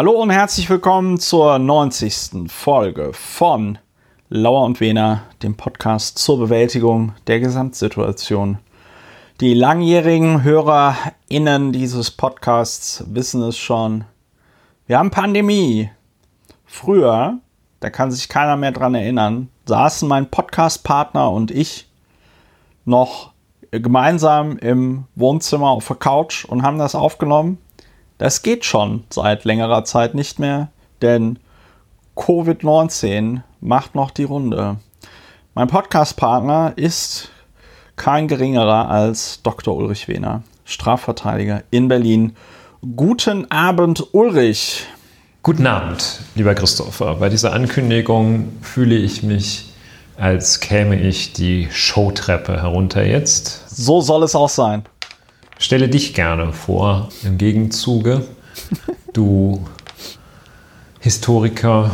Hallo und herzlich willkommen zur 90. Folge von Lauer und Wehner, dem Podcast zur Bewältigung der Gesamtsituation. Die langjährigen HörerInnen dieses Podcasts wissen es schon. Wir haben Pandemie. Früher, da kann sich keiner mehr dran erinnern, saßen mein Podcastpartner und ich noch gemeinsam im Wohnzimmer auf der Couch und haben das aufgenommen. Das geht schon seit längerer Zeit nicht mehr, denn Covid-19 macht noch die Runde. Mein Podcastpartner ist kein geringerer als Dr. Ulrich Wehner, Strafverteidiger in Berlin. Guten Abend, Ulrich. Guten Abend, lieber Christopher. Bei dieser Ankündigung fühle ich mich, als käme ich die Showtreppe herunter jetzt. So soll es auch sein. Stelle dich gerne vor im Gegenzuge. Du Historiker,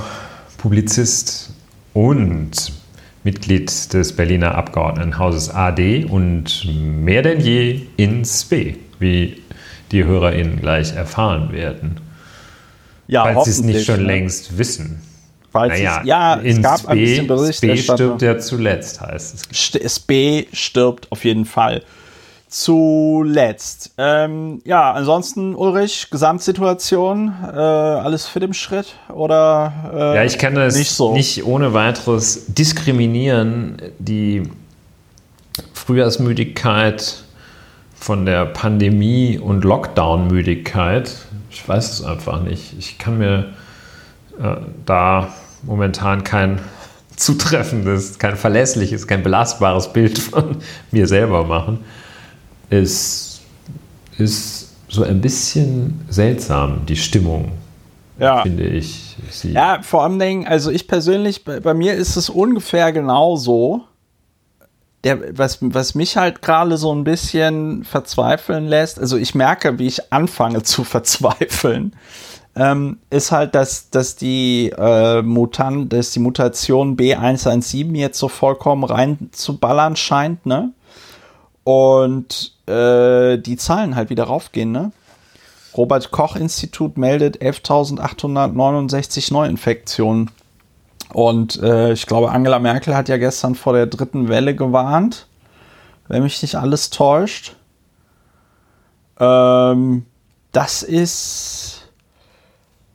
Publizist und Mitglied des Berliner Abgeordnetenhauses AD und mehr denn je ins B, wie die HörerInnen gleich erfahren werden. Ja, Falls sie es nicht schon ne? längst wissen. Falls naja, es, ja, es gab ein bisschen Berichterstattung. SB stirbt ja zuletzt, heißt es. SB stirbt auf jeden Fall zuletzt. Ähm, ja, ansonsten, Ulrich, Gesamtsituation, äh, alles fit im Schritt oder äh, Ja, ich kann das nicht, so? nicht ohne weiteres diskriminieren. Die Frühjahrsmüdigkeit von der Pandemie und Lockdown-Müdigkeit. Ich weiß es einfach nicht. Ich kann mir äh, da momentan kein zutreffendes, kein verlässliches, kein belastbares Bild von mir selber machen es ist so ein bisschen seltsam, die Stimmung, ja. finde ich. Sie. Ja, vor allem, Dingen, also ich persönlich, bei, bei, mir ist es ungefähr genauso. Der, was, was mich halt gerade so ein bisschen verzweifeln lässt, also ich merke, wie ich anfange zu verzweifeln, ähm, ist halt, dass, dass, die, äh, Mutant, dass die Mutation B117 jetzt so vollkommen reinzuballern scheint, ne? Und äh, die Zahlen halt wieder raufgehen, ne? Robert Koch Institut meldet 11.869 Neuinfektionen. Und äh, ich glaube, Angela Merkel hat ja gestern vor der dritten Welle gewarnt, wenn mich nicht alles täuscht. Ähm, das ist.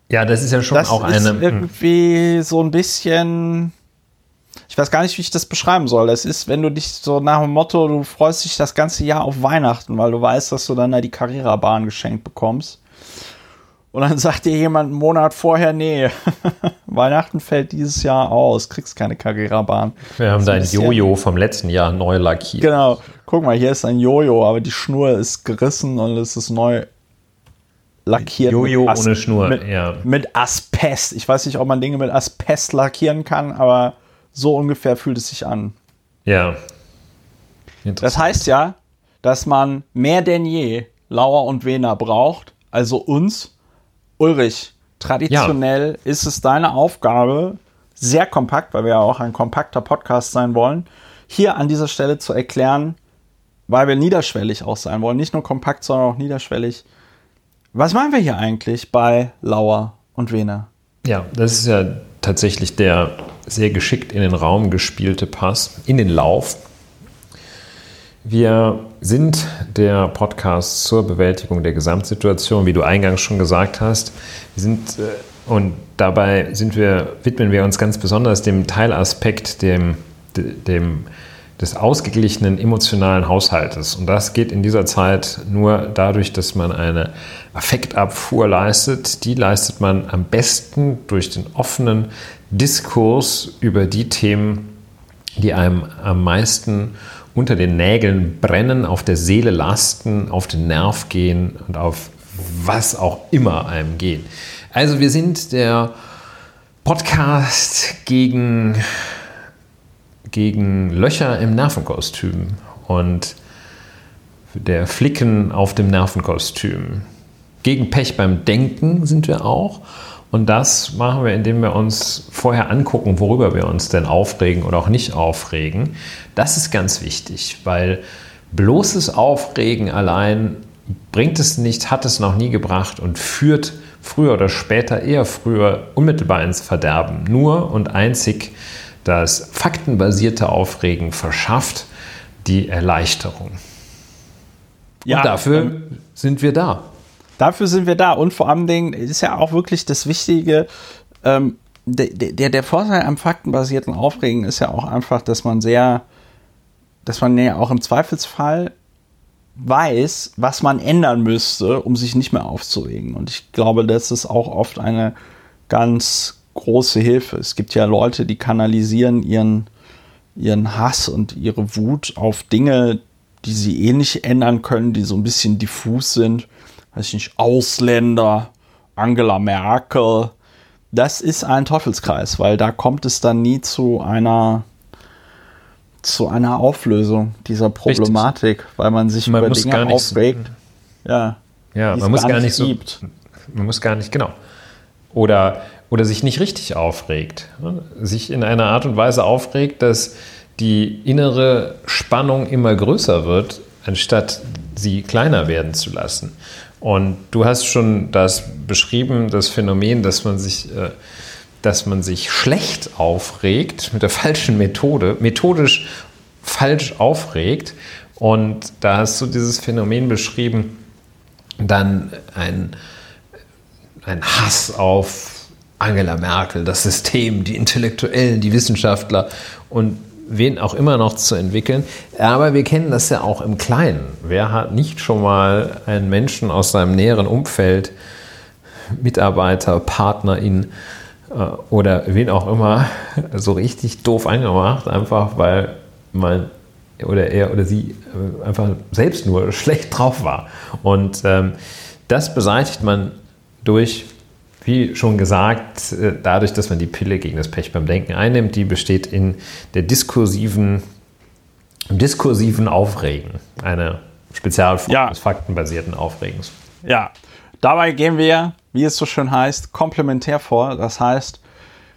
Ja, das ist ja schon auch eine. Hm. irgendwie so ein bisschen ich weiß gar nicht, wie ich das beschreiben soll. Es ist, wenn du dich so nach dem Motto, du freust dich das ganze Jahr auf Weihnachten, weil du weißt, dass du dann da die Carrera-Bahn geschenkt bekommst. Und dann sagt dir jemand einen Monat vorher, nee, Weihnachten fällt dieses Jahr aus, kriegst keine Carrera-Bahn. Wir haben dein Jojo vom letzten Jahr neu lackiert. Genau, guck mal, hier ist ein Jojo, aber die Schnur ist gerissen und es ist neu lackiert. Jojo ohne Schnur, mit, ja. Mit Asbest. Ich weiß nicht, ob man Dinge mit Asbest lackieren kann, aber so ungefähr fühlt es sich an. Ja. Das heißt ja, dass man mehr denn je Lauer und Wehner braucht, also uns. Ulrich, traditionell ja. ist es deine Aufgabe, sehr kompakt, weil wir ja auch ein kompakter Podcast sein wollen, hier an dieser Stelle zu erklären, weil wir niederschwellig auch sein wollen, nicht nur kompakt, sondern auch niederschwellig. Was machen wir hier eigentlich bei Lauer und Wehner? Ja, das ist ja tatsächlich der sehr geschickt in den Raum gespielte Pass, in den Lauf. Wir sind der Podcast zur Bewältigung der Gesamtsituation, wie du eingangs schon gesagt hast. Wir sind äh, und dabei sind wir, widmen wir uns ganz besonders dem Teilaspekt dem, dem, des ausgeglichenen emotionalen Haushaltes. Und das geht in dieser Zeit nur dadurch, dass man eine Affektabfuhr leistet. Die leistet man am besten durch den offenen Diskurs über die Themen, die einem am meisten unter den Nägeln brennen, auf der Seele lasten, auf den Nerv gehen und auf was auch immer einem geht. Also wir sind der Podcast gegen, gegen Löcher im Nervenkostüm und der Flicken auf dem Nervenkostüm. Gegen Pech beim Denken sind wir auch und das machen wir, indem wir uns vorher angucken, worüber wir uns denn aufregen oder auch nicht aufregen. Das ist ganz wichtig, weil bloßes Aufregen allein bringt es nicht, hat es noch nie gebracht und führt früher oder später, eher früher, unmittelbar ins Verderben. Nur und einzig das faktenbasierte Aufregen verschafft die Erleichterung. Ja, und dafür ähm, sind wir da. Dafür sind wir da. Und vor allen Dingen ist ja auch wirklich das Wichtige, ähm, der, der, der Vorteil am faktenbasierten Aufregen ist ja auch einfach, dass man sehr, dass man ja auch im Zweifelsfall weiß, was man ändern müsste, um sich nicht mehr aufzuregen. Und ich glaube, das ist auch oft eine ganz große Hilfe. Es gibt ja Leute, die kanalisieren ihren, ihren Hass und ihre Wut auf Dinge, die sie eh nicht ändern können, die so ein bisschen diffus sind. Weiß ich nicht, Ausländer, Angela Merkel. Das ist ein Teufelskreis, weil da kommt es dann nie zu einer zu einer Auflösung dieser Problematik, Richtig. weil man sich man über Dinge aufregt. So, ja, ja man muss gar nicht so. Gibt. Man muss gar nicht, genau. Oder, oder sich nicht richtig aufregt. Sich in einer Art und Weise aufregt, dass die innere Spannung immer größer wird, anstatt sie kleiner werden zu lassen. Und du hast schon das beschrieben, das Phänomen, dass man sich, äh, dass man sich schlecht aufregt mit der falschen Methode, methodisch falsch aufregt. Und da hast du dieses Phänomen beschrieben, dann ein, ein Hass auf Angela Merkel, das System, die Intellektuellen, die Wissenschaftler und wen auch immer noch zu entwickeln. Aber wir kennen das ja auch im Kleinen. Wer hat nicht schon mal einen Menschen aus seinem näheren Umfeld, Mitarbeiter, Partnerin äh, oder wen auch immer, so richtig doof angemacht, einfach weil man oder er oder sie äh, einfach selbst nur schlecht drauf war. Und ähm, das beseitigt man durch wie schon gesagt, äh, dadurch, dass man die Pille gegen das Pech beim Denken einnimmt, die besteht in der diskursiven, im diskursiven Aufregen. Eine Spezialform ja. des faktenbasierten Aufregens. Ja, dabei gehen wir, wie es so schön heißt, komplementär vor. Das heißt,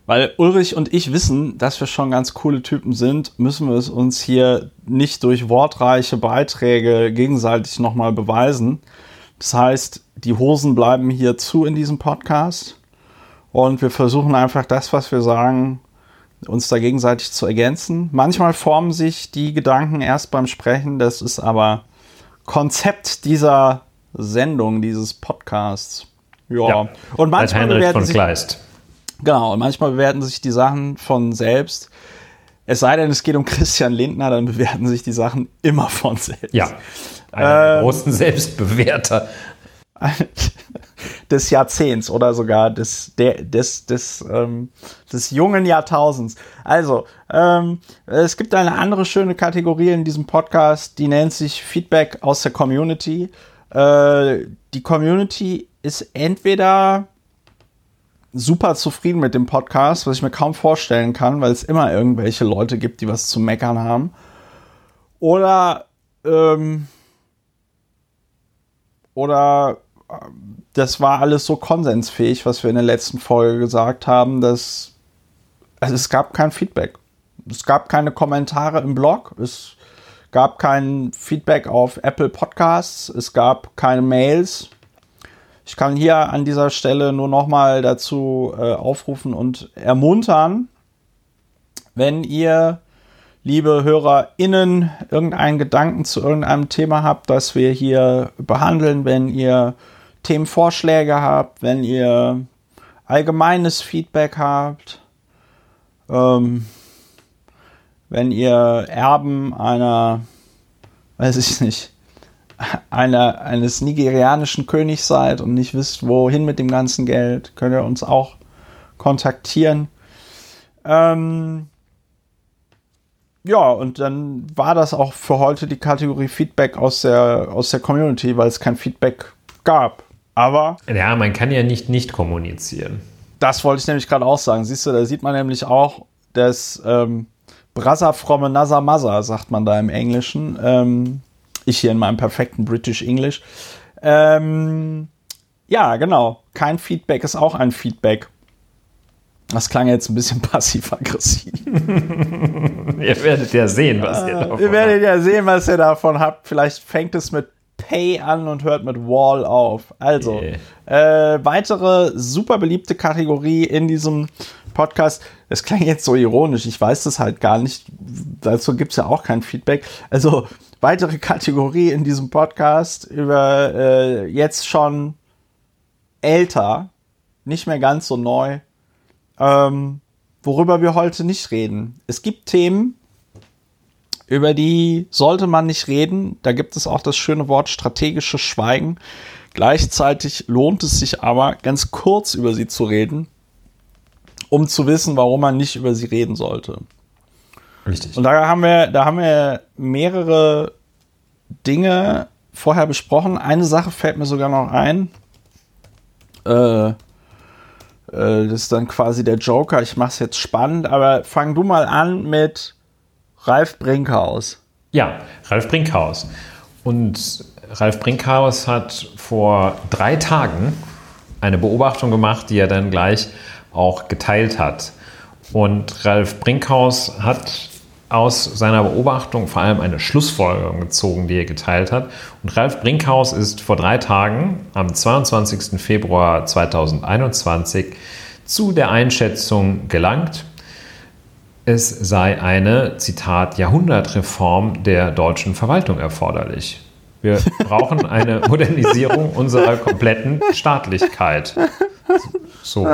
weil Ulrich und ich wissen, dass wir schon ganz coole Typen sind, müssen wir es uns hier nicht durch wortreiche Beiträge gegenseitig nochmal beweisen. Das heißt, die Hosen bleiben hier zu in diesem Podcast und wir versuchen einfach das, was wir sagen, uns da gegenseitig zu ergänzen. Manchmal formen sich die Gedanken erst beim Sprechen, das ist aber Konzept dieser Sendung, dieses Podcasts. Ja. ja und manchmal bewerten sich, Kleist. Genau, und manchmal bewerten sich die Sachen von selbst. Es sei denn, es geht um Christian Lindner, dann bewerten sich die Sachen immer von selbst. Ja, einen ähm, großen Selbstbewerter des Jahrzehnts oder sogar des, der, des, des, ähm, des jungen Jahrtausends. Also, ähm, es gibt eine andere schöne Kategorie in diesem Podcast, die nennt sich Feedback aus der Community. Äh, die Community ist entweder super zufrieden mit dem Podcast, was ich mir kaum vorstellen kann, weil es immer irgendwelche Leute gibt, die was zu meckern haben. Oder ähm, oder das war alles so konsensfähig, was wir in der letzten Folge gesagt haben, dass also es gab kein Feedback. Es gab keine Kommentare im Blog, es gab kein Feedback auf Apple Podcasts, es gab keine Mails. Ich kann hier an dieser Stelle nur nochmal dazu äh, aufrufen und ermuntern, wenn ihr liebe HörerInnen, irgendeinen Gedanken zu irgendeinem Thema habt, das wir hier behandeln, wenn ihr Themenvorschläge habt, wenn ihr allgemeines Feedback habt, ähm, wenn ihr Erben einer, weiß ich nicht, einer, eines nigerianischen Königs seid und nicht wisst, wohin mit dem ganzen Geld, könnt ihr uns auch kontaktieren. Ähm, ja, und dann war das auch für heute die Kategorie Feedback aus der, aus der Community, weil es kein Feedback gab. Aber. Ja, man kann ja nicht nicht kommunizieren. Das wollte ich nämlich gerade auch sagen. Siehst du, da sieht man nämlich auch, dass ähm, Brother from another mother, sagt man da im Englischen. Ähm, ich hier in meinem perfekten British English. Ähm, ja, genau. Kein Feedback ist auch ein Feedback. Das klang jetzt ein bisschen passiv-aggressiv. ihr werdet ja sehen, was ihr davon habt. Ihr werdet ja sehen, was ihr davon habt. Vielleicht fängt es mit Pay an und hört mit Wall auf. Also, yeah. äh, weitere super beliebte Kategorie in diesem Podcast. Es klang jetzt so ironisch, ich weiß das halt gar nicht. Dazu gibt es ja auch kein Feedback. Also, weitere Kategorie in diesem Podcast über äh, jetzt schon älter, nicht mehr ganz so neu, ähm, worüber wir heute nicht reden. Es gibt Themen, über die sollte man nicht reden. Da gibt es auch das schöne Wort strategisches Schweigen. Gleichzeitig lohnt es sich aber, ganz kurz über sie zu reden, um zu wissen, warum man nicht über sie reden sollte. Richtig. Und da haben wir, da haben wir mehrere Dinge vorher besprochen. Eine Sache fällt mir sogar noch ein. Äh, äh, das ist dann quasi der Joker. Ich mache es jetzt spannend, aber fang du mal an mit Ralf Brinkhaus. Ja, Ralf Brinkhaus. Und Ralf Brinkhaus hat vor drei Tagen eine Beobachtung gemacht, die er dann gleich auch geteilt hat. Und Ralf Brinkhaus hat aus seiner Beobachtung vor allem eine Schlussfolgerung gezogen, die er geteilt hat. Und Ralf Brinkhaus ist vor drei Tagen, am 22. Februar 2021, zu der Einschätzung gelangt, es sei eine, Zitat, Jahrhundertreform der deutschen Verwaltung erforderlich. Wir brauchen eine Modernisierung unserer kompletten Staatlichkeit. So.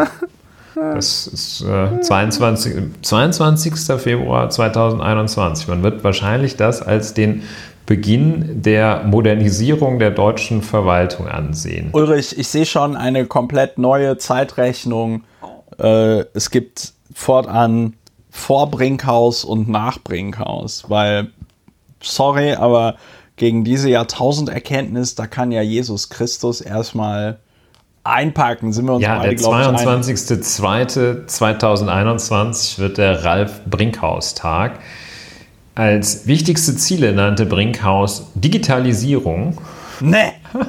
Das ist äh, 22, 22. Februar 2021. Man wird wahrscheinlich das als den Beginn der Modernisierung der deutschen Verwaltung ansehen. Ulrich, ich sehe schon eine komplett neue Zeitrechnung. Äh, es gibt fortan vor Brinkhaus und nach Brinkhaus, weil, sorry, aber gegen diese Jahrtausenderkenntnis, da kann ja Jesus Christus erstmal einpacken, sind wir uns ja, beide, der 22.02.2021 wird der Ralf Brinkhaus-Tag. Als wichtigste Ziele nannte Brinkhaus Digitalisierung. Nee.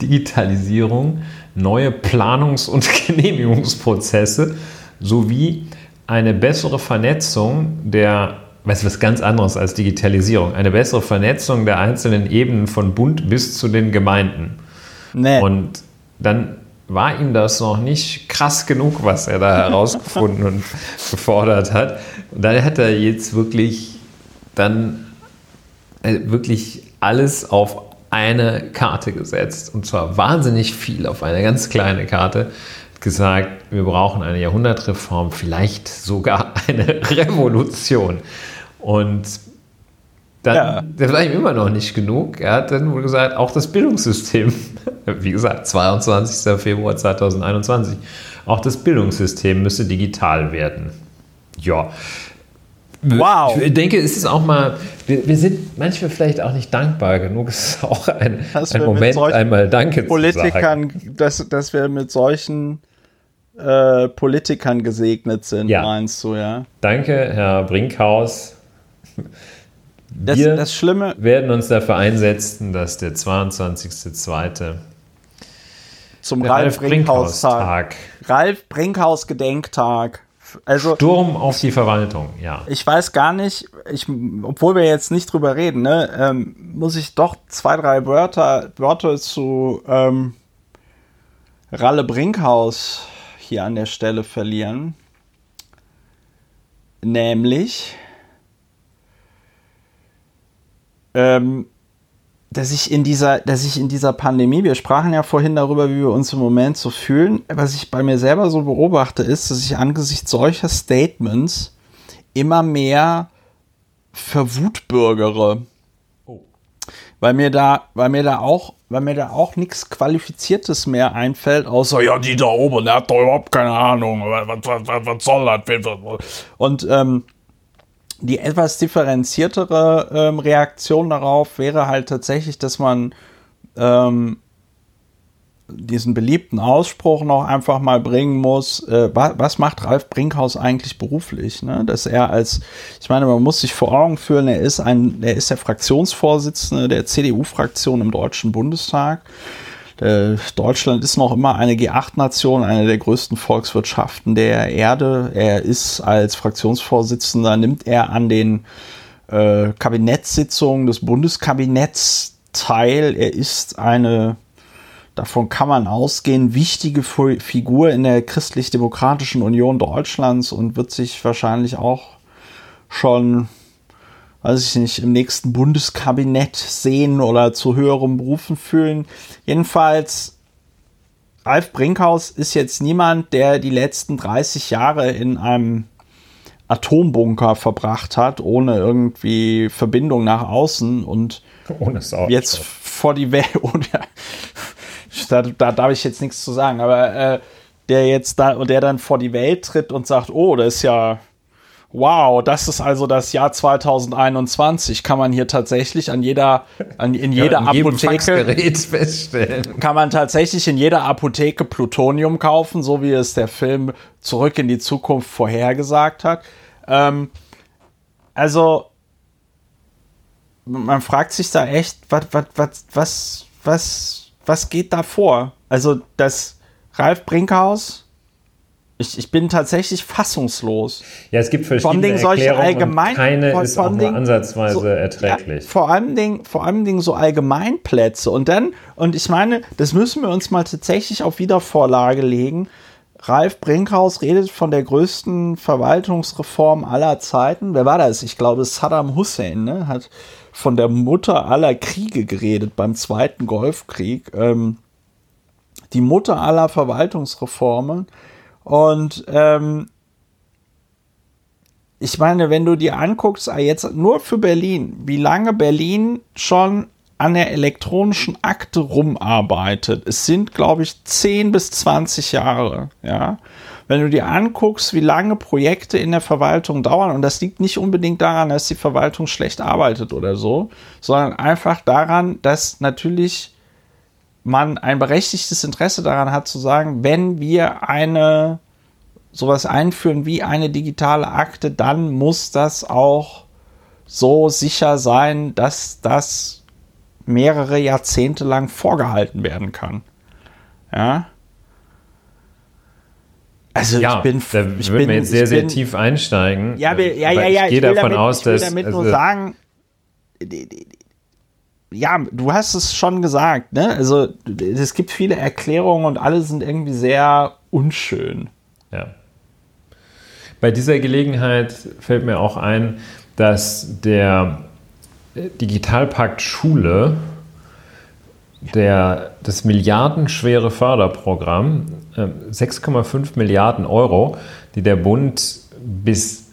Digitalisierung, neue Planungs- und Genehmigungsprozesse sowie eine bessere Vernetzung der, weißt du, was ganz anderes als Digitalisierung, eine bessere Vernetzung der einzelnen Ebenen von Bund bis zu den Gemeinden. Nee. Und dann war ihm das noch nicht krass genug, was er da herausgefunden und gefordert hat. Und dann hat er jetzt wirklich dann äh, wirklich alles auf eine Karte gesetzt. Und zwar wahnsinnig viel auf eine ganz kleine Karte gesagt, wir brauchen eine Jahrhundertreform, vielleicht sogar eine Revolution. Und dann, ja. war ihm immer noch nicht genug. Er hat dann wohl gesagt, auch das Bildungssystem, wie gesagt, 22. Februar 2021, auch das Bildungssystem müsse digital werden. Ja. Wow. Ich denke, es ist auch mal, wir, wir, sind manchmal vielleicht auch nicht dankbar genug. Es ist auch ein, ein Moment, einmal Danke Politikern, zu sagen. Dass, dass wir mit solchen äh, Politikern gesegnet sind, ja. meinst du, ja? Danke, Herr Brinkhaus. Das, Wir das Schlimme werden uns dafür einsetzen, dass der 22.02. zum Ralf Brinkhaus-Tag. Ralf Brinkhaus-Gedenktag. Also, Sturm auf die Verwaltung, ja. Ich weiß gar nicht, ich, obwohl wir jetzt nicht drüber reden, ne, ähm, muss ich doch zwei, drei Wörter, Wörter zu ähm, Ralle Brinkhaus hier an der Stelle verlieren. Nämlich, ähm, dass ich in dieser, dass ich in dieser Pandemie, wir sprachen ja vorhin darüber, wie wir uns im Moment so fühlen, was ich bei mir selber so beobachte, ist, dass ich angesichts solcher Statements immer mehr verwutbürgere. Weil mir da, weil mir da auch weil mir da auch nichts Qualifiziertes mehr einfällt, außer, ja, die da oben, der hat doch überhaupt keine Ahnung, was, was, was, was soll das? Und ähm, die etwas differenziertere ähm, Reaktion darauf wäre halt tatsächlich, dass man ähm, diesen beliebten Ausspruch noch einfach mal bringen muss, äh, was, macht Ralf Brinkhaus eigentlich beruflich? Ne? Dass er als, ich meine, man muss sich vor Augen führen, er ist ein, er ist der Fraktionsvorsitzende der CDU-Fraktion im Deutschen Bundestag. Äh, Deutschland ist noch immer eine G8-Nation, eine der größten Volkswirtschaften der Erde. Er ist als Fraktionsvorsitzender, nimmt er an den äh, Kabinettssitzungen des Bundeskabinetts Teil. Er ist eine, davon kann man ausgehen, wichtige Figur in der Christlich-Demokratischen Union Deutschlands und wird sich wahrscheinlich auch schon, weiß ich nicht, im nächsten Bundeskabinett sehen oder zu höherem Berufen fühlen. Jedenfalls, Ralf Brinkhaus ist jetzt niemand, der die letzten 30 Jahre in einem Atombunker verbracht hat, ohne irgendwie Verbindung nach außen und jetzt vor die Welt. da, da darf ich jetzt nichts zu sagen, aber äh, der jetzt da und der dann vor die Welt tritt und sagt, oh, das ist ja wow, das ist also das Jahr 2021, kann man hier tatsächlich an jeder, an, in jeder ja, in Apotheke feststellen. Kann man tatsächlich in jeder Apotheke Plutonium kaufen, so wie es der Film Zurück in die Zukunft vorhergesagt hat. Ähm, also, man fragt sich da echt, was, was, was, was, was, was geht da vor? Also, das Ralf Brinkhaus, ich, ich bin tatsächlich fassungslos. Ja, es gibt verschiedene Dingen solche allgemein, keine ist auch nur ansatzweise so, erträglich. Ja, vor allem Dingen, vor allem Dingen so Allgemeinplätze und dann und ich meine, das müssen wir uns mal tatsächlich auf Wiedervorlage legen. Ralf Brinkhaus redet von der größten Verwaltungsreform aller Zeiten. Wer war das? Ich glaube, Saddam Hussein ne? hat von der Mutter aller Kriege geredet beim Zweiten Golfkrieg. Ähm, die Mutter aller Verwaltungsreformen. Und ähm, ich meine, wenn du dir anguckst, ah, jetzt nur für Berlin, wie lange Berlin schon an der elektronischen Akte rumarbeitet. Es sind, glaube ich, 10 bis 20 Jahre, ja. Wenn du dir anguckst, wie lange Projekte in der Verwaltung dauern, und das liegt nicht unbedingt daran, dass die Verwaltung schlecht arbeitet oder so, sondern einfach daran, dass natürlich man ein berechtigtes Interesse daran hat zu sagen, wenn wir eine sowas einführen wie eine digitale Akte, dann muss das auch so sicher sein, dass das mehrere Jahrzehnte lang vorgehalten werden kann. Ja. Also ja, ich bin, da ich würden wir jetzt sehr, sehr tief einsteigen. Ja, wir, ja, ja, ja. Ich gehe davon damit, aus, ich will dass. damit also, nur sagen, ja, du hast es schon gesagt, ne? Also es gibt viele Erklärungen und alle sind irgendwie sehr unschön. Ja. Bei dieser Gelegenheit fällt mir auch ein, dass der Digitalpakt Schule, der, das milliardenschwere Förderprogramm, 6,5 äh, Milliarden Euro, die der Bund bis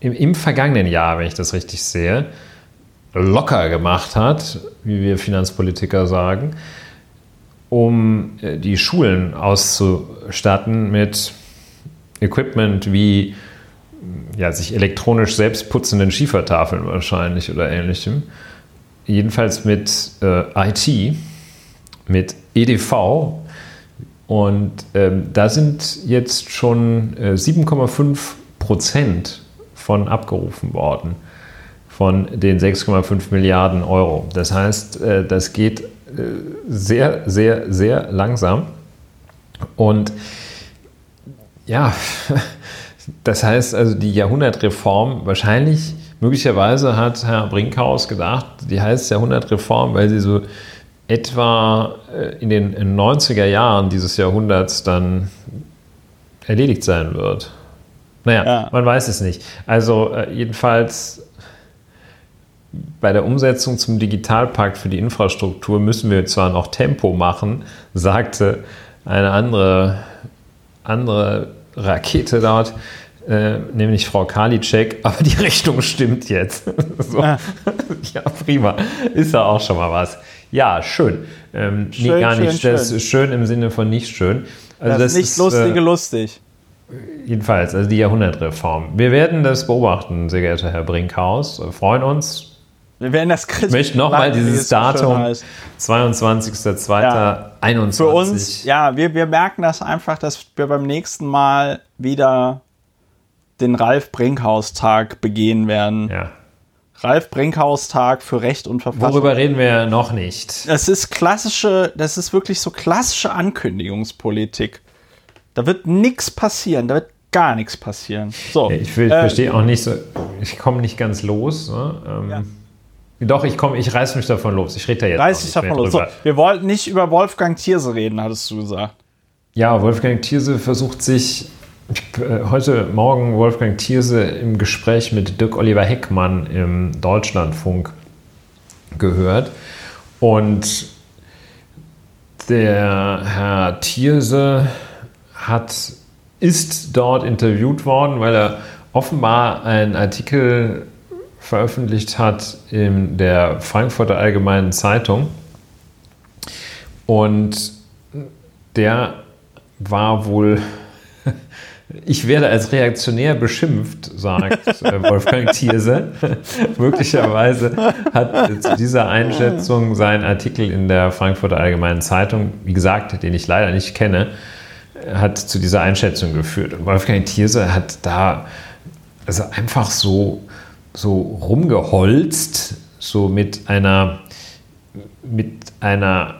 im, im, vergangenen Jahr, wenn ich das richtig sehe, locker gemacht hat, wie wir Finanzpolitiker sagen, um äh, die Schulen auszustatten mit Equipment wie ja, sich elektronisch selbst putzenden Schiefertafeln wahrscheinlich oder ähnlichem. Jedenfalls mit äh, IT, mit EDV. Und ähm, da sind jetzt schon äh, 7,5 Prozent von abgerufen worden, von den 6,5 Milliarden Euro. Das heißt, äh, das geht äh, sehr, sehr, sehr langsam. Und ja, Das heißt also, die Jahrhundertreform, wahrscheinlich, möglicherweise hat Herr Brinkhaus gedacht, die heißt Jahrhundertreform, weil sie so etwa äh, in den 90er Jahren dieses Jahrhunderts dann erledigt sein wird. Naja, ja. man weiß es nicht. Also äh, jedenfalls bei der Umsetzung zum Digitalpakt für die Infrastruktur müssen wir zwar noch Tempo machen, sagte eine andere, andere Rakete dort, äh, nämlich Frau Karliczek, aber die Richtung stimmt jetzt. so. ah. Ja, prima. Ist ja auch schon mal was. Ja, schön. Ähm, schön nee, gar schön, nicht. Das ist schön im Sinne von nicht schön. Also das, das ist nicht ist, lustige, äh, lustig. Jedenfalls, also die Jahrhundertreform. Wir werden das beobachten, sehr geehrter Herr Brinkhaus. Wir freuen uns. Wir werden das kritisch. Ich möchte nochmal dieses Datum, 22.02.21. Ja. Für uns, ja, wir, wir merken das einfach, dass wir beim nächsten Mal wieder den Ralf Brinkhaus-Tag begehen werden. Ja. Ralf Brinkhaus-Tag für Recht und Verfassung. Worüber reden wir noch nicht? Das ist klassische, das ist wirklich so klassische Ankündigungspolitik. Da wird nichts passieren, da wird gar nichts passieren. So, ich, ich äh, verstehe auch nicht so, ich komme nicht ganz los. Ne? Ähm, ja. Doch, ich komme, ich reiß mich davon los. Ich rede da jetzt. Reiß dich davon los. So, wir wollten nicht über Wolfgang Thierse reden, hattest du gesagt. Ja, Wolfgang Thierse versucht sich äh, heute Morgen Wolfgang Thierse im Gespräch mit Dirk Oliver Heckmann im Deutschlandfunk gehört. Und der Herr Thierse hat, ist dort interviewt worden, weil er offenbar einen Artikel veröffentlicht hat in der Frankfurter Allgemeinen Zeitung. Und der war wohl, ich werde als reaktionär beschimpft, sagt äh, Wolfgang Thierse. Möglicherweise hat zu dieser Einschätzung sein Artikel in der Frankfurter Allgemeinen Zeitung, wie gesagt, den ich leider nicht kenne, hat zu dieser Einschätzung geführt. Und Wolfgang Thierse hat da also einfach so so rumgeholzt, so mit einer, mit einer,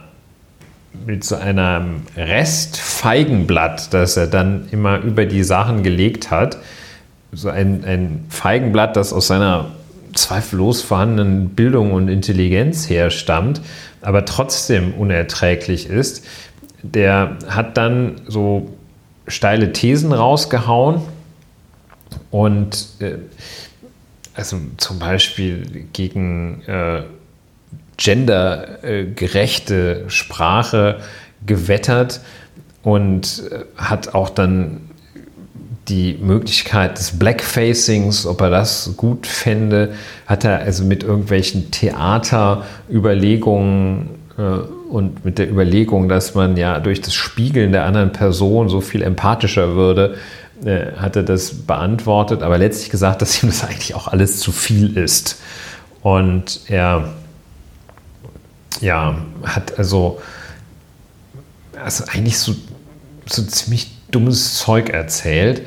mit so einem Restfeigenblatt, das er dann immer über die Sachen gelegt hat. So ein, ein Feigenblatt, das aus seiner zweifellos vorhandenen Bildung und Intelligenz herstammt, aber trotzdem unerträglich ist. Der hat dann so steile Thesen rausgehauen und äh, also zum Beispiel gegen äh, gendergerechte Sprache gewettert und hat auch dann die Möglichkeit des Blackfacings, ob er das gut fände, hat er also mit irgendwelchen Theaterüberlegungen äh, und mit der Überlegung, dass man ja durch das Spiegeln der anderen Person so viel empathischer würde, äh, hat er das beantwortet, aber letztlich gesagt, dass ihm das eigentlich auch alles zu viel ist. Und er ja, hat also, also eigentlich so, so ziemlich dummes Zeug erzählt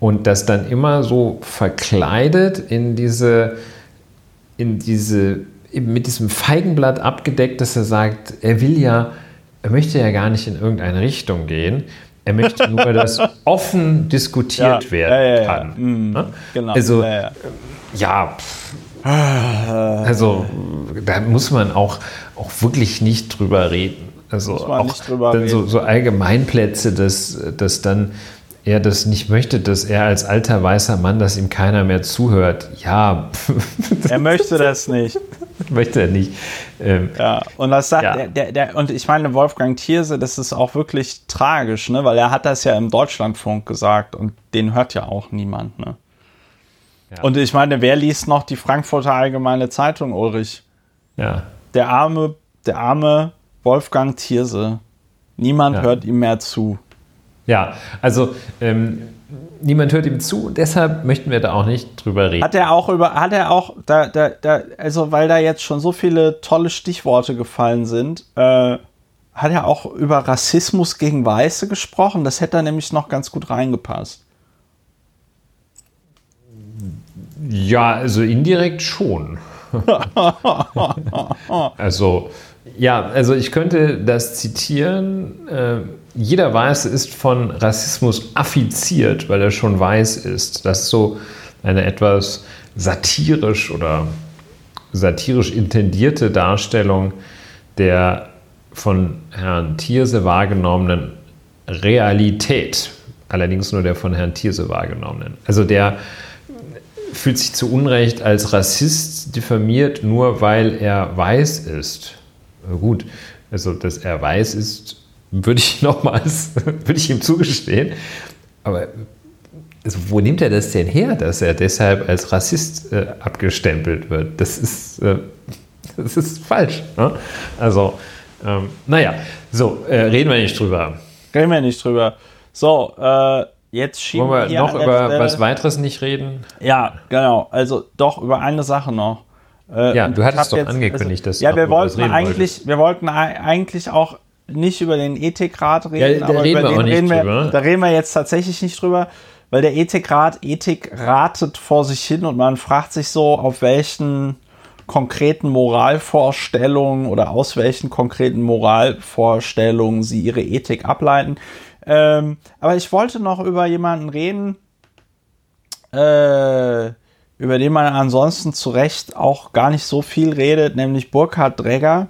und das dann immer so verkleidet in diese, in diese, mit diesem Feigenblatt abgedeckt, dass er sagt, er will ja, er möchte ja gar nicht in irgendeine Richtung gehen, er möchte nur, dass offen diskutiert ja, werden ja, ja, kann. Mhm, genau. Also, ja, also da muss man auch, auch wirklich nicht drüber reden. Also auch dann so, so, Allgemeinplätze, dass, dass dann er das nicht möchte, dass er als alter weißer Mann, dass ihm keiner mehr zuhört. Ja. Er möchte das nicht. möchte er nicht. Ähm, ja, und das sagt ja. der, der, der, und ich meine, Wolfgang Thierse, das ist auch wirklich tragisch, ne? Weil er hat das ja im Deutschlandfunk gesagt und den hört ja auch niemand, ne? Ja. Und ich meine, wer liest noch die Frankfurter Allgemeine Zeitung, Ulrich? Ja. Der arme, der arme Wolfgang Thierse. Niemand ja. hört ihm mehr zu. Ja, also ähm, niemand hört ihm zu und deshalb möchten wir da auch nicht drüber reden. Hat er auch über, hat er auch, da, da, da, also weil da jetzt schon so viele tolle Stichworte gefallen sind, äh, hat er auch über Rassismus gegen Weiße gesprochen? Das hätte da nämlich noch ganz gut reingepasst. Ja, also indirekt schon. also, ja, also ich könnte das zitieren. Äh, jeder Weiße ist von Rassismus affiziert, weil er schon weiß ist. Das ist so eine etwas satirisch oder satirisch intendierte Darstellung der von Herrn Thierse wahrgenommenen Realität. Allerdings nur der von Herrn Thierse wahrgenommenen. Also der fühlt sich zu Unrecht als Rassist diffamiert, nur weil er weiß ist. Gut, also dass er weiß ist, würde ich nochmals, würde ich ihm zugestehen. Aber also wo nimmt er das denn her, dass er deshalb als Rassist äh, abgestempelt wird? Das ist, äh, das ist falsch. Ne? Also, ähm, naja, so, äh, reden wir nicht drüber. Reden wir nicht drüber. So, äh, jetzt schieben Wollen wir noch über Stelle. was weiteres nicht reden? Ja, genau. Also doch über eine Sache noch. Äh, ja, du hattest doch jetzt, angekündigt, also, dass ja, wir wollten eigentlich, wir wollten eigentlich auch nicht über den Ethikrat reden, ja, aber reden über den reden wir, drüber. da reden wir jetzt tatsächlich nicht drüber, weil der Ethikrat Ethik ratet vor sich hin und man fragt sich so, auf welchen konkreten Moralvorstellungen oder aus welchen konkreten Moralvorstellungen sie ihre Ethik ableiten. Ähm, aber ich wollte noch über jemanden reden, äh, über den man ansonsten zu Recht auch gar nicht so viel redet, nämlich Burkhard Dregger,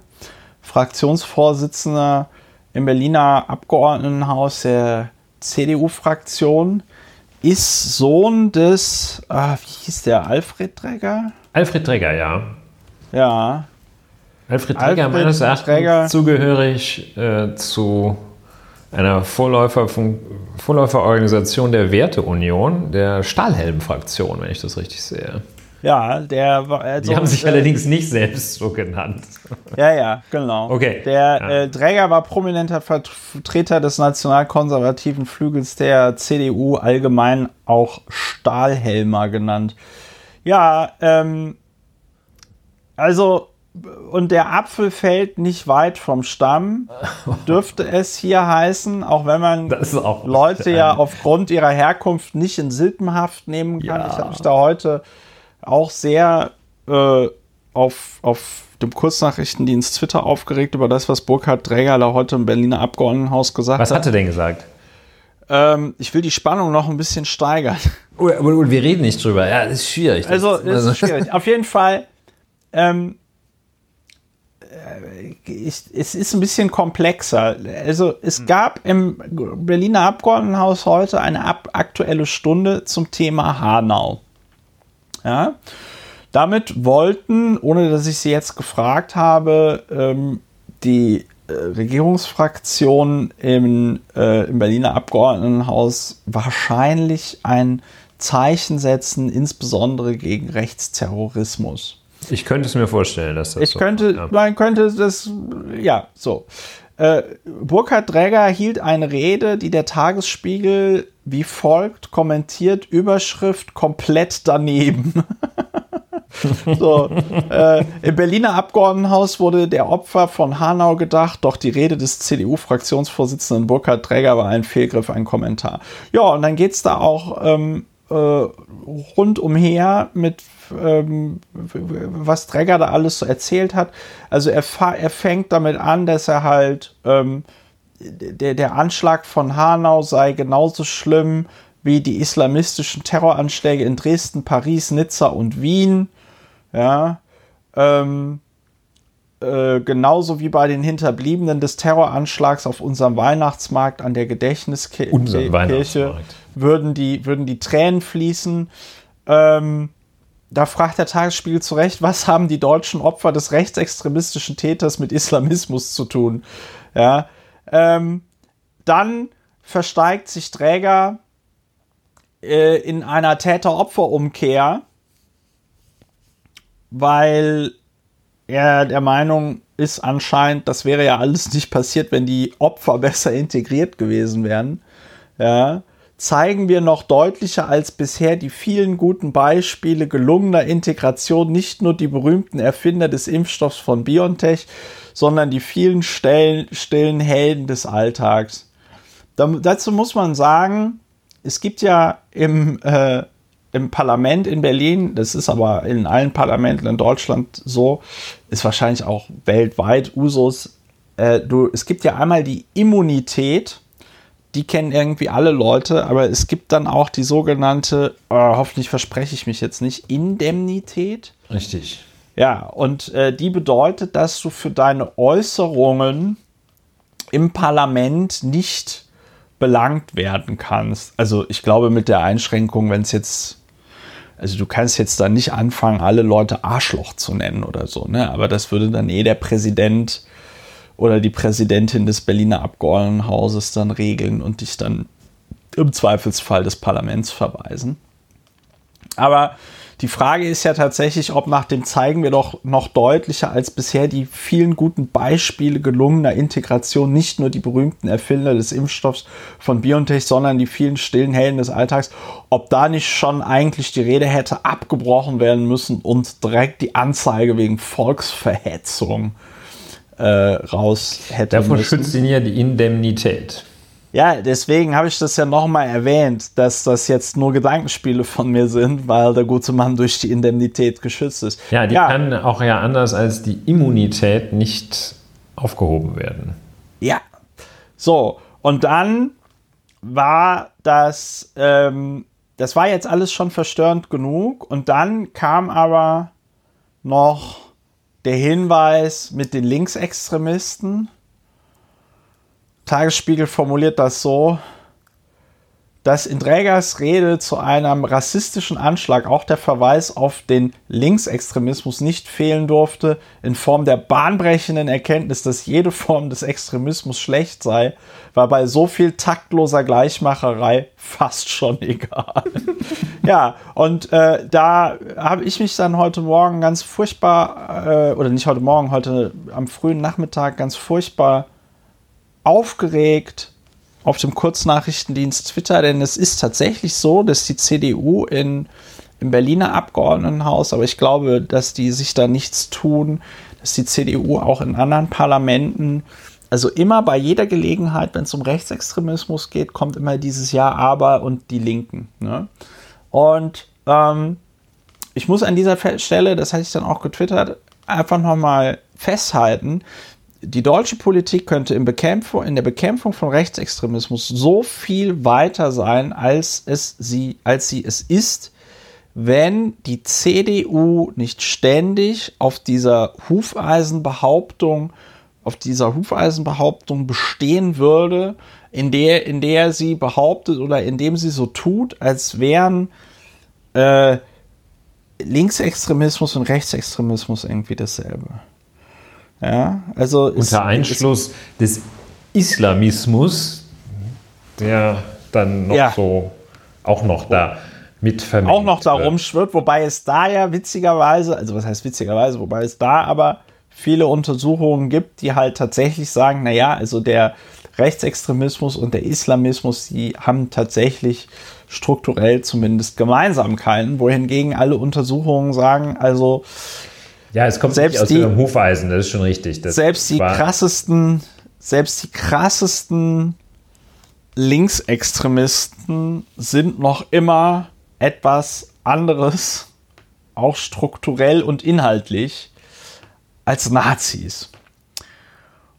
Fraktionsvorsitzender im Berliner Abgeordnetenhaus der CDU-Fraktion, ist Sohn des, ah, wie hieß der, Alfred Dregger? Alfred Dregger, ja. Ja. Alfred Alfred meines Erachtens zugehörig äh, zu einer Vorläufer Vorläuferorganisation der Werteunion, der Stahlhelm-Fraktion, wenn ich das richtig sehe. Ja, der war. Also, Die haben sich äh, allerdings nicht selbst so genannt. Ja, ja, genau. Okay. Der ja. äh, Träger war prominenter Vertreter des nationalkonservativen Flügels der CDU, allgemein auch Stahlhelmer genannt. Ja, ähm, also und der Apfel fällt nicht weit vom Stamm, dürfte es hier heißen, auch wenn man auch Leute ja aufgrund ihrer Herkunft nicht in Silpenhaft nehmen kann. Ja. Ich habe mich da heute auch sehr äh, auf, auf dem Kurznachrichtendienst Twitter aufgeregt über das, was Burkhard Träger da heute im Berliner Abgeordnetenhaus gesagt was hat. Was hat er denn gesagt? Ähm, ich will die Spannung noch ein bisschen steigern. Oh, aber wir reden nicht drüber. Ja, das ist schwierig. Also, das also, ist schwierig. Auf jeden Fall. Ähm, ich, es ist ein bisschen komplexer. Also es hm. gab im Berliner Abgeordnetenhaus heute eine ab aktuelle Stunde zum Thema Hanau. Ja? Damit wollten, ohne dass ich sie jetzt gefragt habe, ähm, die äh, Regierungsfraktion im, äh, im Berliner Abgeordnetenhaus wahrscheinlich ein Zeichen setzen, insbesondere gegen Rechtsterrorismus. Ich könnte es mir vorstellen, dass das ich so könnte, ja. man könnte das, ja, so. Äh, Burkhard Dräger hielt eine Rede, die der Tagesspiegel wie folgt kommentiert: Überschrift komplett daneben. so, äh, Im Berliner Abgeordnetenhaus wurde der Opfer von Hanau gedacht, doch die Rede des CDU-Fraktionsvorsitzenden Burkhard Träger war ein Fehlgriff, ein Kommentar. Ja, und dann geht es da auch ähm, äh, rundumher mit ähm, was Träger da alles so erzählt hat. Also er, er fängt damit an, dass er halt ähm, der, der Anschlag von Hanau sei genauso schlimm wie die islamistischen Terroranschläge in Dresden, Paris, Nizza und Wien. Ja. Ähm, äh, genauso wie bei den Hinterbliebenen des Terroranschlags auf unserem Weihnachtsmarkt an der Gedächtniskirche würden die, würden die Tränen fließen. Ähm, da fragt der Tagesspiegel zu Recht, was haben die deutschen Opfer des rechtsextremistischen Täters mit Islamismus zu tun? Ja, ähm, dann versteigt sich Träger äh, in einer Täter-Opfer-Umkehr, weil er der Meinung ist anscheinend, das wäre ja alles nicht passiert, wenn die Opfer besser integriert gewesen wären. Ja, zeigen wir noch deutlicher als bisher die vielen guten Beispiele gelungener Integration nicht nur die berühmten Erfinder des Impfstoffs von BioNTech, sondern die vielen stillen, stillen Helden des Alltags. Da, dazu muss man sagen, es gibt ja im, äh, im Parlament in Berlin, das ist aber in allen Parlamenten in Deutschland so, ist wahrscheinlich auch weltweit Usus, äh, du, es gibt ja einmal die Immunität, die kennen irgendwie alle Leute, aber es gibt dann auch die sogenannte, oh, hoffentlich verspreche ich mich jetzt nicht, Indemnität. Richtig. Ja, und äh, die bedeutet, dass du für deine Äußerungen im Parlament nicht belangt werden kannst. Also ich glaube mit der Einschränkung, wenn es jetzt, also du kannst jetzt da nicht anfangen, alle Leute Arschloch zu nennen oder so, ne? Aber das würde dann eh der Präsident oder die Präsidentin des Berliner Abgeordnetenhauses dann regeln und dich dann im Zweifelsfall des Parlaments verweisen. Aber die Frage ist ja tatsächlich, ob nach dem zeigen wir doch noch deutlicher als bisher die vielen guten Beispiele gelungener Integration, nicht nur die berühmten Erfinder des Impfstoffs von BioNTech, sondern die vielen stillen Helden des Alltags, ob da nicht schon eigentlich die Rede hätte abgebrochen werden müssen und direkt die Anzeige wegen Volksverhetzung äh, raus hätte. Davon müssen. schützt ihn ja die Indemnität. Ja, deswegen habe ich das ja nochmal erwähnt, dass das jetzt nur Gedankenspiele von mir sind, weil der gute Mann durch die Indemnität geschützt ist. Ja, die ja. kann auch ja anders als die Immunität nicht aufgehoben werden. Ja. So, und dann war das ähm, das war jetzt alles schon verstörend genug. Und dann kam aber noch der Hinweis mit den Linksextremisten. Tagesspiegel formuliert das so, dass in Drägers Rede zu einem rassistischen Anschlag auch der Verweis auf den Linksextremismus nicht fehlen durfte, in Form der bahnbrechenden Erkenntnis, dass jede Form des Extremismus schlecht sei, war bei so viel taktloser Gleichmacherei fast schon egal. ja, und äh, da habe ich mich dann heute Morgen ganz furchtbar, äh, oder nicht heute Morgen, heute am frühen Nachmittag ganz furchtbar aufgeregt auf dem Kurznachrichtendienst Twitter, denn es ist tatsächlich so, dass die CDU in, im Berliner Abgeordnetenhaus, aber ich glaube, dass die sich da nichts tun, dass die CDU auch in anderen Parlamenten, also immer bei jeder Gelegenheit, wenn es um Rechtsextremismus geht, kommt immer dieses Ja, aber und die Linken. Ne? Und ähm, ich muss an dieser Stelle, das hatte ich dann auch getwittert, einfach nochmal festhalten, die deutsche Politik könnte in, Bekämpfung, in der Bekämpfung von Rechtsextremismus so viel weiter sein, als, es sie, als sie es ist, wenn die CDU nicht ständig auf dieser Hufeisenbehauptung, auf dieser Hufeisenbehauptung bestehen würde, in der, in der sie behauptet oder indem sie so tut, als wären äh, Linksextremismus und Rechtsextremismus irgendwie dasselbe. Ja, also Unter Einschluss des Islamismus, der dann noch ja. so auch noch da mit vermengt Auch noch da rumschwirrt, wobei es da ja witzigerweise, also was heißt witzigerweise, wobei es da aber viele Untersuchungen gibt, die halt tatsächlich sagen, naja, also der Rechtsextremismus und der Islamismus, die haben tatsächlich strukturell zumindest Gemeinsamkeiten, wohingegen alle Untersuchungen sagen, also ja, es kommt selbst aus die, dem Hufeisen, das ist schon richtig. Das selbst die krassesten, selbst die krassesten Linksextremisten sind noch immer etwas anderes, auch strukturell und inhaltlich, als Nazis.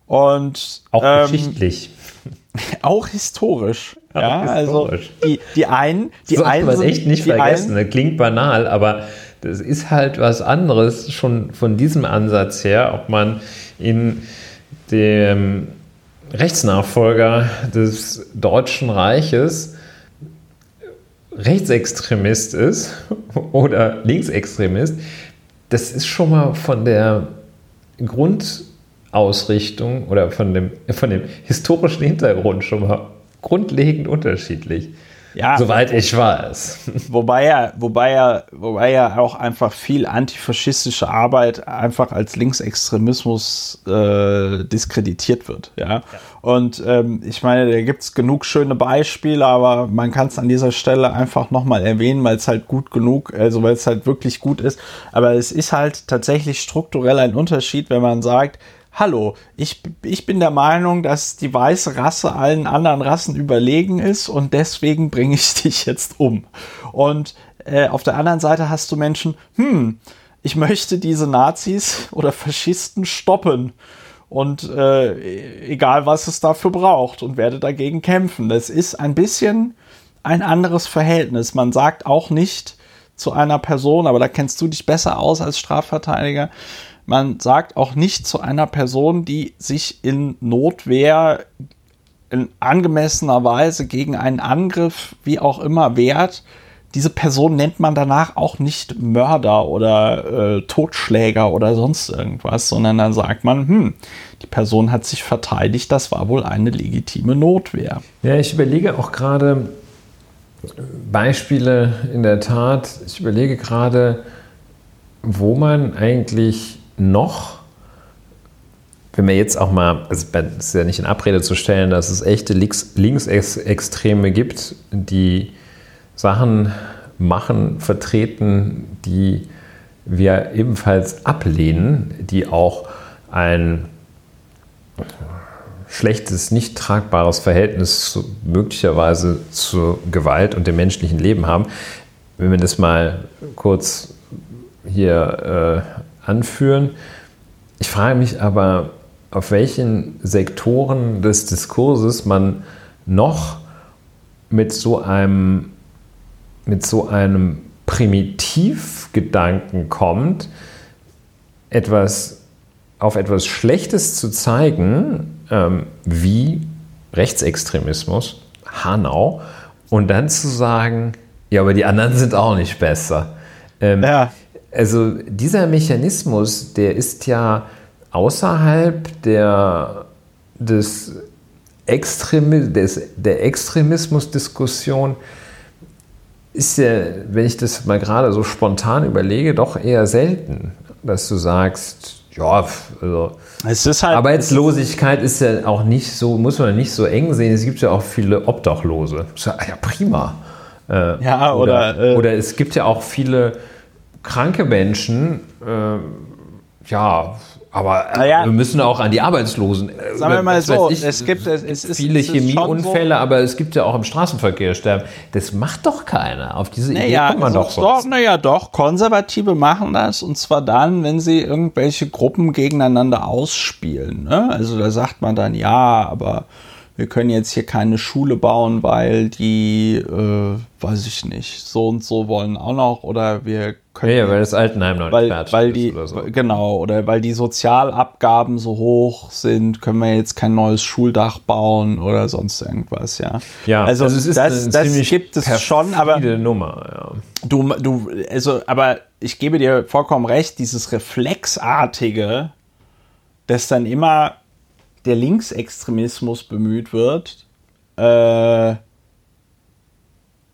Und auch ähm, geschichtlich. Auch historisch. Ja, also historisch. also die, die einen, die das einen man echt nicht vergessen. Einen, klingt banal, aber das ist halt was anderes schon von diesem Ansatz her, ob man in dem Rechtsnachfolger des Deutschen Reiches Rechtsextremist ist oder Linksextremist, das ist schon mal von der Grundausrichtung oder von dem, von dem historischen Hintergrund schon mal grundlegend unterschiedlich. Ja, Soweit ich weiß. Wobei ja, wobei ja, wobei ja auch einfach viel antifaschistische Arbeit einfach als Linksextremismus äh, diskreditiert wird. Ja. ja. Und ähm, ich meine, da gibt es genug schöne Beispiele, aber man kann es an dieser Stelle einfach nochmal erwähnen, weil es halt gut genug, also weil es halt wirklich gut ist. Aber es ist halt tatsächlich strukturell ein Unterschied, wenn man sagt, hallo, ich, ich bin der Meinung, dass die weiße Rasse allen anderen Rassen überlegen ist und deswegen bringe ich dich jetzt um. Und äh, auf der anderen Seite hast du Menschen, hm, ich möchte diese Nazis oder Faschisten stoppen. Und äh, egal, was es dafür braucht und werde dagegen kämpfen. Das ist ein bisschen ein anderes Verhältnis. Man sagt auch nicht zu einer Person, aber da kennst du dich besser aus als Strafverteidiger, man sagt auch nicht zu einer Person, die sich in Notwehr in angemessener Weise gegen einen Angriff, wie auch immer, wehrt. Diese Person nennt man danach auch nicht Mörder oder äh, Totschläger oder sonst irgendwas, sondern dann sagt man, hm, die Person hat sich verteidigt, das war wohl eine legitime Notwehr. Ja, ich überlege auch gerade Beispiele in der Tat. Ich überlege gerade, wo man eigentlich noch, wenn wir jetzt auch mal, also es ist ja nicht in Abrede zu stellen, dass es echte Linksextreme gibt, die Sachen machen, vertreten, die wir ebenfalls ablehnen, die auch ein schlechtes, nicht tragbares Verhältnis zu, möglicherweise zur Gewalt und dem menschlichen Leben haben. Wenn wir das mal kurz hier äh, anführen. Ich frage mich aber, auf welchen Sektoren des Diskurses man noch mit so einem mit so einem Primitivgedanken kommt, etwas auf etwas Schlechtes zu zeigen, ähm, wie Rechtsextremismus, Hanau, und dann zu sagen, ja, aber die anderen sind auch nicht besser. Ähm, ja. Also dieser Mechanismus, der ist ja außerhalb der, des Extremi des, der Extremismusdiskussion ist ja, wenn ich das mal gerade so spontan überlege, doch eher selten, dass du sagst, ja, also es ist halt, Arbeitslosigkeit ist ja auch nicht so, muss man nicht so eng sehen. Es gibt ja auch viele Obdachlose. Ja, prima. Äh, ja, oder, oder, äh, oder, es gibt ja auch viele kranke Menschen, äh, ja, aber ja. wir müssen auch an die Arbeitslosen. Äh, Sagen wir mal so, ich, es gibt es, es ist, viele Chemieunfälle, so. aber es gibt ja auch im Straßenverkehr sterben. Das macht doch keiner. Auf diese naja, Idee kommt man doch. Doch, naja, doch. Konservative machen das und zwar dann, wenn sie irgendwelche Gruppen gegeneinander ausspielen. Ne? Also da sagt man dann, ja, aber wir können jetzt hier keine Schule bauen, weil die, äh, weiß ich nicht, so und so wollen auch noch oder wir können. Ja, weil das Altenheim noch weil, nicht weil die, oder so. Genau, oder weil die Sozialabgaben so hoch sind, können wir jetzt kein neues Schuldach bauen oder sonst irgendwas, ja. Ja, also, also es ist das, das gibt es schon, aber. Nummer, ja. Du, du, also, aber ich gebe dir vollkommen recht, dieses Reflexartige, das dann immer der Linksextremismus bemüht wird, äh,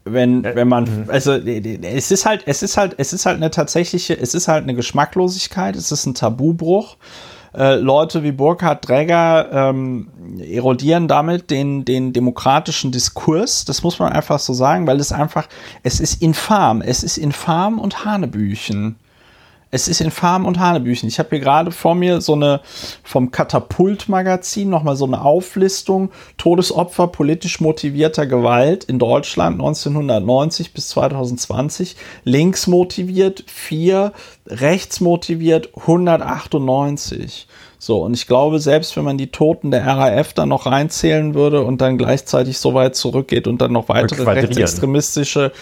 wenn, wenn man, mhm. also es ist halt, es ist halt, es ist halt eine tatsächliche, es ist halt eine Geschmacklosigkeit, es ist ein Tabubruch. Äh, Leute wie Burkhard Dräger ähm, erodieren damit den, den demokratischen Diskurs, das muss man einfach so sagen, weil es einfach, es ist infam, es ist infam und Hanebüchen. Es ist infam und Hanebüchen. Ich habe hier gerade vor mir so eine vom Katapult-Magazin nochmal so eine Auflistung Todesopfer politisch motivierter Gewalt in Deutschland 1990 bis 2020. Links motiviert 4, rechts motiviert 198. So, und ich glaube, selbst wenn man die Toten der RAF dann noch reinzählen würde und dann gleichzeitig so weit zurückgeht und dann noch weitere rechtsextremistische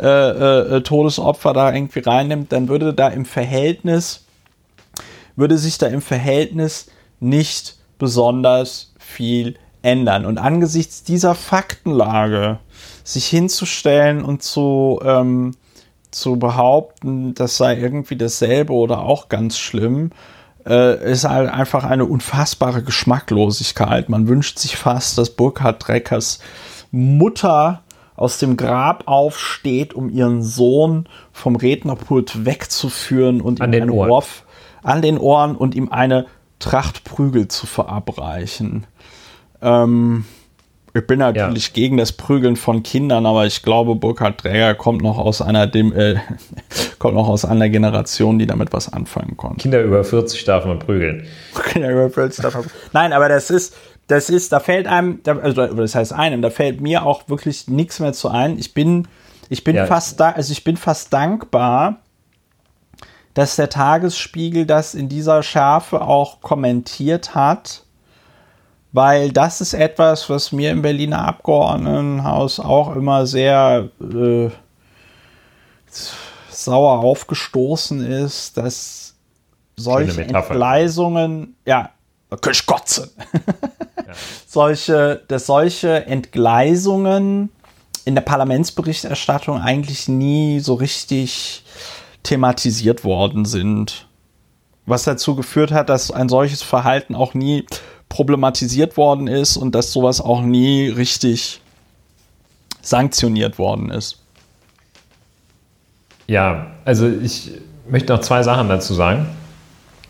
äh, äh, Todesopfer da irgendwie reinnimmt, dann würde da im Verhältnis, würde sich da im Verhältnis nicht besonders viel ändern. Und angesichts dieser Faktenlage sich hinzustellen und zu, ähm, zu behaupten, das sei irgendwie dasselbe oder auch ganz schlimm, äh, ist halt einfach eine unfassbare Geschmacklosigkeit. Man wünscht sich fast, dass Burkhard Dreckers Mutter aus dem Grab aufsteht, um ihren Sohn vom Rednerpult wegzuführen und an ihm einen Ohr an den Ohren und ihm eine Tracht Prügel zu verabreichen. Ähm, ich bin natürlich ja. gegen das Prügeln von Kindern, aber ich glaube, Burkhard Träger kommt noch aus einer dem, äh, kommt noch aus einer Generation, die damit was anfangen konnte. Kinder über 40 darf man prügeln. Kinder über 40 darf man Nein, aber das ist, das ist, da fällt einem, also das heißt einem, da fällt mir auch wirklich nichts mehr zu ein. Ich bin, ich bin ja. fast da, also ich bin fast dankbar, dass der Tagesspiegel das in dieser Schärfe auch kommentiert hat weil das ist etwas, was mir im Berliner Abgeordnetenhaus auch immer sehr äh, sauer aufgestoßen ist, dass solche Entgleisungen, ja, ich kotzen. ja. solche, dass solche Entgleisungen in der Parlamentsberichterstattung eigentlich nie so richtig thematisiert worden sind. Was dazu geführt hat, dass ein solches Verhalten auch nie problematisiert worden ist und dass sowas auch nie richtig sanktioniert worden ist. Ja, also ich möchte noch zwei Sachen dazu sagen.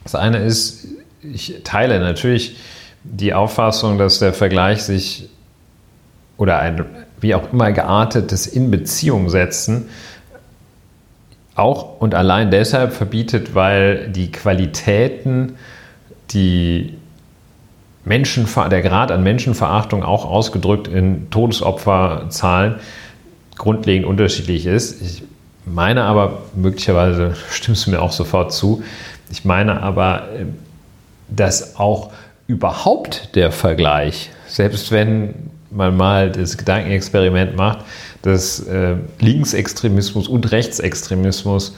Das eine ist, ich teile natürlich die Auffassung, dass der Vergleich sich oder ein wie auch immer geartetes in Beziehung setzen auch und allein deshalb verbietet, weil die Qualitäten, die Menschen, der Grad an Menschenverachtung auch ausgedrückt in Todesopferzahlen grundlegend unterschiedlich ist. Ich meine aber, möglicherweise stimmst du mir auch sofort zu, ich meine aber, dass auch überhaupt der Vergleich, selbst wenn man mal das Gedankenexperiment macht, dass äh, Linksextremismus und Rechtsextremismus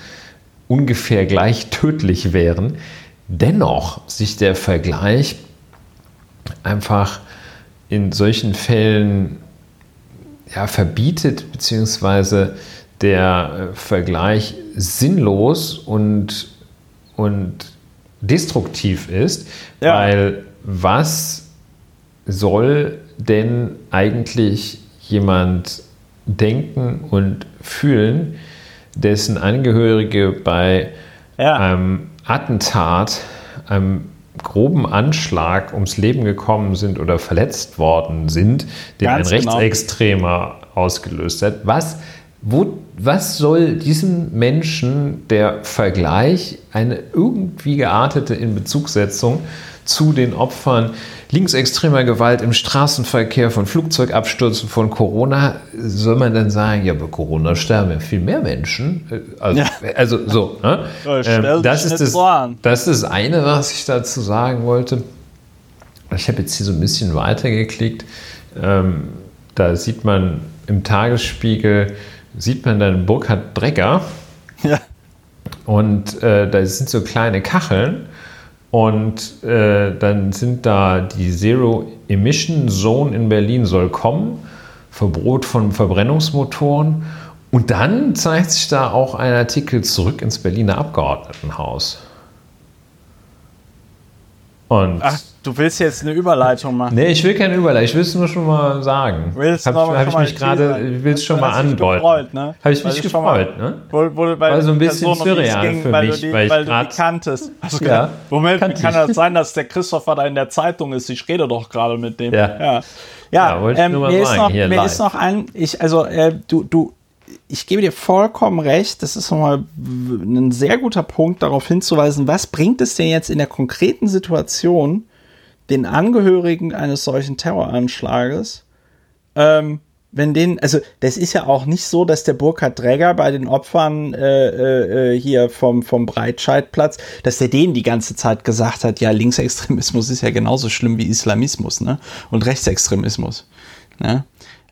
ungefähr gleich tödlich wären, dennoch sich der Vergleich einfach in solchen Fällen ja, verbietet, beziehungsweise der äh, Vergleich sinnlos und, und destruktiv ist, ja. weil was soll denn eigentlich jemand denken und fühlen, dessen Angehörige bei ja. einem Attentat, einem groben Anschlag ums Leben gekommen sind oder verletzt worden sind, den Ganz ein genau. Rechtsextremer ausgelöst hat. Was, wo, was soll diesem Menschen der Vergleich, eine irgendwie geartete Inbezugsetzung zu den Opfern linksextremer Gewalt im Straßenverkehr, von Flugzeugabstürzen, von Corona, soll man dann sagen, ja, bei Corona sterben ja viel mehr Menschen. Äh, also, ja. also so. Ne? Ähm, das, ist das, das ist das eine, was ich dazu sagen wollte. Ich habe jetzt hier so ein bisschen weitergeklickt. Ähm, da sieht man im Tagesspiegel, sieht man dann Burkhard Brecker. Ja. Und äh, da sind so kleine Kacheln. Und äh, dann sind da die Zero Emission Zone in Berlin soll kommen, Verbot von Verbrennungsmotoren. Und dann zeigt sich da auch ein Artikel zurück ins Berliner Abgeordnetenhaus. Und Ach, du willst jetzt eine Überleitung machen? Nee, ich will keine Überleitung, ich will es nur schon mal sagen. Willst hab, hab ich mich gerade, ich will es schon mal andeuten. Gefreut, ne? Habe ich mich gefreut, ne? Wo, wo, weil so ein bisschen surreal ging, für weil mich, du die, weil, weil du die kanntest. Also, ja, Moment, kann das sein, dass der Christopher da in der Zeitung ist? Ich rede doch gerade mit dem. Ja. Ja, ja, ja ähm, mir, ist noch, mir ist noch ein, ich, also äh, du, du, ich gebe dir vollkommen recht, das ist nochmal ein sehr guter Punkt, darauf hinzuweisen, was bringt es denn jetzt in der konkreten Situation den Angehörigen eines solchen Terroranschlages, ähm, wenn den, also das ist ja auch nicht so, dass der Burkhard Dräger bei den Opfern äh, äh, äh, hier vom, vom Breitscheidplatz, dass der denen die ganze Zeit gesagt hat, ja, Linksextremismus ist ja genauso schlimm wie Islamismus, ne? Und Rechtsextremismus. Ne?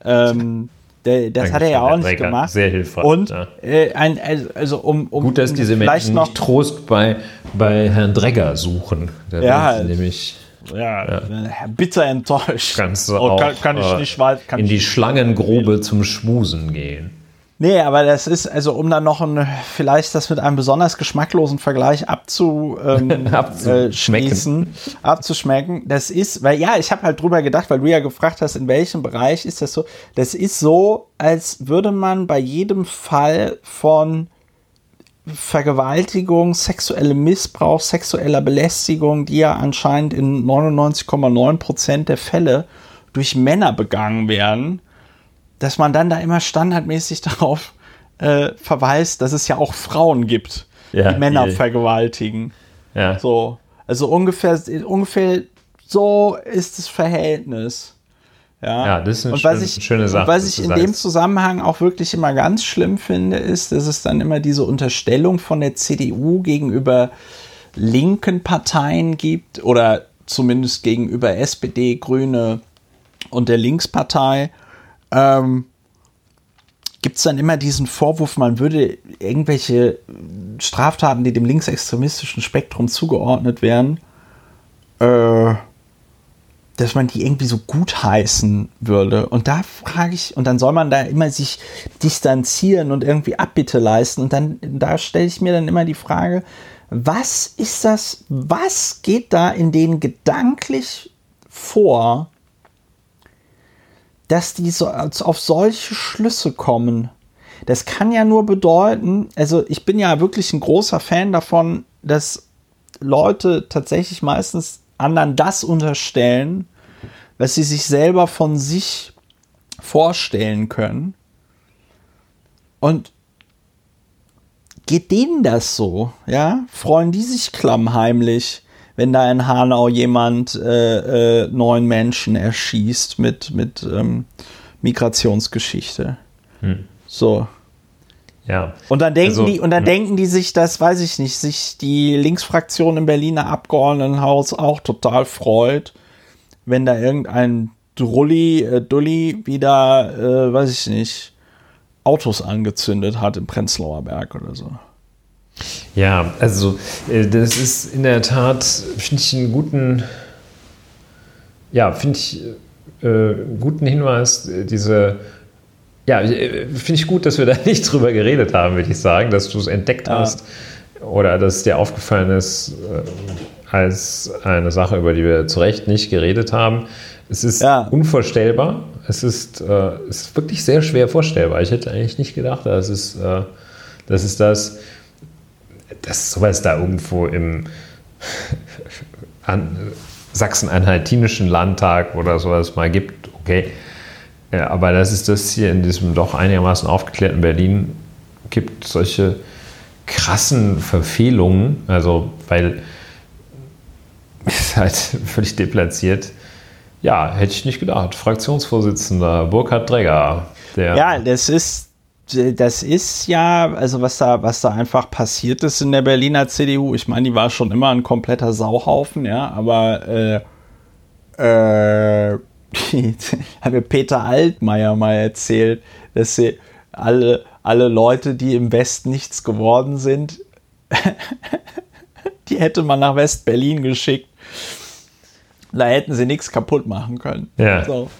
Ähm, der, das hat er ja auch nicht gemacht. Sehr hilfreich. Und äh, ein, also um, um gut, dass diese Menschen noch Trost bei, bei Herrn Dregger suchen. Der ja, nämlich ja, ja, bitter enttäuscht. Kannst du oh, auch, kann, kann ich nicht kann in die Schlangengrube zum Schmusen gehen. Nee, aber das ist, also um dann noch ein, vielleicht das mit einem besonders geschmacklosen Vergleich abzu, ähm, abzuschmecken. Äh, abzuschmecken. Das ist, weil ja, ich habe halt drüber gedacht, weil du ja gefragt hast, in welchem Bereich ist das so. Das ist so, als würde man bei jedem Fall von Vergewaltigung, sexuellem Missbrauch, sexueller Belästigung, die ja anscheinend in 99,9 Prozent der Fälle durch Männer begangen werden, dass man dann da immer standardmäßig darauf äh, verweist, dass es ja auch Frauen gibt, ja, die Männer die, vergewaltigen. Ja. So. Also ungefähr, ungefähr so ist das Verhältnis. Ja, ja das ist eine und was ich, schöne Sache. Und was ich in dem Zusammenhang auch wirklich immer ganz schlimm finde, ist, dass es dann immer diese Unterstellung von der CDU gegenüber linken Parteien gibt oder zumindest gegenüber SPD, Grüne und der Linkspartei ähm, gibt es dann immer diesen Vorwurf, man würde irgendwelche Straftaten, die dem linksextremistischen Spektrum zugeordnet werden, äh, dass man die irgendwie so gutheißen würde. Und da frage ich, und dann soll man da immer sich distanzieren und irgendwie Abbitte leisten. Und dann, da stelle ich mir dann immer die Frage, was ist das, was geht da in denen gedanklich vor, dass die so auf solche Schlüsse kommen. Das kann ja nur bedeuten, also ich bin ja wirklich ein großer Fan davon, dass Leute tatsächlich meistens anderen das unterstellen, was sie sich selber von sich vorstellen können. Und geht denen das so? Ja, freuen die sich klammheimlich, wenn da in Hanau jemand äh, äh, neun Menschen erschießt mit, mit ähm, Migrationsgeschichte. Hm. So. Ja. Und dann denken also, die, und dann hm. denken die sich, das weiß ich nicht, sich die Linksfraktion im Berliner Abgeordnetenhaus auch total freut, wenn da irgendein Drulli, äh, Dulli wieder, äh, weiß ich nicht, Autos angezündet hat im Prenzlauer Berg oder so. Ja, also äh, das ist in der Tat, finde ich einen guten, ja, finde ich äh, guten Hinweis, äh, diese, ja, äh, finde ich gut, dass wir da nicht drüber geredet haben, würde ich sagen, dass du es entdeckt ja. hast oder dass es dir aufgefallen ist äh, als eine Sache, über die wir zu Recht nicht geredet haben. Es ist ja. unvorstellbar. Es ist, äh, es ist wirklich sehr schwer vorstellbar. Ich hätte eigentlich nicht gedacht, dass es, äh, dass es das, dass sowas da irgendwo im Sachsen-Anhaltinischen Landtag oder sowas mal gibt. Okay. Ja, aber dass es das hier in diesem doch einigermaßen aufgeklärten Berlin gibt, solche krassen Verfehlungen, also weil ist halt völlig deplatziert ja, hätte ich nicht gedacht. Fraktionsvorsitzender Burkhard Dregger. Ja, das ist, das ist ja, also was da, was da einfach passiert ist in der Berliner CDU. Ich meine, die war schon immer ein kompletter Sauhaufen, ja, aber äh, äh, hat mir Peter Altmaier mal erzählt, dass sie alle, alle Leute, die im Westen nichts geworden sind, die hätte man nach West-Berlin geschickt da hätten sie nichts kaputt machen können. Ja. So.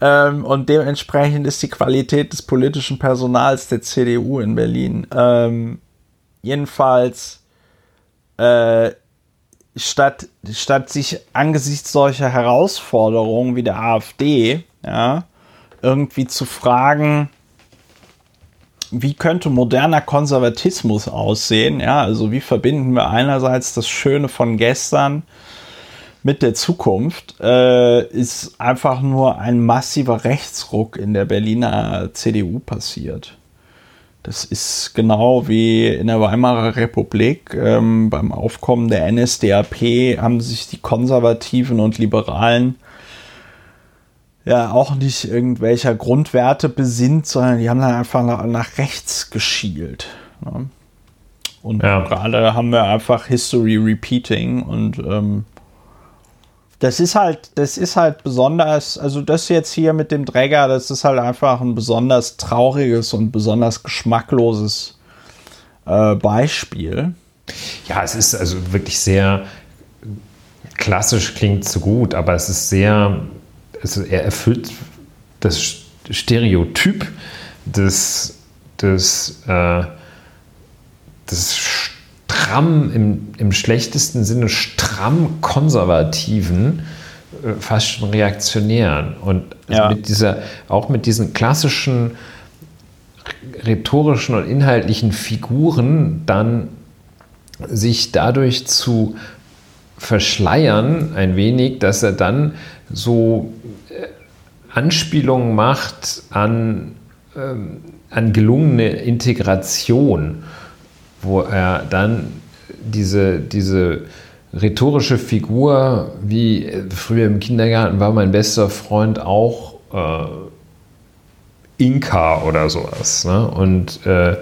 Ähm, und dementsprechend ist die Qualität des politischen Personals der CDU in Berlin ähm, jedenfalls äh, statt, statt sich angesichts solcher Herausforderungen wie der AfD ja, irgendwie zu fragen, wie könnte moderner Konservatismus aussehen? Ja, also wie verbinden wir einerseits das Schöne von gestern mit der Zukunft äh, ist einfach nur ein massiver Rechtsruck in der Berliner CDU passiert. Das ist genau wie in der Weimarer Republik. Ähm, beim Aufkommen der NSDAP haben sich die Konservativen und Liberalen ja auch nicht irgendwelcher Grundwerte besinnt, sondern die haben dann einfach nach, nach rechts geschielt. Ne? Und ja. gerade haben wir einfach History Repeating und ähm, das ist halt, das ist halt besonders, also das jetzt hier mit dem Träger, das ist halt einfach ein besonders trauriges und besonders geschmackloses äh, Beispiel. Ja, es ist also wirklich sehr klassisch klingt zu gut, aber es ist sehr, also er erfüllt das Stereotyp des, des, äh, des stramm, im, im schlechtesten Sinne stramm konservativen, äh, fast schon reaktionären. Und ja. mit dieser, auch mit diesen klassischen rhetorischen und inhaltlichen Figuren dann sich dadurch zu verschleiern ein wenig, dass er dann so äh, Anspielungen macht an, ähm, an gelungene Integration wo er dann diese, diese rhetorische Figur, wie früher im Kindergarten war mein bester Freund auch äh, Inka oder sowas. Ne? Und äh,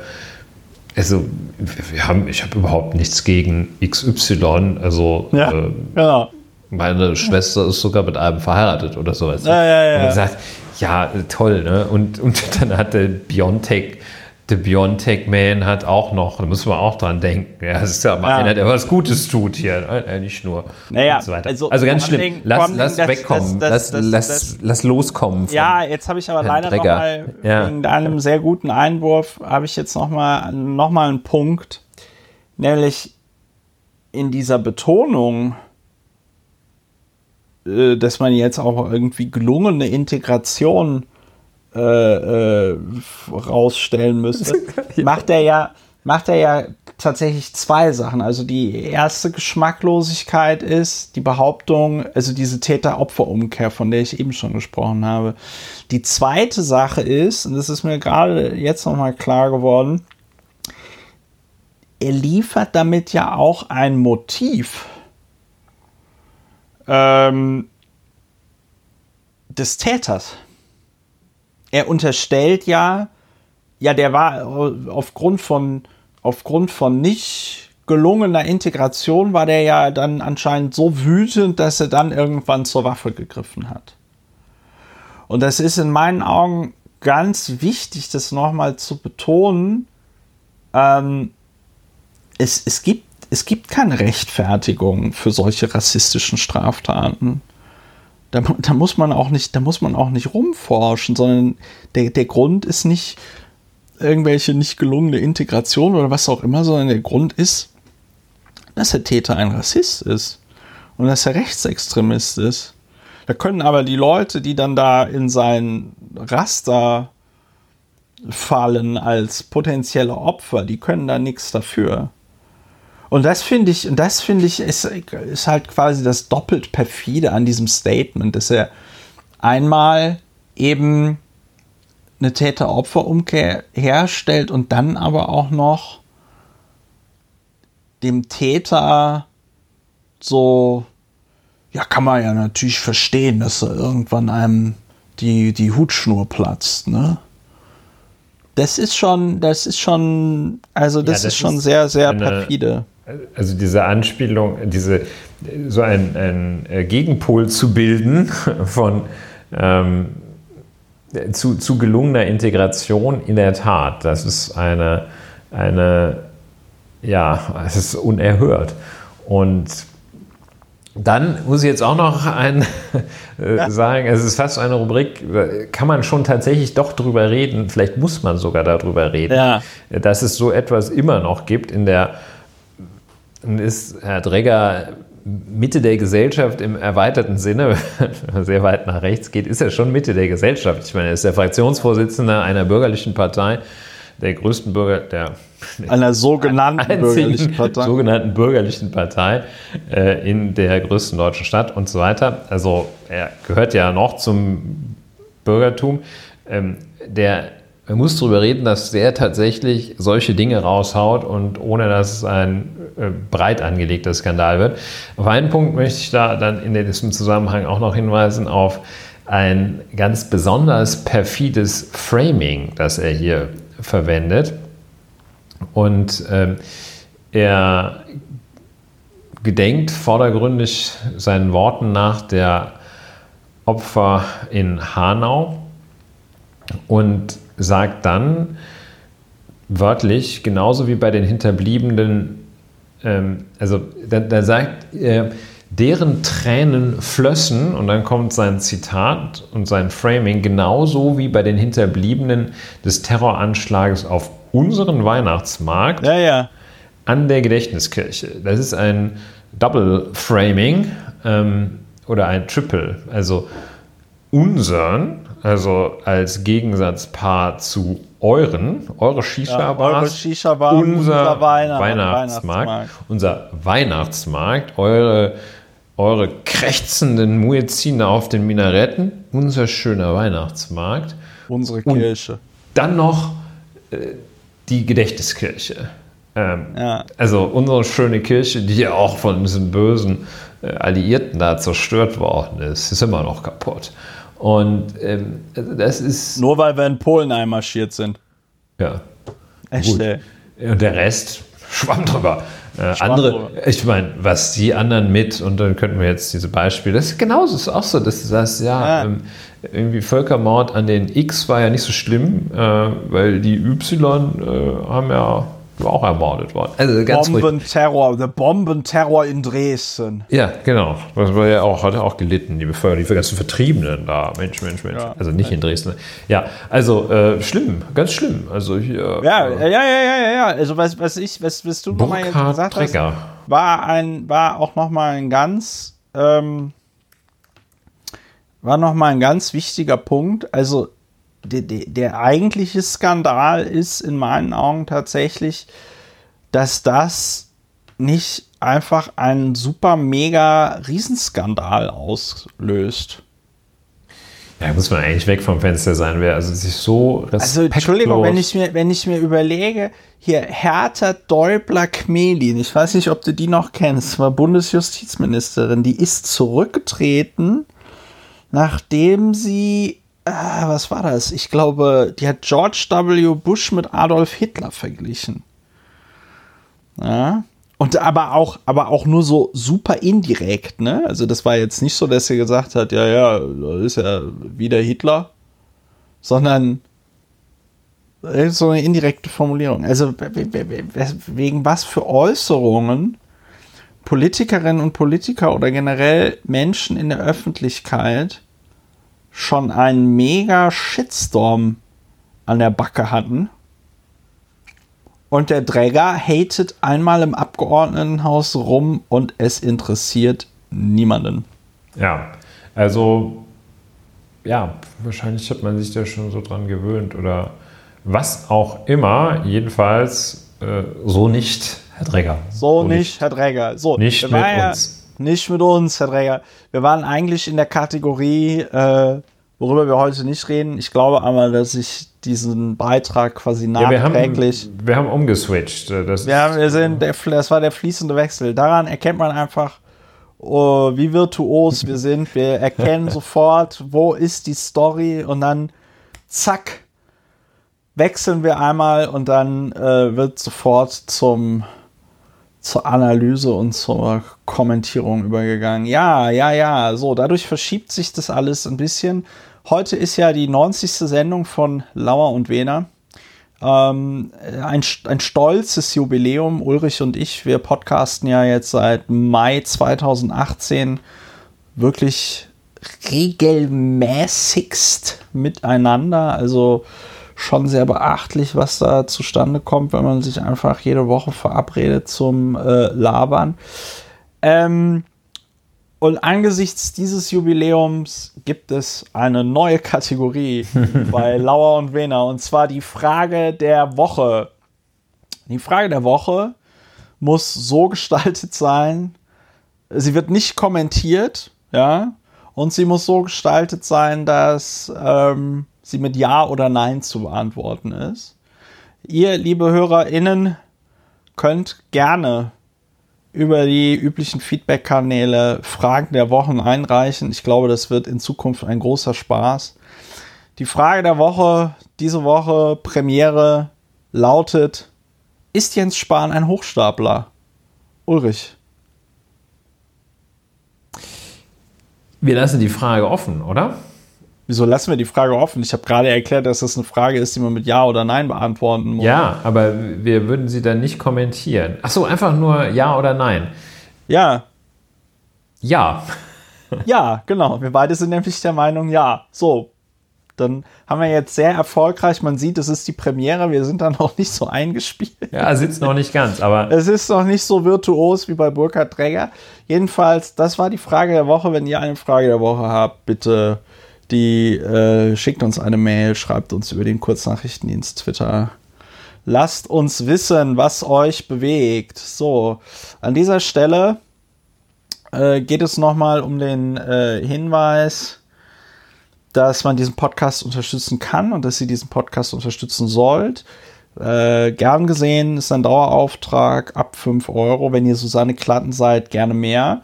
also wir haben, ich habe überhaupt nichts gegen XY. Also ja, äh, genau. meine Schwester ist sogar mit einem verheiratet oder sowas. Ja, ja, ja. Und er sagt, ja, toll, ne? Und, und dann hat der Biontech The Biontech Man hat auch noch, da müssen wir auch dran denken. Ja, das ist ja mal ja. einer, der was Gutes tut hier, äh, nicht nur. Naja, so also, also ganz schlimm. Ding, lass, lass das, wegkommen, das, das, lass, lass, loskommen. Ja, jetzt habe ich aber leider Träger. noch mal ja. wegen deinem sehr guten Einwurf habe ich jetzt noch mal, noch mal einen Punkt, nämlich in dieser Betonung, äh, dass man jetzt auch irgendwie gelungene Integration äh, äh, rausstellen müsste, ja. macht er ja, macht er ja tatsächlich zwei Sachen. Also die erste Geschmacklosigkeit ist die Behauptung, also diese Täter-Opfer-Umkehr, von der ich eben schon gesprochen habe. Die zweite Sache ist, und das ist mir gerade jetzt nochmal klar geworden, er liefert damit ja auch ein Motiv ähm, des Täters er unterstellt ja, ja, der war aufgrund von, aufgrund von nicht gelungener Integration war der ja dann anscheinend so wütend, dass er dann irgendwann zur Waffe gegriffen hat. Und das ist in meinen Augen ganz wichtig, das nochmal zu betonen. Ähm, es, es, gibt, es gibt keine Rechtfertigung für solche rassistischen Straftaten. Da, da, muss man auch nicht, da muss man auch nicht rumforschen, sondern der, der Grund ist nicht irgendwelche nicht gelungene Integration oder was auch immer, sondern der Grund ist, dass der Täter ein Rassist ist und dass er Rechtsextremist ist. Da können aber die Leute, die dann da in sein Raster fallen als potenzielle Opfer, die können da nichts dafür. Und das finde ich, und das finde ich, ist, ist halt quasi das doppelt perfide an diesem Statement, dass er einmal eben eine Täter-Opfer-Umkehr herstellt und dann aber auch noch dem Täter so, ja, kann man ja natürlich verstehen, dass er irgendwann einem die, die Hutschnur platzt, ne? Das ist schon, das ist schon, also das, ja, das ist schon ist sehr, sehr perfide. Also diese Anspielung, diese, so ein, ein äh, Gegenpol zu bilden von ähm, zu, zu gelungener Integration in der Tat. Das ist eine, eine ja, es ist unerhört. Und dann muss ich jetzt auch noch ein, äh, sagen, es ist fast eine Rubrik, kann man schon tatsächlich doch drüber reden, vielleicht muss man sogar darüber reden, ja. dass es so etwas immer noch gibt in der, ist Herr Dregger Mitte der Gesellschaft im erweiterten Sinne, wenn man sehr weit nach rechts geht, ist er schon Mitte der Gesellschaft. Ich meine, er ist der Fraktionsvorsitzende einer bürgerlichen Partei, der größten Bürger, der einer sogenannten bürgerlichen Partei. sogenannten bürgerlichen Partei äh, in der größten deutschen Stadt und so weiter. Also er gehört ja noch zum Bürgertum. Ähm, der man muss darüber reden, dass der tatsächlich solche Dinge raushaut und ohne dass es ein äh, breit angelegter Skandal wird. Auf einen Punkt möchte ich da dann in diesem Zusammenhang auch noch hinweisen auf ein ganz besonders perfides Framing, das er hier verwendet. Und ähm, er gedenkt vordergründig seinen Worten nach der Opfer in Hanau und sagt dann wörtlich, genauso wie bei den Hinterbliebenen, ähm, also da, da sagt er, deren Tränen flössen, und dann kommt sein Zitat und sein Framing, genauso wie bei den Hinterbliebenen des Terroranschlages auf unseren Weihnachtsmarkt ja, ja. an der Gedächtniskirche. Das ist ein Double Framing ähm, oder ein Triple. Also unseren, also als Gegensatzpaar zu euren, eure Shisha-Bars, ja, Shisha unser, unser Weihnacht, Weihnachtsmarkt, Weihnachtsmarkt, unser Weihnachtsmarkt, eure, eure krächzenden Muezzine auf den Minaretten, unser schöner Weihnachtsmarkt. Unsere Kirche. Und dann noch äh, die Gedächtniskirche. Ähm, ja. Also unsere schöne Kirche, die ja auch von diesen bösen äh, Alliierten da zerstört worden ist, ist immer noch kaputt. Und ähm, das ist. Nur weil wir in Polen einmarschiert sind. Ja. Echt, Und der Rest schwamm drüber. Äh, andere, drüber. ich meine, was die anderen mit, und dann könnten wir jetzt diese Beispiele, das ist genauso, ist auch so, dass du sagst, ja, ja. Ähm, irgendwie Völkermord an den X war ja nicht so schlimm, äh, weil die Y äh, haben ja auch ermordet worden. Also ganz Bombenterror, der Bombenterror in Dresden. Ja, genau. Das war ja auch, hat ja auch gelitten, die Bevölkerung, die ganzen Vertriebenen da. Mensch, Mensch, Mensch. Ja. Also nicht in Dresden. Ja, also äh, schlimm, ganz schlimm. Also hier. Ja, äh, ja, ja, ja, ja, ja. Also was, was ich, was, was du nochmal gesagt Trecker. hast, war ein, war auch nochmal ein ganz, ähm, war nochmal ein ganz wichtiger Punkt. Also der, der, der eigentliche Skandal ist in meinen Augen tatsächlich, dass das nicht einfach einen super mega Riesenskandal auslöst. Ja, muss man eigentlich weg vom Fenster sein, wer also sich so Also Entschuldigung, wenn ich mir, wenn ich mir überlege, hier Hertha Däubler-Kmelin, ich weiß nicht, ob du die noch kennst, war Bundesjustizministerin, die ist zurückgetreten, nachdem sie ah, was war das? Ich glaube, die hat George W. Bush mit Adolf Hitler verglichen. Ja. Und aber auch, aber auch nur so super indirekt, ne? Also das war jetzt nicht so, dass er gesagt hat, ja, ja, das ist ja wieder Hitler, sondern so eine indirekte Formulierung. Also wegen was für Äußerungen Politikerinnen und Politiker oder generell Menschen in der Öffentlichkeit schon einen mega Shitstorm an der Backe hatten. Und der Träger hatet einmal im Abgeordnetenhaus rum und es interessiert niemanden. Ja, also ja, wahrscheinlich hat man sich da schon so dran gewöhnt oder was auch immer. Jedenfalls äh, so nicht, Herr Träger. So, so nicht, nicht, Herr Träger. So, nicht mit ja, uns. Nicht mit uns, Herr Träger. Wir waren eigentlich in der Kategorie, äh, worüber wir heute nicht reden. Ich glaube einmal, dass ich diesen Beitrag quasi nachträglich. Ja, wir, haben, wir haben umgeswitcht. Das, ja, wir sind der, das war der fließende Wechsel. Daran erkennt man einfach, oh, wie virtuos wir sind. Wir erkennen sofort, wo ist die Story und dann zack, wechseln wir einmal und dann äh, wird sofort zum zur Analyse und zur Kommentierung übergegangen. Ja, ja, ja, so, dadurch verschiebt sich das alles ein bisschen. Heute ist ja die 90. Sendung von Lauer und Wehner. Ähm, ein, ein stolzes Jubiläum. Ulrich und ich, wir podcasten ja jetzt seit Mai 2018 wirklich regelmäßigst miteinander. Also schon sehr beachtlich, was da zustande kommt, wenn man sich einfach jede Woche verabredet zum äh, Labern. Ähm, und angesichts dieses Jubiläums gibt es eine neue Kategorie bei Lauer und Wehner und zwar die Frage der Woche. Die Frage der Woche muss so gestaltet sein, sie wird nicht kommentiert, ja, und sie muss so gestaltet sein, dass ähm, sie mit Ja oder Nein zu beantworten ist. Ihr, liebe HörerInnen, könnt gerne über die üblichen Feedback-Kanäle Fragen der Wochen einreichen. Ich glaube, das wird in Zukunft ein großer Spaß. Die Frage der Woche, diese Woche Premiere lautet: Ist Jens Spahn ein Hochstapler? Ulrich. Wir lassen die Frage offen, oder? Wieso lassen wir die Frage offen? Ich habe gerade erklärt, dass das eine Frage ist, die man mit Ja oder Nein beantworten muss. Ja, aber wir würden sie dann nicht kommentieren. Achso, einfach nur Ja oder Nein. Ja. Ja. ja, genau. Wir beide sind nämlich der Meinung, ja. So. Dann haben wir jetzt sehr erfolgreich, man sieht, es ist die Premiere, wir sind da noch nicht so eingespielt. Ja, sitzt noch nicht ganz, aber. Es ist noch nicht so virtuos wie bei Burkhard Träger. Jedenfalls, das war die Frage der Woche. Wenn ihr eine Frage der Woche habt, bitte die äh, schickt uns eine Mail, schreibt uns über den Kurznachrichtendienst Twitter. Lasst uns wissen, was euch bewegt. So, an dieser Stelle äh, geht es nochmal um den äh, Hinweis, dass man diesen Podcast unterstützen kann und dass ihr diesen Podcast unterstützen sollt. Äh, gern gesehen ist ein Dauerauftrag ab 5 Euro. Wenn ihr Susanne Klatten seid, gerne mehr.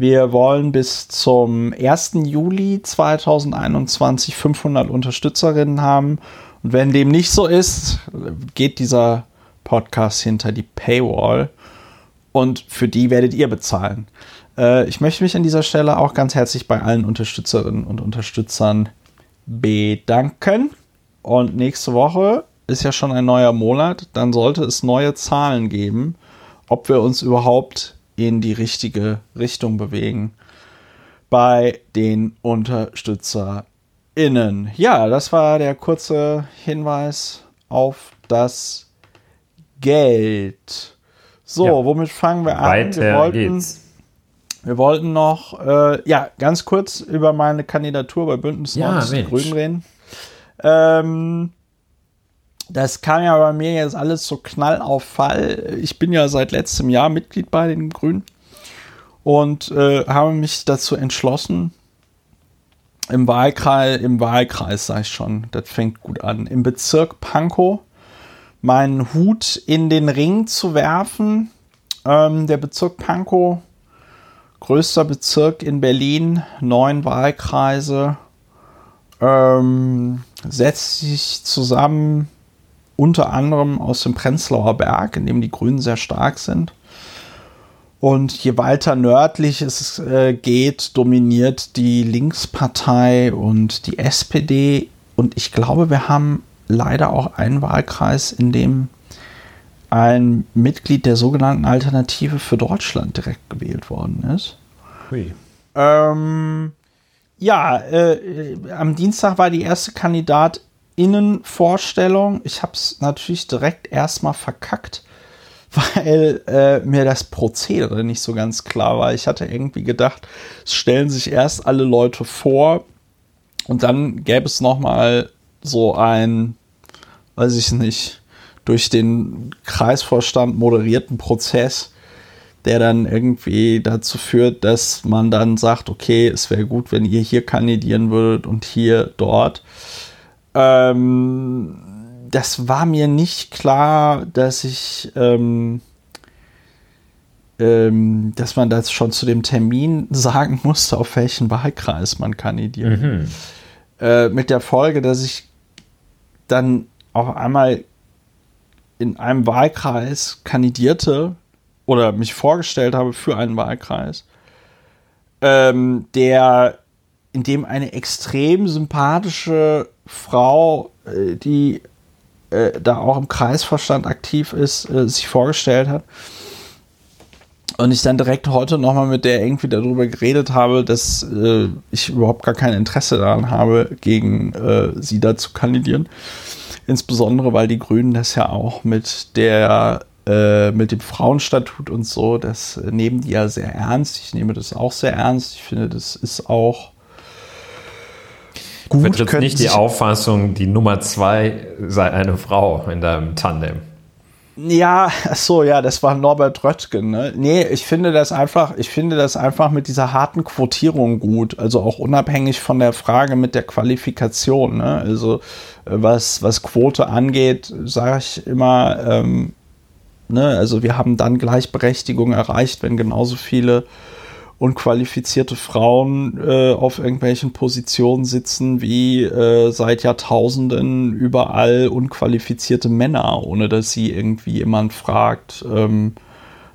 Wir wollen bis zum 1. Juli 2021 500 Unterstützerinnen haben. Und wenn dem nicht so ist, geht dieser Podcast hinter die Paywall. Und für die werdet ihr bezahlen. Äh, ich möchte mich an dieser Stelle auch ganz herzlich bei allen Unterstützerinnen und Unterstützern bedanken. Und nächste Woche ist ja schon ein neuer Monat. Dann sollte es neue Zahlen geben, ob wir uns überhaupt in die richtige Richtung bewegen bei den UnterstützerInnen. Ja, das war der kurze Hinweis auf das Geld. So, ja. womit fangen wir an? Weiter wir wollten, geht's. Wir wollten noch, äh, ja, ganz kurz über meine Kandidatur bei Bündnis ja, 90 Grünen reden. Ähm, das kam ja bei mir jetzt alles so knall auf Fall. Ich bin ja seit letztem Jahr Mitglied bei den Grünen und äh, habe mich dazu entschlossen, im Wahlkreis, im Wahlkreis sag ich schon, das fängt gut an, im Bezirk Pankow meinen Hut in den Ring zu werfen. Ähm, der Bezirk Pankow, größter Bezirk in Berlin, neun Wahlkreise, ähm, setzt sich zusammen unter anderem aus dem Prenzlauer Berg, in dem die Grünen sehr stark sind. Und je weiter nördlich es äh, geht, dominiert die Linkspartei und die SPD. Und ich glaube, wir haben leider auch einen Wahlkreis, in dem ein Mitglied der sogenannten Alternative für Deutschland direkt gewählt worden ist. Hui. Ähm, ja, äh, am Dienstag war die erste Kandidatinnenvorstellung. Ich habe es natürlich direkt erstmal verkackt, weil äh, mir das Prozedere nicht so ganz klar war. Ich hatte irgendwie gedacht, es stellen sich erst alle Leute vor und dann gäbe es noch mal so ein, weiß ich nicht, durch den Kreisvorstand moderierten Prozess, der dann irgendwie dazu führt, dass man dann sagt, okay, es wäre gut, wenn ihr hier kandidieren würdet und hier dort. Ähm, das war mir nicht klar, dass ich, ähm, ähm, dass man das schon zu dem Termin sagen musste, auf welchen Wahlkreis man kandidiert. Mhm. Äh, mit der Folge, dass ich dann auf einmal in einem Wahlkreis kandidierte oder mich vorgestellt habe für einen Wahlkreis, ähm, der in dem eine extrem sympathische Frau, äh, die äh, da auch im Kreisvorstand aktiv ist, äh, sich vorgestellt hat. Und ich dann direkt heute nochmal mit der irgendwie darüber geredet habe, dass äh, ich überhaupt gar kein Interesse daran habe, gegen äh, sie da zu kandidieren. Insbesondere, weil die Grünen das ja auch mit der äh, mit dem Frauenstatut und so, das nehmen die ja sehr ernst. Ich nehme das auch sehr ernst. Ich finde, das ist auch gut. Vertritt nicht die Auffassung, die Nummer zwei sei eine Frau in deinem Tandem. Ja, so, ja, das war Norbert Röttgen. Ne? Nee, ich finde das einfach, ich finde das einfach mit dieser harten Quotierung gut. Also auch unabhängig von der Frage mit der Qualifikation. Ne? Also äh, was, was Quote angeht, sage ich immer, ähm, ne, also wir haben dann Gleichberechtigung erreicht, wenn genauso viele unqualifizierte Frauen äh, auf irgendwelchen Positionen sitzen wie äh, seit Jahrtausenden überall unqualifizierte Männer, ohne dass sie irgendwie jemand fragt, ähm,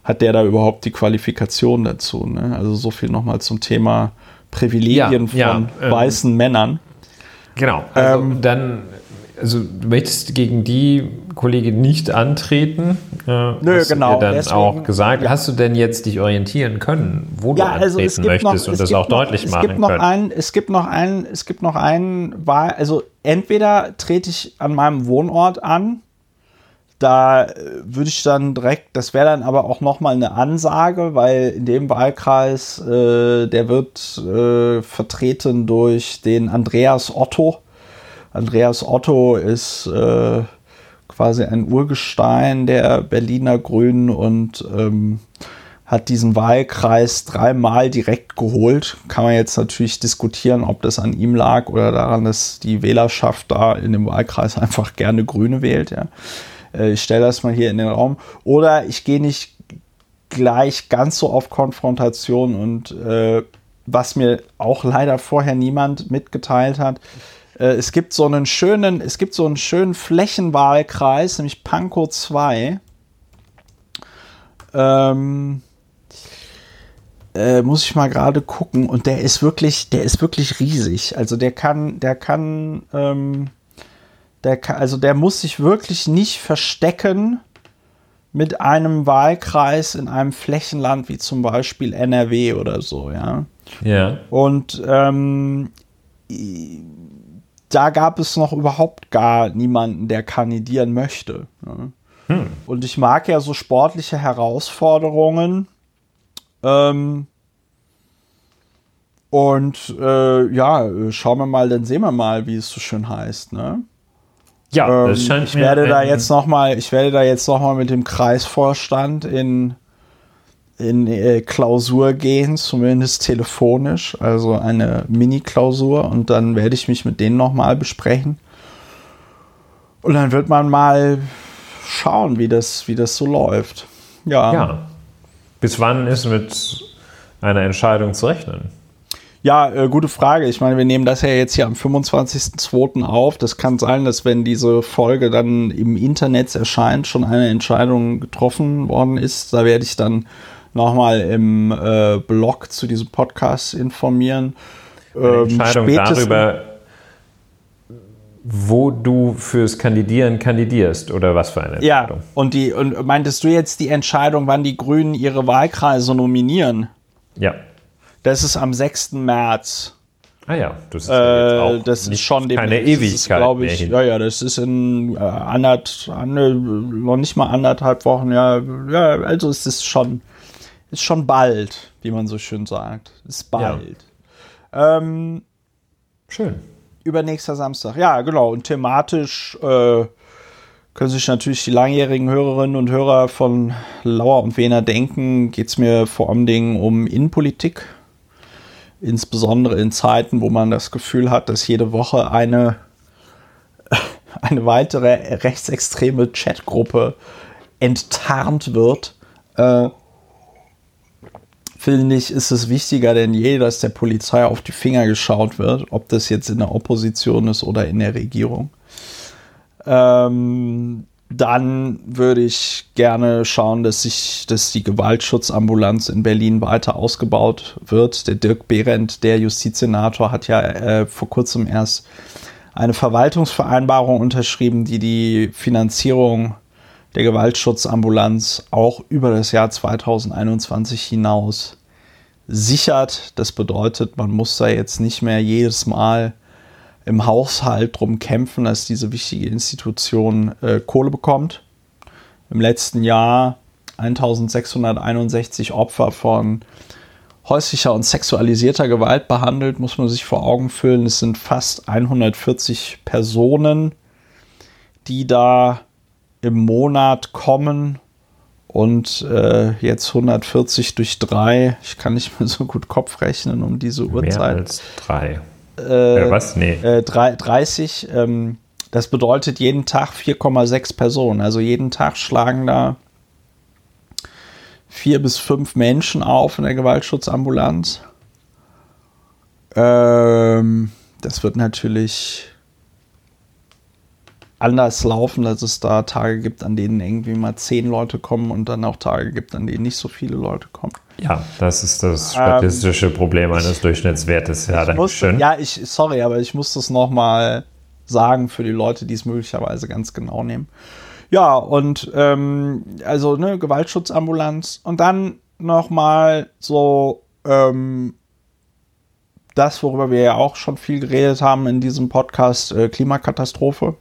hat der da überhaupt die Qualifikation dazu? Ne? Also so viel nochmal zum Thema Privilegien ja, von ja, ähm, weißen Männern. Genau. Also ähm, dann also du möchtest gegen die Kollegin nicht antreten. Äh, Nö, hast genau. Du dir dann Deswegen, auch gesagt. Ja. Hast du denn jetzt dich orientieren können, wo ja, du also antreten möchtest noch, und das auch noch, deutlich machen gibt noch können? Ein, es gibt noch einen, es gibt noch einen Wahl, also entweder trete ich an meinem Wohnort an, da äh, würde ich dann direkt, das wäre dann aber auch nochmal eine Ansage, weil in dem Wahlkreis, äh, der wird äh, vertreten durch den Andreas Otto Andreas Otto ist äh, quasi ein Urgestein der Berliner Grünen und ähm, hat diesen Wahlkreis dreimal direkt geholt. Kann man jetzt natürlich diskutieren, ob das an ihm lag oder daran, dass die Wählerschaft da in dem Wahlkreis einfach gerne Grüne wählt. Ja. Äh, ich stelle das mal hier in den Raum. Oder ich gehe nicht gleich ganz so auf Konfrontation und äh, was mir auch leider vorher niemand mitgeteilt hat, es gibt so einen schönen, es gibt so einen schönen Flächenwahlkreis, nämlich Pankow 2. Ähm, äh, muss ich mal gerade gucken und der ist wirklich, der ist wirklich riesig. Also der kann, der kann, ähm, der kann, also der muss sich wirklich nicht verstecken mit einem Wahlkreis in einem Flächenland wie zum Beispiel NRW oder so, ja. Ja. Und ähm, da gab es noch überhaupt gar niemanden, der kandidieren möchte. Ne? Hm. Und ich mag ja so sportliche Herausforderungen. Ähm, und äh, ja, schauen wir mal, dann sehen wir mal, wie es so schön heißt. Ne? Ja, ähm, ich werde da jetzt noch mal, ich werde da jetzt noch mal mit dem Kreisvorstand in in äh, Klausur gehen, zumindest telefonisch, also eine Mini-Klausur und dann werde ich mich mit denen nochmal besprechen. Und dann wird man mal schauen, wie das, wie das so läuft. Ja. ja. Bis wann ist mit einer Entscheidung zu rechnen? Ja, äh, gute Frage. Ich meine, wir nehmen das ja jetzt hier am 25.02. auf. Das kann sein, dass wenn diese Folge dann im Internet erscheint, schon eine Entscheidung getroffen worden ist. Da werde ich dann nochmal im äh, Blog zu diesem Podcast informieren. Ähm, Entscheidung darüber, wo du fürs Kandidieren kandidierst oder was für eine Entscheidung? Ja, und, die, und meintest du jetzt die Entscheidung, wann die Grünen ihre Wahlkreise nominieren? Ja. Das ist am 6. März. Ah ja, das ist, ja auch das ist schon keine Ewigkeit. glaube ich. Ja, ja, das ist in äh, anderth, andere, noch nicht mal anderthalb Wochen. Ja, ja, also ist es schon, ist schon bald, wie man so schön sagt. Ist bald. Ja. Ähm, schön übernächster Samstag. Ja, genau. Und thematisch äh, können sich natürlich die langjährigen Hörerinnen und Hörer von Lauer und Wehner denken, geht es mir vor allem Dingen um Innenpolitik. Insbesondere in Zeiten, wo man das Gefühl hat, dass jede Woche eine, eine weitere rechtsextreme Chatgruppe enttarnt wird. Äh, finde ich, ist es wichtiger denn je, dass der Polizei auf die Finger geschaut wird, ob das jetzt in der Opposition ist oder in der Regierung. Ähm, dann würde ich gerne schauen, dass sich, dass die Gewaltschutzambulanz in Berlin weiter ausgebaut wird. Der Dirk Behrendt, der Justizsenator, hat ja äh, vor kurzem erst eine Verwaltungsvereinbarung unterschrieben, die die Finanzierung der Gewaltschutzambulanz auch über das Jahr 2021 hinaus sichert. Das bedeutet, man muss da jetzt nicht mehr jedes Mal im Haushalt drum kämpfen, dass diese wichtige Institution äh, Kohle bekommt. Im letzten Jahr 1661 Opfer von häuslicher und sexualisierter Gewalt behandelt, muss man sich vor Augen führen. Es sind fast 140 Personen, die da im Monat kommen und äh, jetzt 140 durch 3. Ich kann nicht mehr so gut Kopf rechnen um diese Uhrzeit. Mehr als 3. Äh, äh, was? Nee. Äh, 30. Ähm, das bedeutet jeden Tag 4,6 Personen. Also jeden Tag schlagen da vier bis fünf Menschen auf in der Gewaltschutzambulanz. Ähm, das wird natürlich anders laufen, dass es da Tage gibt, an denen irgendwie mal zehn Leute kommen und dann auch Tage gibt, an denen nicht so viele Leute kommen. Ja, das ist das statistische ähm, Problem eines ich, Durchschnittswertes. Ja, danke schön. Ja, ich, sorry, aber ich muss das nochmal sagen für die Leute, die es möglicherweise ganz genau nehmen. Ja, und ähm, also ne, Gewaltschutzambulanz und dann nochmal so ähm, das, worüber wir ja auch schon viel geredet haben in diesem Podcast, äh, Klimakatastrophe.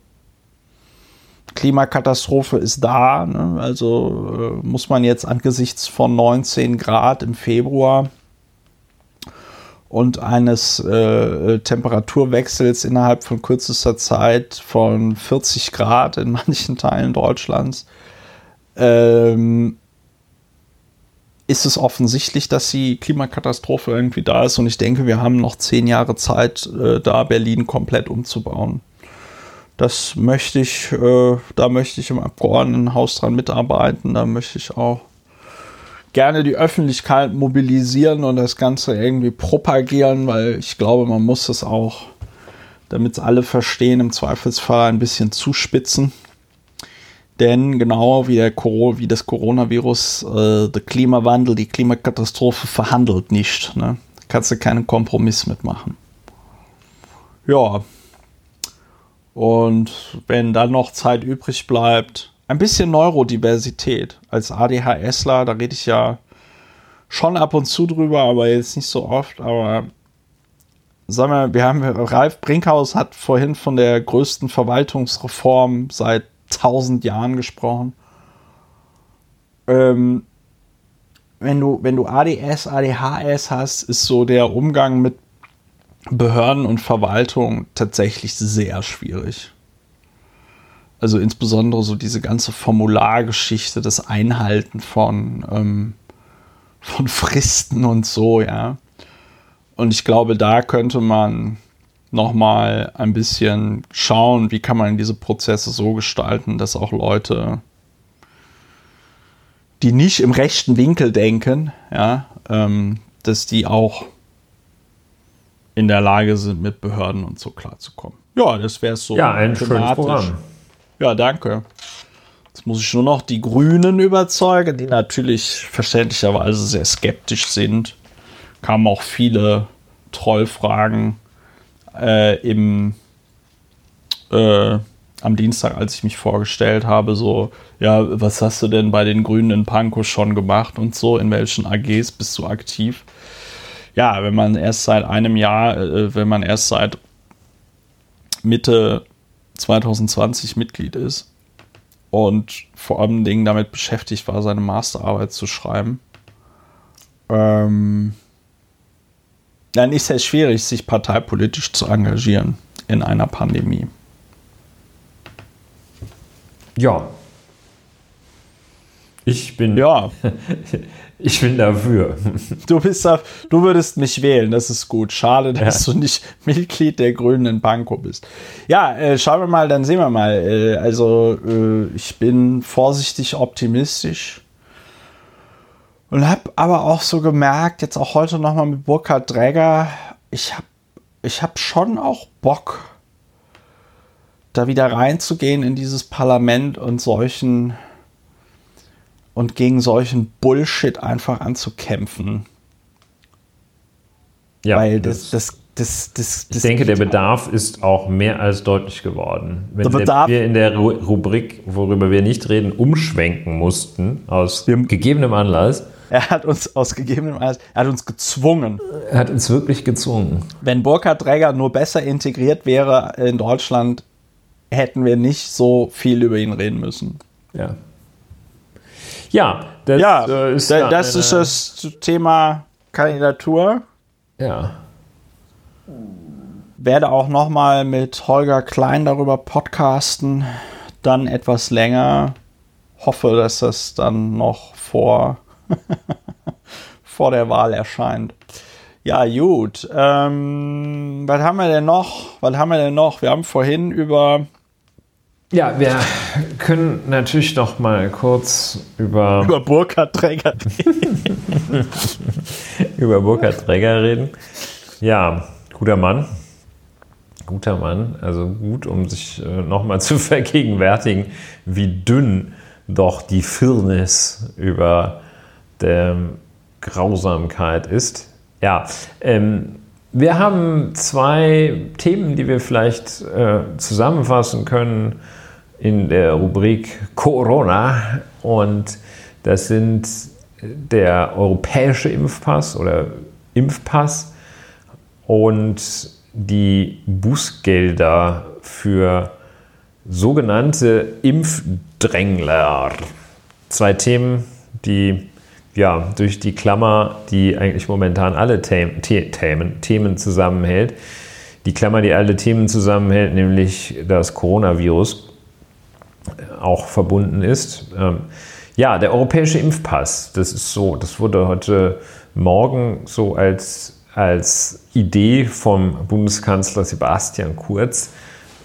Klimakatastrophe ist da. Ne? Also äh, muss man jetzt angesichts von 19 Grad im Februar und eines äh, Temperaturwechsels innerhalb von kürzester Zeit von 40 Grad in manchen Teilen Deutschlands ähm, ist es offensichtlich, dass die Klimakatastrophe irgendwie da ist. Und ich denke, wir haben noch zehn Jahre Zeit, äh, da Berlin komplett umzubauen. Das möchte ich, äh, da möchte ich im Abgeordnetenhaus dran mitarbeiten. Da möchte ich auch gerne die Öffentlichkeit mobilisieren und das Ganze irgendwie propagieren, weil ich glaube, man muss es auch, damit es alle verstehen, im Zweifelsfall ein bisschen zuspitzen. Denn genau wie, der wie das Coronavirus, äh, der Klimawandel, die Klimakatastrophe verhandelt nicht. Ne? Da kannst du keinen Kompromiss mitmachen. Ja, und wenn dann noch Zeit übrig bleibt, ein bisschen Neurodiversität. Als ADHSler, da rede ich ja schon ab und zu drüber, aber jetzt nicht so oft. Aber sagen wir, wir haben, Ralf Brinkhaus hat vorhin von der größten Verwaltungsreform seit tausend Jahren gesprochen. Ähm, wenn du, wenn du ADS, ADHS hast, ist so der Umgang mit Behörden und Verwaltung tatsächlich sehr schwierig. Also insbesondere so diese ganze Formulargeschichte, das Einhalten von, ähm, von Fristen und so, ja. Und ich glaube, da könnte man noch mal ein bisschen schauen, wie kann man diese Prozesse so gestalten, dass auch Leute, die nicht im rechten Winkel denken, ja, ähm, dass die auch in der Lage sind, mit Behörden und so klarzukommen. Ja, das wäre so. Ja, ein schönes Programm. Ja, danke. Jetzt muss ich nur noch die Grünen überzeugen, die natürlich verständlicherweise sehr skeptisch sind. Kamen auch viele Trollfragen äh, im, äh, am Dienstag, als ich mich vorgestellt habe, so, ja, was hast du denn bei den Grünen in Pankow schon gemacht und so, in welchen AGs bist du aktiv? Ja, wenn man erst seit einem Jahr, äh, wenn man erst seit Mitte 2020 Mitglied ist und vor allem Dingen damit beschäftigt war, seine Masterarbeit zu schreiben, ähm, dann ist es schwierig, sich parteipolitisch zu engagieren in einer Pandemie. Ja. Ich bin. Ja. ich bin dafür. Du bist da, du würdest mich wählen, das ist gut. Schade, dass ja. du nicht Mitglied der Grünen in Pankow bist. Ja, äh, schauen wir mal, dann sehen wir mal. Äh, also, äh, ich bin vorsichtig optimistisch. Und habe aber auch so gemerkt, jetzt auch heute nochmal mit Burkhard Dräger, ich habe ich hab schon auch Bock, da wieder reinzugehen in dieses Parlament und solchen und gegen solchen Bullshit einfach anzukämpfen. Ja, Weil das, das, das, das, ich denke, der Bedarf ist auch mehr als deutlich geworden. Wenn wir in der Rubrik, worüber wir nicht reden, umschwenken mussten, aus gegebenem Anlass, er hat uns aus gegebenem Anlass, er hat uns gezwungen. Er hat uns wirklich gezwungen. Wenn Burkhard Träger nur besser integriert wäre in Deutschland, hätten wir nicht so viel über ihn reden müssen. Ja. Ja, das, ja, äh, ist, da, das ist das Thema Kandidatur. Ja. Werde auch noch mal mit Holger Klein darüber podcasten, dann etwas länger. Hoffe, dass das dann noch vor vor der Wahl erscheint. Ja, gut. Ähm, was haben wir denn noch? Was haben wir denn noch? Wir haben vorhin über. Ja, wir können natürlich noch mal kurz über. Über Burkhard Träger reden. über Burkhard Träger reden. Ja, guter Mann. Guter Mann. Also gut, um sich äh, noch mal zu vergegenwärtigen, wie dünn doch die Firnis über der Grausamkeit ist. Ja, ähm, wir haben zwei Themen, die wir vielleicht äh, zusammenfassen können in der Rubrik Corona. Und das sind der europäische Impfpass oder Impfpass und die Bußgelder für sogenannte Impfdrängler. Zwei Themen, die ja, durch die Klammer, die eigentlich momentan alle Themen, Themen, Themen zusammenhält. Die Klammer, die alle Themen zusammenhält, nämlich das Coronavirus auch verbunden ist. Ähm, ja, der europäische Impfpass, das ist so, das wurde heute Morgen so als, als Idee vom Bundeskanzler Sebastian Kurz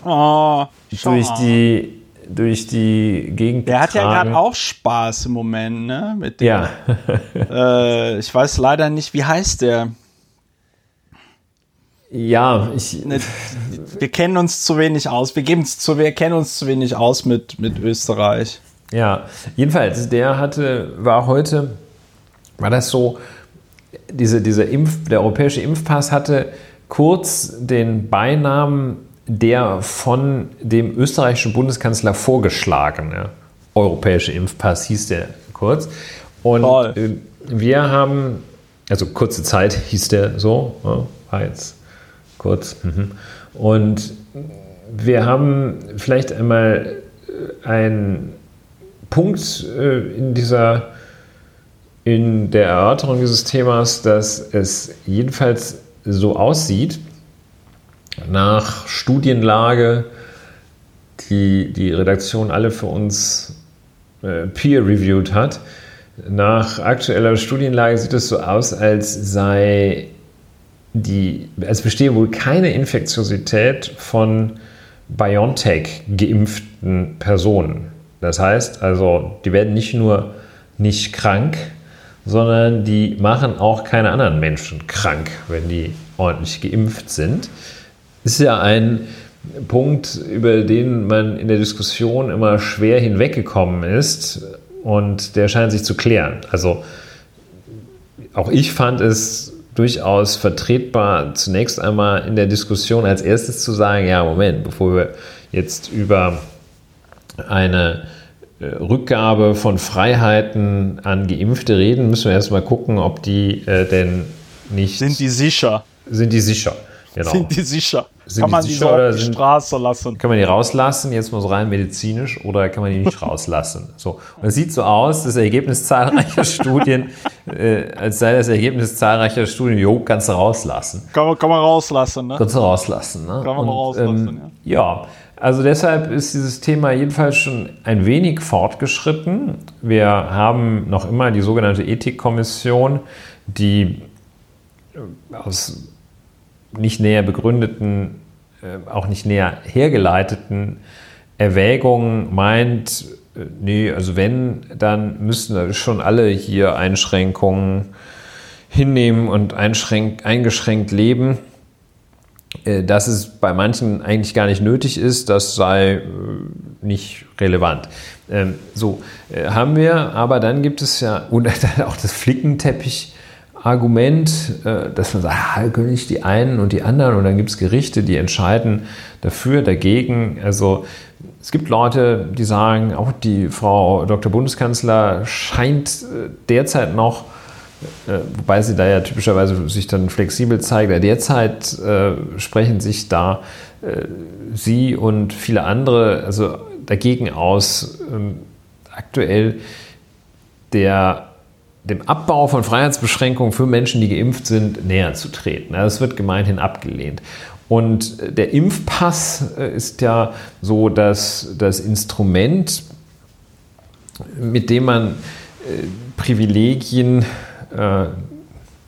oh, durch die durch die Gegend Der hat ja gerade auch Spaß im Moment, ne? Mit dem, ja. äh, ich weiß leider nicht, wie heißt der? Ja, ich. Ne, wir kennen uns zu wenig aus. Wir geben es zu, wir kennen uns zu wenig aus mit, mit Österreich. Ja, jedenfalls, der hatte, war heute, war das so, diese, dieser Impf, der europäische Impfpass hatte kurz den Beinamen der von dem österreichischen Bundeskanzler vorgeschlagene europäische Impfpass hieß der kurz. Und Toll. Äh, wir haben, also kurze Zeit hieß der so, war jetzt kurz. Und wir haben vielleicht einmal äh, einen Punkt äh, in dieser in der Erörterung dieses Themas, dass es jedenfalls so aussieht, nach Studienlage, die die Redaktion alle für uns äh, peer-reviewed hat. Nach aktueller Studienlage sieht es so aus, als sei die, als bestehe wohl keine Infektiosität von BioNTech geimpften Personen. Das heißt also, die werden nicht nur nicht krank, sondern die machen auch keine anderen Menschen krank, wenn die ordentlich geimpft sind ist ja ein Punkt, über den man in der Diskussion immer schwer hinweggekommen ist und der scheint sich zu klären. Also auch ich fand es durchaus vertretbar, zunächst einmal in der Diskussion als erstes zu sagen, ja, Moment, bevor wir jetzt über eine äh, Rückgabe von Freiheiten an Geimpfte reden, müssen wir erstmal gucken, ob die äh, denn nicht. Sind die sicher? Sind die sicher? Genau. Sind die sicher? Sind kann man die, die sicher so oder auf die sind, Straße lassen? Kann man die rauslassen, jetzt mal so rein medizinisch, oder kann man die nicht rauslassen? So. Und es sieht so aus, das Ergebnis zahlreicher Studien, äh, als sei das Ergebnis zahlreicher Studien, jo, kannst du rauslassen. Kann man, kann man rauslassen, ne? Kannst du rauslassen. Ne? Kann man Und, rauslassen, ähm, ja. Also deshalb ist dieses Thema jedenfalls schon ein wenig fortgeschritten. Wir haben noch immer die sogenannte Ethikkommission, die aus nicht näher begründeten, äh, auch nicht näher hergeleiteten Erwägungen meint, äh, nee, also wenn, dann müssen schon alle hier Einschränkungen hinnehmen und eingeschränkt leben. Äh, Dass es bei manchen eigentlich gar nicht nötig ist, das sei nicht relevant. Ähm, So haben wir, aber dann gibt es ja und auch das Flickenteppich. Argument, äh, dass man sagt, ah, können nicht die einen und die anderen und dann gibt es Gerichte, die entscheiden dafür, dagegen. Also es gibt Leute, die sagen, auch die Frau Dr. Bundeskanzler scheint äh, derzeit noch äh, wobei sie da ja typischerweise sich dann flexibel zeigt. Derzeit sprechen sich da sie und viele andere also dagegen aus, ähm, aktuell der, dem Abbau von Freiheitsbeschränkungen für Menschen, die geimpft sind, näher zu treten. Das wird gemeinhin abgelehnt. Und äh, der Impfpass äh, ist ja so, dass das Instrument, mit dem man äh, Privilegien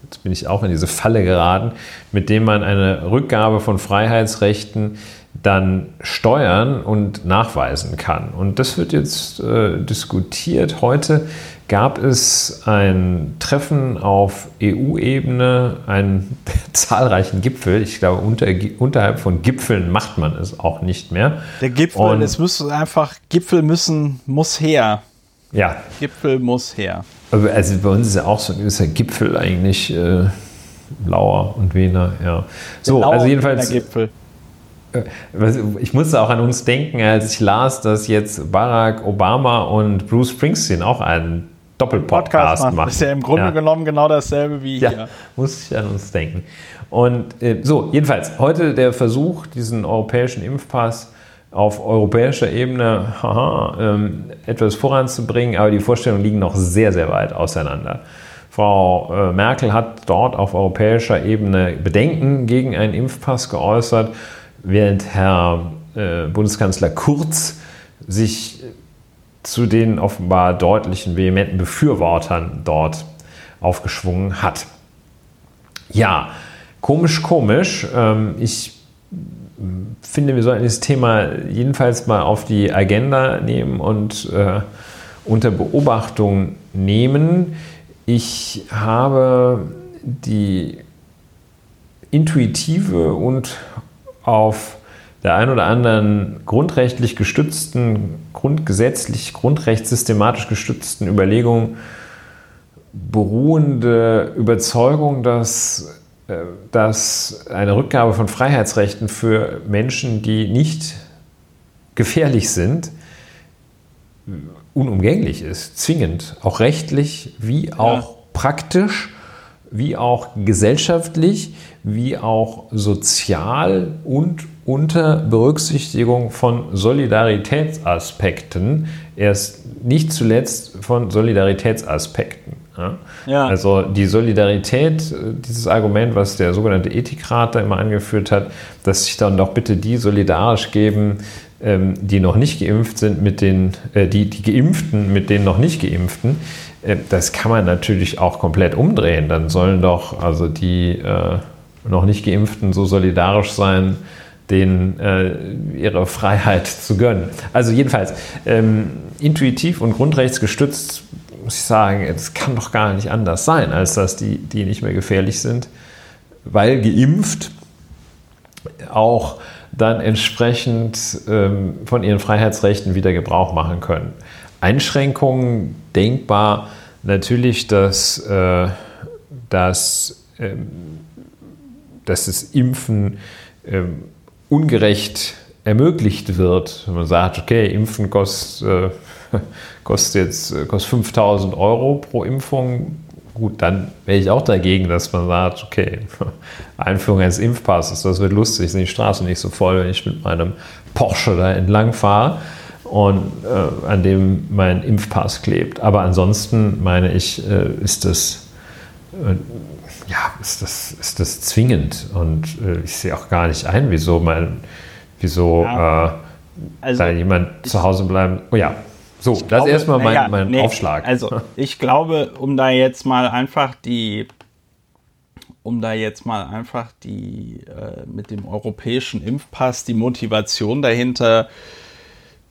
jetzt bin ich auch in diese Falle geraten, mit dem man eine Rückgabe von Freiheitsrechten dann steuern und nachweisen kann. Und das wird jetzt diskutiert. Heute gab es ein Treffen auf EU-Ebene, einen zahlreichen Gipfel. Ich glaube, unter, unterhalb von Gipfeln macht man es auch nicht mehr. Der Gipfel, Und- es muss einfach, Gipfel müssen, muss her. Ja, Gipfel muss her. Also bei uns ist ja auch so ein gewisser Gipfel eigentlich äh, Lauer und Wiener, ja. So, also jedenfalls, Gipfel. äh, ich musste auch an uns denken, als ich las, dass jetzt Barack Obama und Bruce Springsteen auch einen Doppelpodcast machen. Das ist ja im Grunde Ja. genommen genau dasselbe wie Ja, hier. musste ich an uns denken. Und äh, so, jedenfalls, heute der Versuch, diesen europäischen Impfpass auf europäischer Ebene haha, ähm, etwas voranzubringen, aber die Vorstellungen liegen noch sehr, sehr weit auseinander. Frau äh, Merkel hat dort auf europäischer Ebene Bedenken gegen einen Impfpass geäußert, während Herr äh, Bundeskanzler Kurz sich zu den offenbar deutlichen, vehementen Befürwortern dort aufgeschwungen hat. Ja, komisch, komisch. Ähm, ich finde, wir sollten dieses Thema jedenfalls mal auf die Agenda nehmen und äh, unter Beobachtung nehmen. Ich habe die intuitive und auf der ein oder anderen grundrechtlich gestützten, grundgesetzlich, grundrechtssystematisch gestützten Überlegung beruhende Überzeugung, dass, äh, dass eine Rückgabe von Freiheitsrechten für Menschen, die nicht gefährlich sind, unumgänglich ist, zwingend, auch rechtlich wie auch praktisch, wie auch gesellschaftlich, wie auch sozial und unter Berücksichtigung von Solidaritätsaspekten, erst nicht zuletzt von Solidaritätsaspekten. Ja? Ja. Also die Solidarität, äh, dieses Argument, was der sogenannte Ethikrat da immer angeführt hat, dass sich dann doch bitte die solidarisch geben, ähm, die noch nicht geimpft sind mit den, äh, die, die Geimpften mit den noch nicht Geimpften, äh, das kann man natürlich auch komplett umdrehen. Dann sollen doch also die noch nicht Geimpften so solidarisch sein, denen äh, ihre Freiheit zu gönnen. Also jedenfalls, ähm, intuitiv und grundrechtsgestützt muss ich sagen, es kann doch gar nicht anders sein, als dass die, die nicht mehr gefährlich sind, weil geimpft auch dann entsprechend ähm, von ihren Freiheitsrechten wieder Gebrauch machen können. Einschränkungen denkbar natürlich, dass, äh, dass, ähm, dass das Impfen ähm, ungerecht ermöglicht wird. Wenn man sagt, okay, Impfen kostet, äh, kostet jetzt äh, kostet 5000 Euro pro Impfung, gut, dann wäre ich auch dagegen, dass man sagt, okay, Einführung eines Impfpasses, das wird lustig, sind die Straßen nicht so voll, wenn ich mit meinem Porsche da entlang fahre und äh, an dem mein Impfpass klebt. Aber ansonsten meine ich, äh, ist das äh, ja, ist das, ist das zwingend und äh, ich sehe auch gar nicht ein, wieso mein, wieso ja, äh, also da jemand zu Hause bleiben. Oh ja, so, das glaube, ist erstmal mein, ja, mein nee, Aufschlag. Also, ich glaube, um da jetzt mal einfach die, um da jetzt mal einfach die äh, mit dem europäischen Impfpass die Motivation dahinter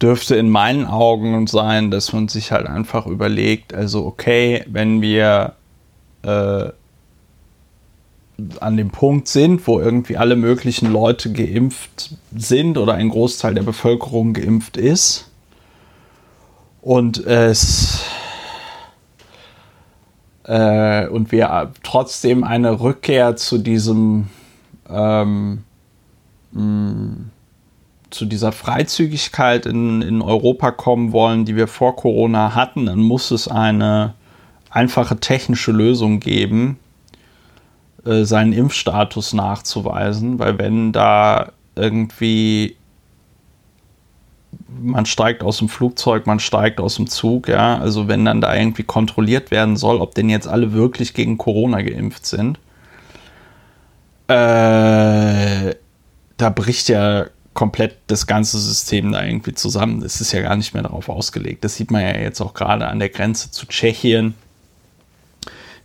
dürfte in meinen Augen sein, dass man sich halt einfach überlegt, also okay, wenn wir äh, an dem Punkt sind, wo irgendwie alle möglichen Leute geimpft sind oder ein Großteil der Bevölkerung geimpft ist. Und es äh, und wir trotzdem eine Rückkehr zu diesem ähm, mh, zu dieser Freizügigkeit in, in Europa kommen wollen, die wir vor Corona hatten, dann muss es eine einfache technische Lösung geben, äh, seinen Impfstatus nachzuweisen, weil wenn da irgendwie man steigt aus dem Flugzeug, man steigt aus dem Zug, ja, also wenn dann da irgendwie kontrolliert werden soll, ob denn jetzt alle wirklich gegen Corona geimpft sind, äh, da bricht ja komplett das ganze System da irgendwie zusammen. Das ist ja gar nicht mehr darauf ausgelegt. Das sieht man ja jetzt auch gerade an der Grenze zu Tschechien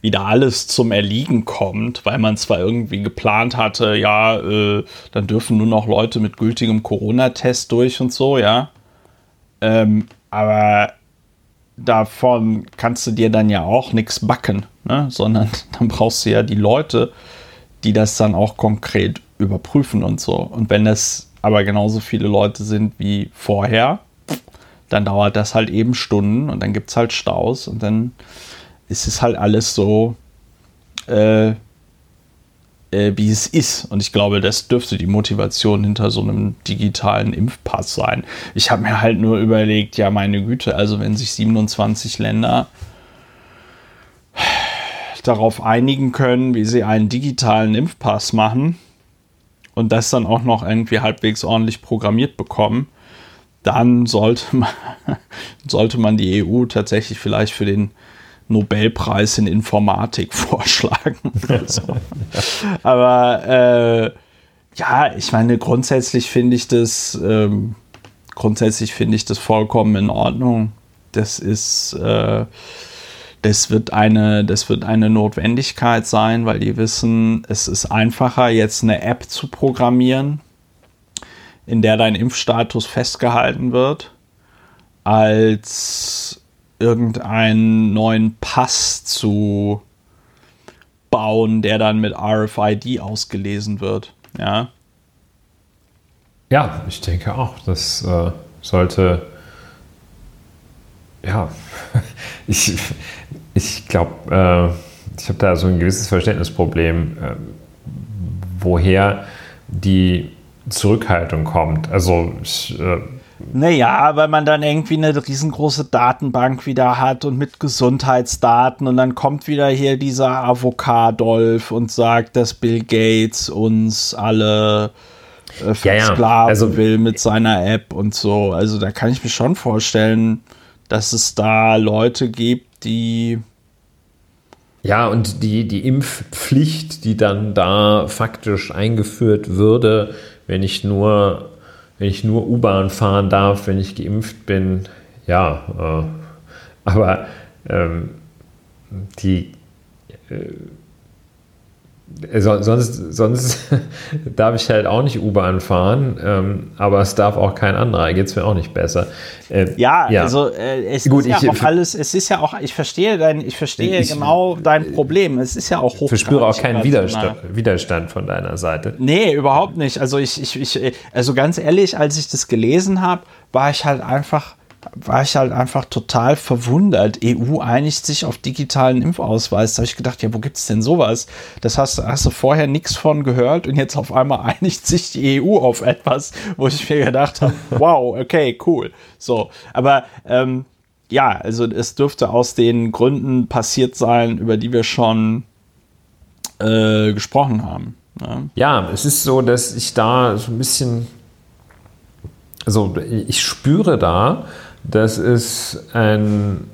wie da alles zum Erliegen kommt, weil man zwar irgendwie geplant hatte, ja, äh, dann dürfen nur noch Leute mit gültigem Corona-Test durch und so, ja. Ähm, aber davon kannst du dir dann ja auch nichts backen, ne? sondern dann brauchst du ja die Leute, die das dann auch konkret überprüfen und so. Und wenn es aber genauso viele Leute sind wie vorher, dann dauert das halt eben Stunden und dann gibt es halt Staus und dann es ist halt alles so, äh, äh, wie es ist. Und ich glaube, das dürfte die Motivation hinter so einem digitalen Impfpass sein. Ich habe mir halt nur überlegt, ja, meine Güte, also wenn sich 27 Länder darauf einigen können, wie sie einen digitalen Impfpass machen und das dann auch noch irgendwie halbwegs ordentlich programmiert bekommen, dann sollte man, sollte man die EU tatsächlich vielleicht für den Nobelpreis in Informatik vorschlagen. so. Aber äh, ja, ich meine, grundsätzlich finde ich das, ähm, grundsätzlich finde ich das vollkommen in Ordnung. Das ist, äh, das wird eine, das wird eine Notwendigkeit sein, weil die wissen, es ist einfacher, jetzt eine App zu programmieren, in der dein Impfstatus festgehalten wird, als irgendeinen neuen Pass zu bauen, der dann mit RFID ausgelesen wird. Ja, ja ich denke auch, das äh, sollte. Ja, ich, ich glaube, äh, ich habe da so ein gewisses Verständnisproblem, äh, woher die Zurückhaltung kommt. Also ich äh, naja, weil man dann irgendwie eine riesengroße Datenbank wieder hat und mit Gesundheitsdaten und dann kommt wieder hier dieser Avocadolf und sagt, dass Bill Gates uns alle äh, versklaven ja, ja. Also, will mit seiner App und so. Also da kann ich mir schon vorstellen, dass es da Leute gibt, die ja, und die, die Impfpflicht, die dann da faktisch eingeführt würde, wenn ich nur wenn ich nur U-Bahn fahren darf, wenn ich geimpft bin, ja, äh, aber ähm, die, äh, sonst, sonst darf ich halt auch nicht U-Bahn fahren, ähm, aber es darf auch kein anderer, geht es mir auch nicht besser. Äh, ja, ja, also äh, es Gut, ist ja ich, auch alles, es ist ja auch, ich verstehe dein, ich verstehe ich, genau dein Problem. Es ist ja auch hoch. Ich verspüre auch keinen Widerstand, Widerstand von deiner Seite. Nee, überhaupt nicht. Also ich, ich, ich also ganz ehrlich, als ich das gelesen habe, war ich halt einfach war ich halt einfach total verwundert. EU einigt sich auf digitalen Impfausweis. Da habe ich gedacht, ja, wo gibt es denn sowas? Das hast, hast du vorher nichts von gehört und jetzt auf einmal einigt sich die EU auf etwas, wo ich mir gedacht habe, wow, okay, cool. So, aber ähm, ja, also es dürfte aus den Gründen passiert sein, über die wir schon äh, gesprochen haben. Ne? Ja, es ist so, dass ich da so ein bisschen, also ich spüre da, dass es ein,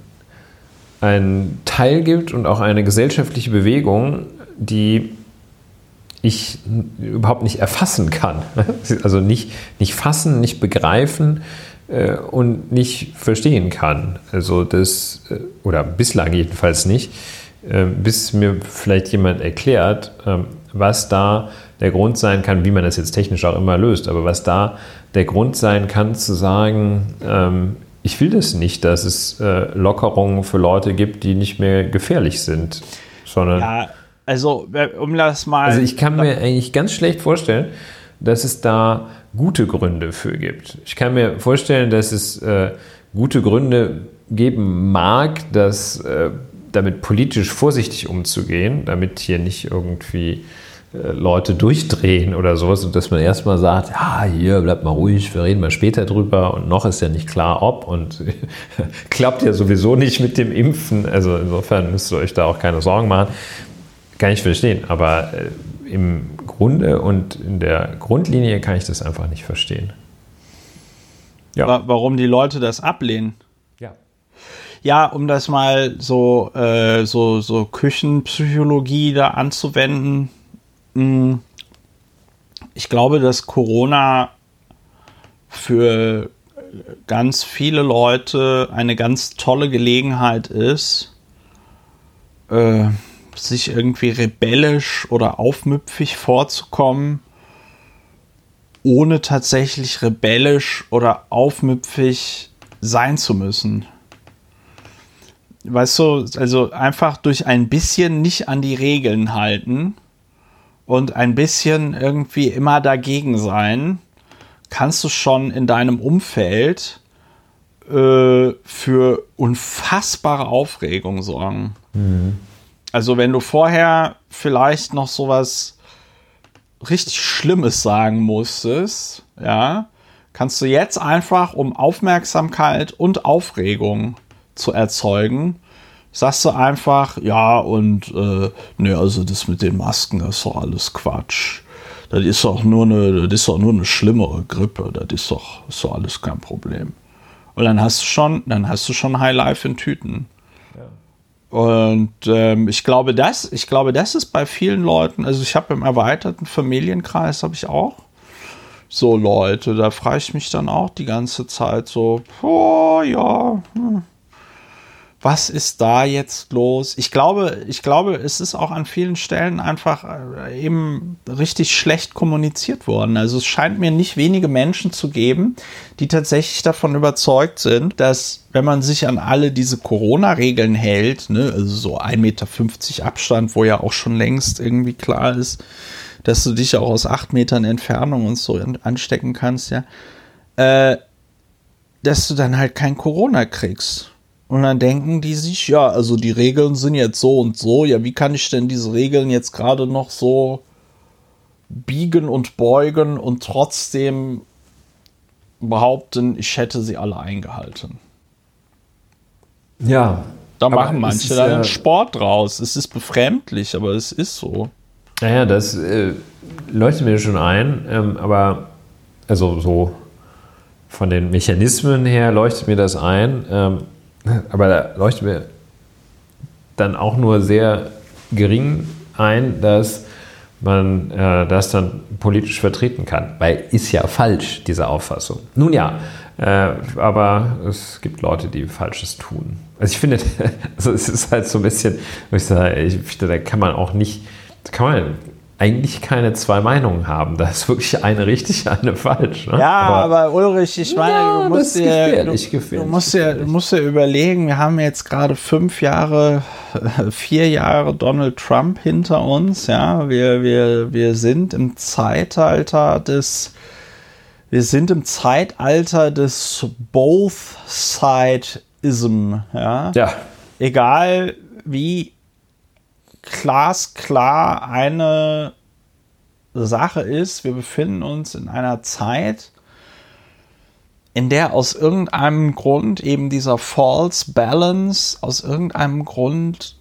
ein Teil gibt und auch eine gesellschaftliche Bewegung, die ich überhaupt nicht erfassen kann. Also nicht, nicht fassen, nicht begreifen äh, und nicht verstehen kann. Also das, äh, oder bislang jedenfalls nicht, äh, bis mir vielleicht jemand erklärt, äh, was da der Grund sein kann, wie man das jetzt technisch auch immer löst, aber was da der Grund sein kann, zu sagen, ähm, ich will das nicht, dass es äh, Lockerungen für Leute gibt, die nicht mehr gefährlich sind, sondern. Ja, also, um das mal. Also, ich kann mir eigentlich ganz schlecht vorstellen, dass es da gute Gründe für gibt. Ich kann mir vorstellen, dass es äh, gute Gründe geben mag, dass äh, damit politisch vorsichtig umzugehen, damit hier nicht irgendwie äh, Leute durchdrehen oder sowas und dass man erstmal sagt, ja, hier, bleibt mal ruhig, wir reden mal später drüber und noch ist ja nicht klar, ob und klappt ja sowieso nicht mit dem Impfen. Also insofern müsst ihr euch da auch keine Sorgen machen. Kann ich verstehen, aber äh, im Grunde und in der Grundlinie kann ich das einfach nicht verstehen. Ja. Warum die Leute das ablehnen? Ja. Ja, um das mal so, äh, so, so Küchenpsychologie da anzuwenden. Ich glaube, dass Corona für ganz viele Leute eine ganz tolle Gelegenheit ist, äh, sich irgendwie rebellisch oder aufmüpfig vorzukommen, ohne tatsächlich rebellisch oder aufmüpfig sein zu müssen. Weißt du, also einfach durch ein bisschen nicht an die Regeln halten und ein bisschen irgendwie immer dagegen sein, kannst du schon in deinem Umfeld äh, für unfassbare Aufregung sorgen. Mhm. Also wenn du vorher vielleicht noch sowas richtig Schlimmes sagen musstest, ja, kannst du jetzt einfach, um Aufmerksamkeit und Aufregung zu erzeugen, sagst du einfach, ja, und äh, ne, also das mit den Masken, das ist doch alles Quatsch. Das ist doch nur eine, das ist doch nur eine schlimmere Grippe, das ist doch, ist doch alles kein Problem. Und dann hast du schon, dann hast du schon High Life in Tüten. Und ähm, ich glaube, das, ich glaube, das ist bei vielen Leuten, also ich habe im erweiterten Familienkreis habe ich auch so Leute, da frage ich mich dann auch die ganze Zeit so, oh ja, hm, was ist da jetzt los? Ich glaube, ich glaube, es ist auch an vielen Stellen einfach äh, eben richtig schlecht kommuniziert worden. Also es scheint mir nicht wenige Menschen zu geben, die tatsächlich davon überzeugt sind, dass wenn man sich an alle diese Corona-Regeln hält, ne, also so 1,50 Meter Abstand, wo ja auch schon längst irgendwie klar ist, dass du dich auch aus acht Metern Entfernung und so anstecken kannst, ja, äh, dass du dann halt kein Corona kriegst. Und dann denken die sich, ja, also die Regeln sind jetzt so und so. Ja, wie kann ich denn diese Regeln jetzt gerade noch so biegen und beugen und trotzdem behaupten, ich hätte sie alle eingehalten? Ja. Da machen manche dann ja Sport draus. Es ist befremdlich, aber es ist so. Naja, das äh, leuchtet mir schon ein, ähm, aber also so von den Mechanismen her leuchtet mir das ein. Ähm, aber da leuchtet mir dann auch nur sehr gering ein, dass man äh, das dann politisch vertreten kann. Weil ist ja falsch, diese Auffassung. Nun ja, äh, aber es gibt Leute, die Falsches tun. Also ich finde, also es ist halt so ein bisschen, ich sage, ich da kann man auch nicht kann man eigentlich keine zwei Meinungen haben. Da ist wirklich eine richtig, eine falsch. Ne? Ja, aber, aber, Ulrich, ich meine, ja, du musst dir, du, du, musst dir, du musst dir überlegen, wir haben jetzt gerade fünf Jahre, vier Jahre Donald Trump hinter uns. Ja, wir, wir, wir sind im Zeitalter des, wir sind im Zeitalter des Both Side-Ism. Ja? ja. Egal wie glasklar eine Sache ist, wir befinden uns in einer Zeit, in der aus irgendeinem Grund eben dieser False Balance, aus irgendeinem Grund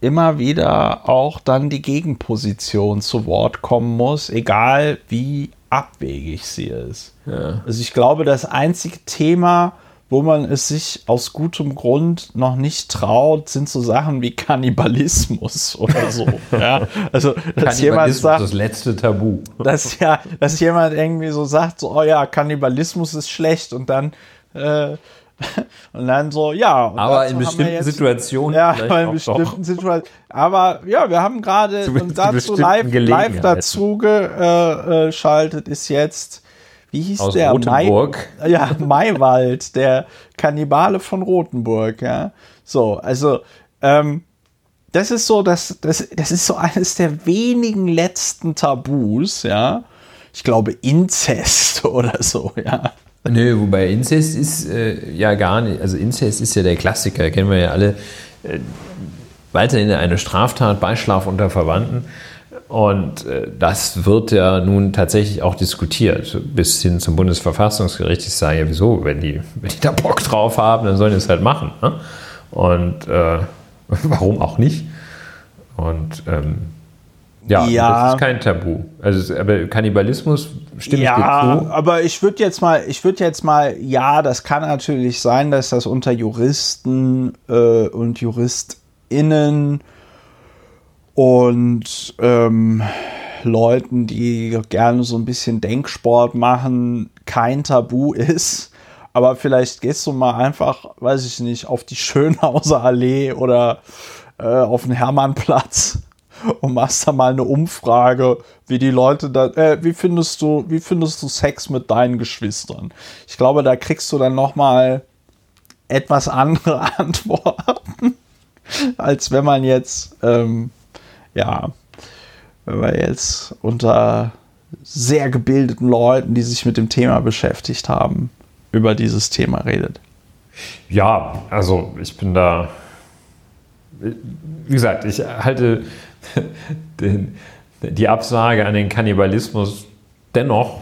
immer wieder auch dann die Gegenposition zu Wort kommen muss, egal wie abwegig sie ist. Ja. Also ich glaube, das einzige Thema, wo man es sich aus gutem Grund noch nicht traut, sind so Sachen wie Kannibalismus oder so. ja, also dass jemand sagt, das letzte Tabu. Dass ja, dass jemand irgendwie so sagt, so, oh ja, Kannibalismus ist schlecht und dann äh, und dann so, ja. aber in bestimmten jetzt, Situationen. Ja, aber in bestimmten Situationen. Aber ja, wir haben gerade dazu live, live dazu geschaltet, ist jetzt wie hieß Aus der? Rotenburg. Mai, ja, Maywald, der Kannibale von Rotenburg, ja. So, also, ähm, das ist so, das, das, das ist so eines der wenigen letzten Tabus, ja. Ich glaube, Inzest oder so, ja. Nö, wobei Inzest ist äh, ja gar nicht, also Inzest ist ja der Klassiker, kennen wir ja alle. Äh, weiterhin eine Straftat, Beischlaf unter Verwandten. Und äh, das wird ja nun tatsächlich auch diskutiert, bis hin zum Bundesverfassungsgericht. Ich sage ja, wieso, wenn die, wenn die da Bock drauf haben, dann sollen die es halt machen. Ne? Und äh, warum auch nicht? Und ähm, ja, ja, das ist kein Tabu. Also, aber Kannibalismus stimmt ja, dir zu. aber ich würde jetzt mal, ich würde jetzt mal, ja, das kann natürlich sein, dass das unter Juristen äh, und JuristInnen und ähm, Leuten, die gerne so ein bisschen Denksport machen, kein Tabu ist. Aber vielleicht gehst du mal einfach, weiß ich nicht, auf die Schönhauser Allee oder äh, auf den Hermannplatz und machst da mal eine Umfrage, wie die Leute da, äh, wie findest du, wie findest du Sex mit deinen Geschwistern? Ich glaube, da kriegst du dann noch mal etwas andere Antworten, als wenn man jetzt ähm, ja, wenn wir jetzt unter sehr gebildeten Leuten, die sich mit dem Thema beschäftigt haben, über dieses Thema redet. Ja, also ich bin da, wie gesagt, ich halte den, die Absage an den Kannibalismus dennoch,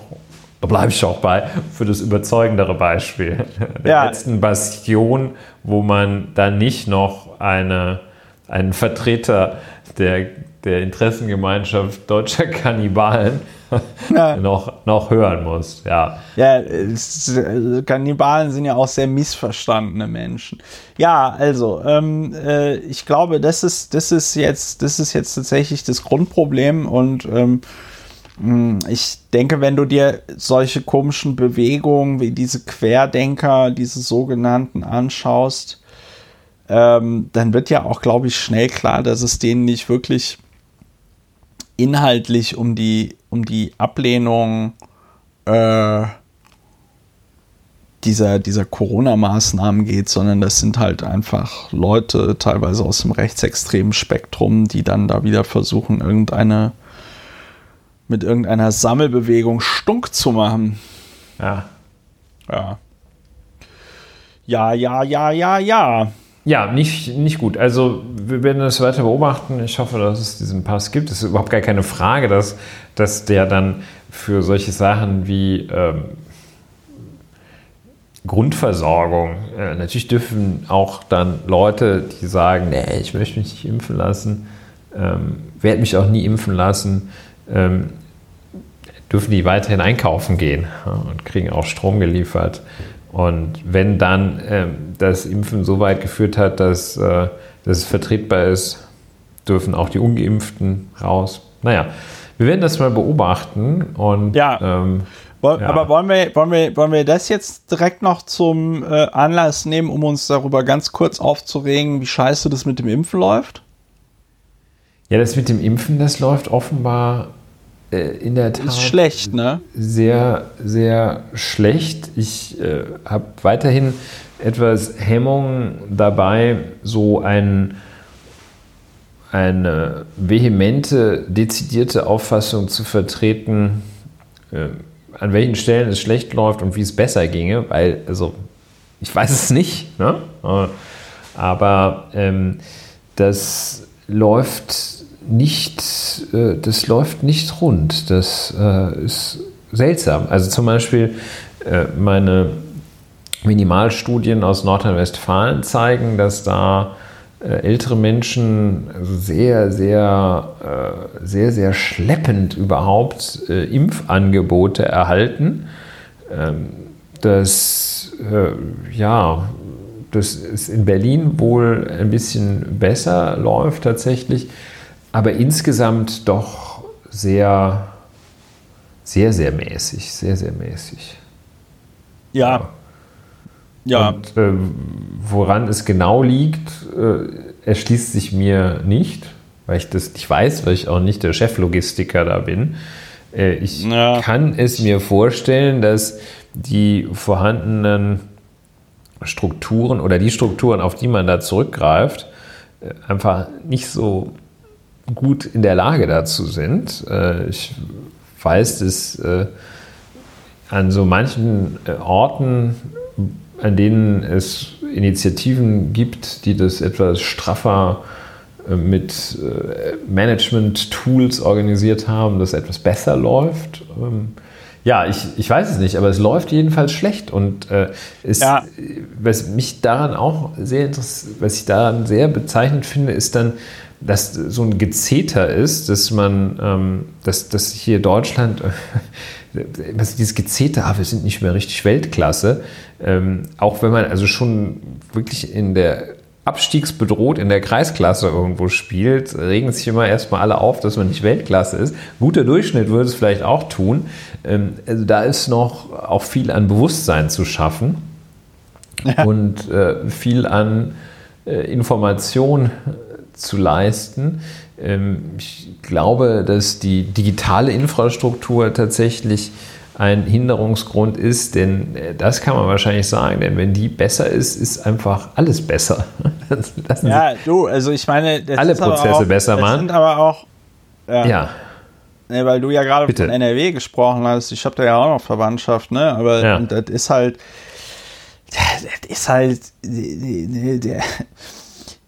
da bleibe ich auch bei, für das überzeugendere Beispiel. Der ja. letzten Bastion, wo man dann nicht noch eine, einen Vertreter der, der Interessengemeinschaft deutscher Kannibalen ja. noch, noch hören muss. Ja, ja es, Kannibalen sind ja auch sehr missverstandene Menschen. Ja, also, ähm, äh, ich glaube, das ist, das, ist jetzt, das ist jetzt tatsächlich das Grundproblem und ähm, hm, ich denke, wenn du dir solche komischen Bewegungen wie diese Querdenker, diese sogenannten anschaust, ähm, dann wird ja auch, glaube ich, schnell klar, dass es denen nicht wirklich inhaltlich um die, um die Ablehnung äh, dieser, dieser Corona-Maßnahmen geht, sondern das sind halt einfach Leute, teilweise aus dem rechtsextremen Spektrum, die dann da wieder versuchen, irgendeine mit irgendeiner Sammelbewegung stunk zu machen. Ja. Ja. Ja, ja, ja, ja, ja. Ja, nicht, nicht gut. Also wir werden das weiter beobachten. Ich hoffe, dass es diesen Pass gibt. Es ist überhaupt gar keine Frage, dass, dass der dann für solche Sachen wie ähm, Grundversorgung, äh, natürlich dürfen auch dann Leute, die sagen, nee, ich möchte mich nicht impfen lassen, ähm, werde mich auch nie impfen lassen, ähm, dürfen die weiterhin einkaufen gehen ja, und kriegen auch Strom geliefert und wenn dann äh, das Impfen so weit geführt hat, dass, äh, dass es vertretbar ist, dürfen auch die Ungeimpften raus. Naja, wir werden das mal beobachten. Und, ja. Ähm, ja. Aber wollen wir, wollen, wir, wollen wir das jetzt direkt noch zum äh, Anlass nehmen, um uns darüber ganz kurz aufzuregen, wie scheiße das mit dem Impfen läuft? Ja, das mit dem Impfen, das läuft offenbar in der Tat ist schlecht, ne? Sehr, sehr schlecht. Ich äh, habe weiterhin etwas Hemmung dabei, so ein, eine vehemente, dezidierte Auffassung zu vertreten, äh, an welchen Stellen es schlecht läuft und wie es besser ginge, weil, also, ich weiß es nicht, ne? Äh, aber ähm, das läuft nicht, äh, das läuft nicht rund. Das äh, ist seltsam. Also zum Beispiel äh, meine Minimalstudien aus Nordrhein-Westfalen zeigen, dass da ältere Menschen sehr, sehr, sehr, sehr schleppend überhaupt Impfangebote erhalten. Ähm, das, ja, dass es in Berlin wohl ein bisschen besser läuft tatsächlich aber insgesamt doch sehr, sehr, sehr mäßig, sehr, sehr mäßig. Ja. Ja. Und, äh, woran es genau liegt, äh, erschließt sich mir nicht, weil ich das nicht weiß, weil ich auch nicht der Cheflogistiker da bin. Äh, ich ja. kann es mir vorstellen, dass die vorhandenen Strukturen oder die Strukturen, auf die man da zurückgreift, äh, einfach nicht so gut in der Lage dazu sind. Äh, ich weiß, dass äh, an so manchen äh, Orten, an denen es Initiativen gibt, die das etwas straffer mit Management-Tools organisiert haben, dass etwas besser läuft. Ähm, ja, ich, ich weiß es nicht, aber es läuft jedenfalls schlecht. Und äh, es, ja. was mich daran auch sehr was ich daran sehr bezeichnend finde, ist dann, dass so ein Gezeter ist, dass man, ähm, dass, dass hier Deutschland, äh, dieses Gezeter, ah, wir sind nicht mehr richtig Weltklasse, ähm, auch wenn man also schon wirklich in der abstiegsbedroht in der Kreisklasse irgendwo spielt, regen sich immer erstmal alle auf, dass man nicht Weltklasse ist. Guter Durchschnitt würde es vielleicht auch tun. Ähm, also da ist noch auch viel an Bewusstsein zu schaffen ja. und äh, viel an äh, Information zu leisten. Ähm, ich glaube, dass die digitale Infrastruktur tatsächlich ein Hinderungsgrund ist, denn äh, das kann man wahrscheinlich sagen, denn wenn die besser ist, ist einfach alles besser. ja, du, also ich meine, alle Prozesse auch, besser machen. sind aber auch ja. ja. Nee, weil du ja gerade von NRW gesprochen hast, ich habe da ja auch noch Verwandtschaft, ne? Aber ja. das ist halt, das ist halt, der,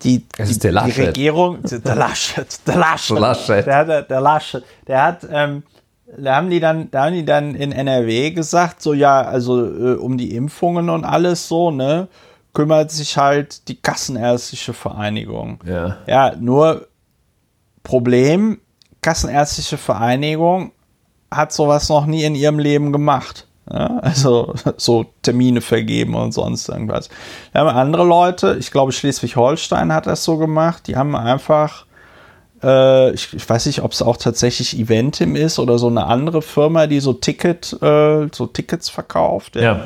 die, es ist die, der die Regierung, der Laschet, der Laschet, der Laschet, der, der, der Laschet, der hat, ähm, da haben die dann, da haben die dann in NRW gesagt, so ja, also äh, um die Impfungen und alles so, ne, kümmert sich halt die Kassenärztliche Vereinigung. Ja. Ja, nur Problem, Kassenärztliche Vereinigung hat sowas noch nie in ihrem Leben gemacht. Ja, also so Termine vergeben und sonst irgendwas. Wir haben andere Leute, ich glaube Schleswig-Holstein hat das so gemacht, die haben einfach, äh, ich, ich, weiß nicht, ob es auch tatsächlich Eventim ist oder so eine andere Firma, die so Ticket, äh, so Tickets verkauft. Ja. ja.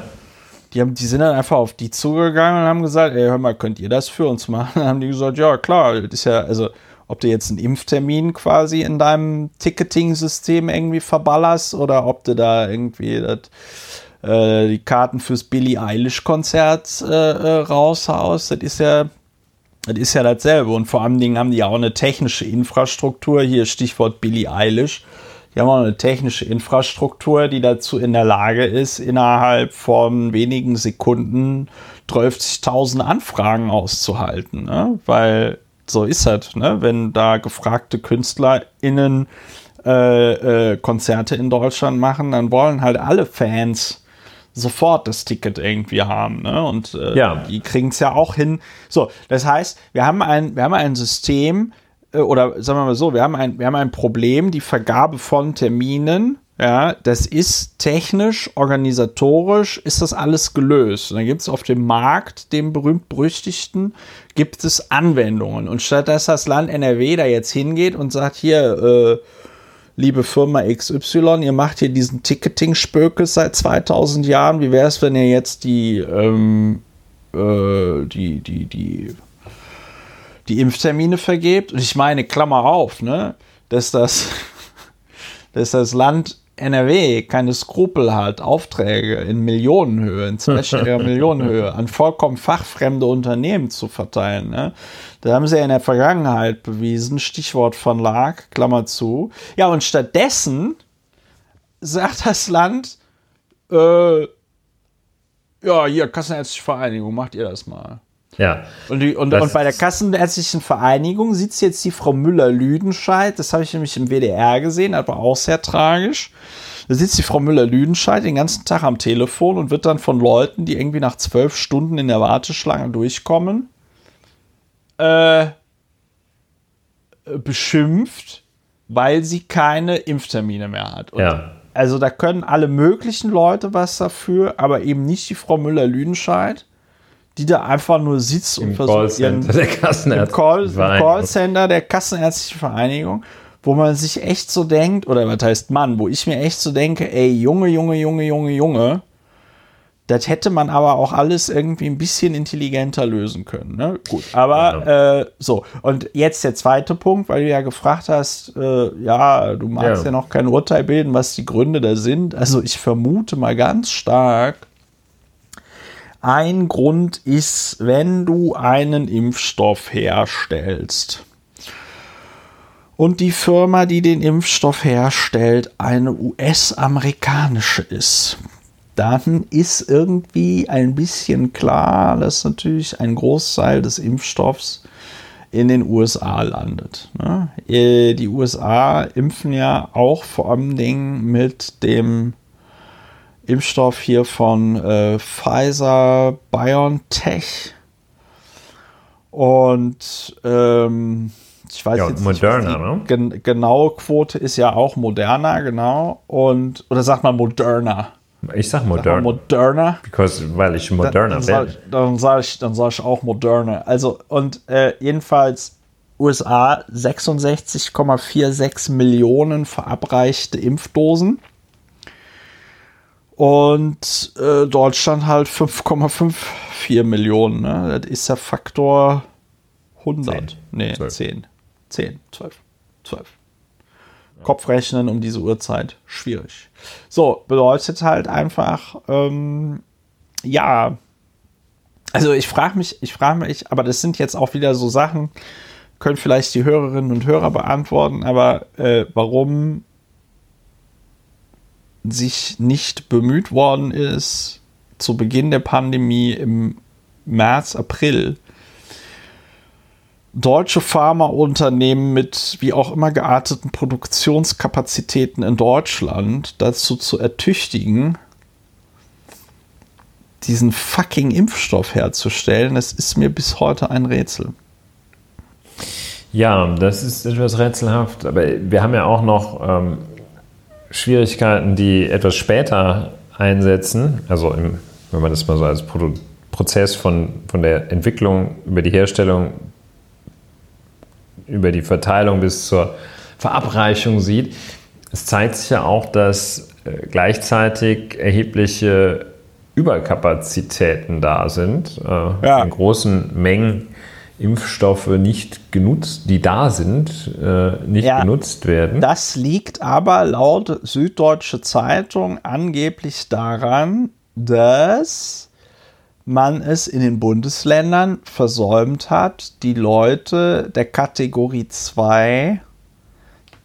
Die, haben, die sind dann einfach auf die zugegangen und haben gesagt, ey, hör mal, könnt ihr das für uns machen? Dann haben die gesagt, ja klar, das ist ja, also ob du jetzt einen Impftermin quasi in deinem Ticketing-System irgendwie verballerst oder ob du da irgendwie das, äh, die Karten fürs Billie Eilish-Konzert äh, äh, raushaust, das ist ja das ist ja dasselbe. Und vor allen Dingen haben die auch eine technische Infrastruktur. Hier Stichwort Billie Eilish. Die haben auch eine technische Infrastruktur, die dazu in der Lage ist, innerhalb von wenigen Sekunden 12.000 Anfragen auszuhalten. Ne? Weil so ist das, ne? wenn da gefragte KünstlerInnen äh, äh, Konzerte in Deutschland machen, dann wollen halt alle Fans sofort das Ticket irgendwie haben. Ne? Und äh, ja. die kriegen es ja auch hin. So, das heißt, wir haben ein, wir haben ein System, äh, oder sagen wir mal so, wir haben ein, wir haben ein Problem, die Vergabe von Terminen ja, das ist technisch, organisatorisch, ist das alles gelöst. Und dann gibt es auf dem Markt, dem berühmt-berüchtigten, gibt es Anwendungen. Und statt dass das Land NRW da jetzt hingeht und sagt, hier, äh, liebe Firma XY, ihr macht hier diesen Ticketing-Spökes seit 2000 Jahren, wie wäre es, wenn ihr jetzt die, ähm, äh, die, die, die die Impftermine vergebt. Und ich meine, Klammer auf, ne, dass das, dass das Land NRW keine Skrupel hat, Aufträge in Millionenhöhe, in zweistelliger Millionenhöhe an vollkommen fachfremde Unternehmen zu verteilen. Ne? Da haben sie ja in der Vergangenheit bewiesen, Stichwort von Lag, Klammer zu. Ja, und stattdessen sagt das Land, äh, ja, hier, Kassenärztliche Vereinigung, macht ihr das mal. Ja. Und, die, und, und bei der Kassenärztlichen Vereinigung sitzt jetzt die Frau Müller-Lüdenscheid, das habe ich nämlich im WDR gesehen, aber auch sehr tragisch. Da sitzt die Frau Müller-Lüdenscheid den ganzen Tag am Telefon und wird dann von Leuten, die irgendwie nach zwölf Stunden in der Warteschlange durchkommen, äh, beschimpft, weil sie keine Impftermine mehr hat. Und ja. Also da können alle möglichen Leute was dafür, aber eben nicht die Frau Müller-Lüdenscheid die da einfach nur sitzt Im und versucht, ihren, Callcenter der Kassenärztlichen im Call, im Vereinigung. Callcenter der Kassenärztlichen Vereinigung, wo man sich echt so denkt, oder was heißt Mann, wo ich mir echt so denke, ey, Junge, Junge, Junge, Junge, Junge, das hätte man aber auch alles irgendwie ein bisschen intelligenter lösen können. Ne? Gut, aber äh, so. Und jetzt der zweite Punkt, weil du ja gefragt hast, äh, ja, du magst ja. Ja. noch kein Urteil bilden, was die Gründe da sind. Also ich vermute mal ganz stark, ein Grund ist, wenn du einen Impfstoff herstellst und die Firma, die den Impfstoff herstellt, eine US-amerikanische ist, dann ist irgendwie ein bisschen klar, dass natürlich ein Großteil des Impfstoffs in den USA landet. ne? Äh, Die USA impfen ja auch vor allem Dingen mit dem Impfstoff hier von äh, Pfizer BioNTech. Und ähm, ich weiß Ja, jetzt Moderna, nicht, ne? die gen genaue Quote ist ja auch Moderna, genau. Und, oder sagt man Moderna? Ich sag Sagt man modern, Moderna? because, weil ich dann, moderner dann, sag, bin. ich- dann sage ich, dann sag ich auch Moderne. Also, und äh, jedenfalls USA 66,46 Millionen verabreichte Impfdosen. Und äh, Deutschland halt 5,54 Millionen. Ne? Das ist der Faktor 100. Zehn. Nee, Zwölf. 10. 10, 12. 12. Kopfrechnen um diese Uhrzeit, schwierig. So, bedeutet halt einfach, ähm, ja, also ich frage mich, ich frage mich, aber das sind jetzt auch wieder so Sachen, können vielleicht die Hörerinnen und Hörer beantworten, aber äh, warum sich nicht bemüht worden ist, zu Beginn der Pandemie im März, April, deutsche Pharmaunternehmen mit wie auch immer gearteten Produktionskapazitäten in Deutschland dazu zu ertüchtigen, diesen fucking Impfstoff herzustellen, das ist mir bis heute ein Rätsel. Ja, das ist etwas rätselhaft, aber wir haben ja auch noch ähm, Schwierigkeiten, die etwas später einsetzen. Also, im, wenn man das mal so als Produ Prozess von, von der Entwicklung über die Herstellung, über die Verteilung bis zur Verabreichung sieht. Es zeigt sich ja auch, dass äh, gleichzeitig erhebliche Überkapazitäten da sind, äh, Ja. in großen Mengen Impfstoffe nicht genutzt, die da sind, äh, nicht Ja. genutzt werden. Das liegt aber laut Süddeutsche Zeitung angeblich daran, dass man es in den Bundesländern versäumt hat, die Leute der Kategorie 2,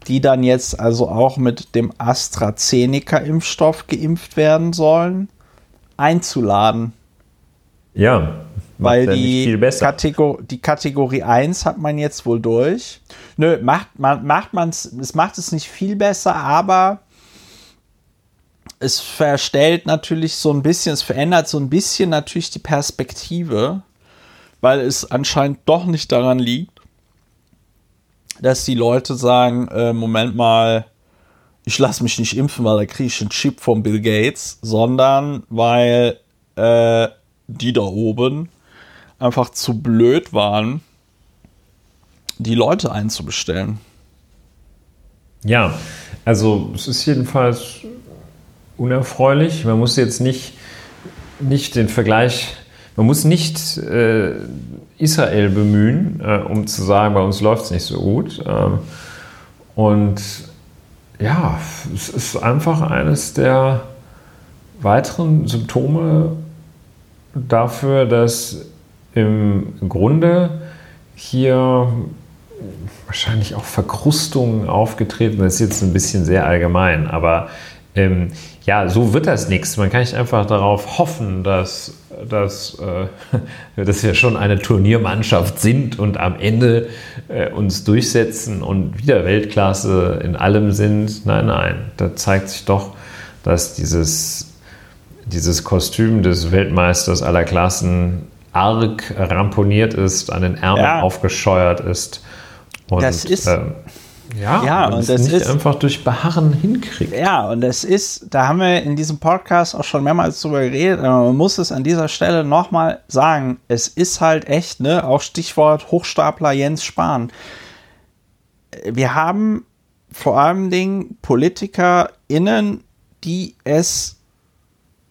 die dann jetzt also auch mit dem AstraZeneca-Impfstoff geimpft werden sollen, einzuladen. ja, Weil die. Kategor die Kategorie 1 hat man jetzt wohl durch. Nö, macht man macht man's, es macht es nicht viel besser, aber es verstellt natürlich so ein bisschen, es verändert so ein bisschen natürlich die Perspektive, weil es anscheinend doch nicht daran liegt, dass die Leute sagen, äh, Moment mal, ich lasse mich nicht impfen, weil da kriege ich einen Chip von Bill Gates, sondern weil äh, die da oben einfach zu blöd waren, die Leute einzubestellen. Ja, also es ist jedenfalls unerfreulich. Man muss jetzt nicht, nicht den Vergleich, man muss nicht äh, Israel bemühen, äh, um zu sagen, bei uns läuft es nicht so gut. Ähm, und ja, es ist einfach eines der weiteren Symptome dafür, dass im Grunde hier wahrscheinlich auch Verkrustungen aufgetreten. Das ist jetzt ein bisschen sehr allgemein, aber ähm, ja, so wird das nichts. Man kann nicht einfach darauf hoffen, dass, dass, äh, dass wir schon eine Turniermannschaft sind und am Ende äh, uns durchsetzen und wieder Weltklasse in allem sind. Nein, nein, da zeigt sich doch, dass dieses, dieses Kostüm des Weltmeisters aller Klassen arg ramponiert ist, an den Ärmeln ja. aufgescheuert ist. Und, das ist. Ähm, ja, ja und das nicht ist einfach durch Beharren hinkriegt. Ja, und das ist, da haben wir in diesem Podcast auch schon mehrmals drüber geredet, aber man muss es an dieser Stelle nochmal sagen, es ist halt echt, ne, auch Stichwort Hochstapler Jens Spahn. Wir haben vor allem Dingen PolitikerInnen, die es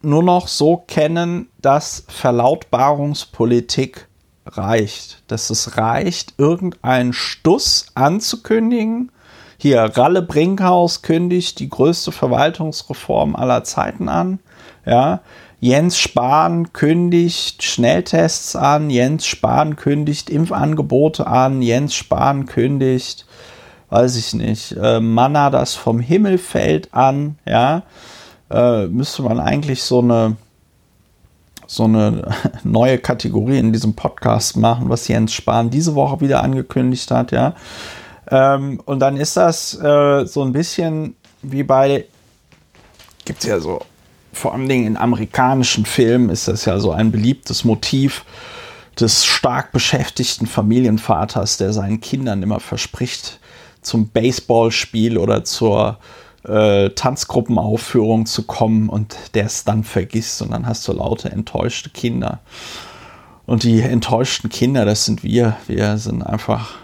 nur noch so kennen, dass Verlautbarungspolitik reicht. Dass es reicht, irgendeinen Stuss anzukündigen. Hier, Ralle Brinkhaus kündigt die größte Verwaltungsreform aller Zeiten an. Ja, Jens Spahn kündigt Schnelltests an, Jens Spahn kündigt Impfangebote an, Jens Spahn kündigt, weiß ich nicht, äh, Manna, das vom Himmel fällt an, ja äh, müsste man eigentlich so eine so eine neue Kategorie in diesem Podcast machen, was Jens Spahn diese Woche wieder angekündigt hat, ja. Ähm, und dann ist das äh, so ein bisschen wie bei, gibt es ja so, vor allen Dingen in amerikanischen Filmen ist das ja so ein beliebtes Motiv des stark beschäftigten Familienvaters, der seinen Kindern immer verspricht, zum Baseballspiel oder zur äh, Tanzgruppenaufführung zu kommen und der es dann vergisst und dann hast du laute enttäuschte Kinder. Und die enttäuschten Kinder, das sind wir. Wir sind einfach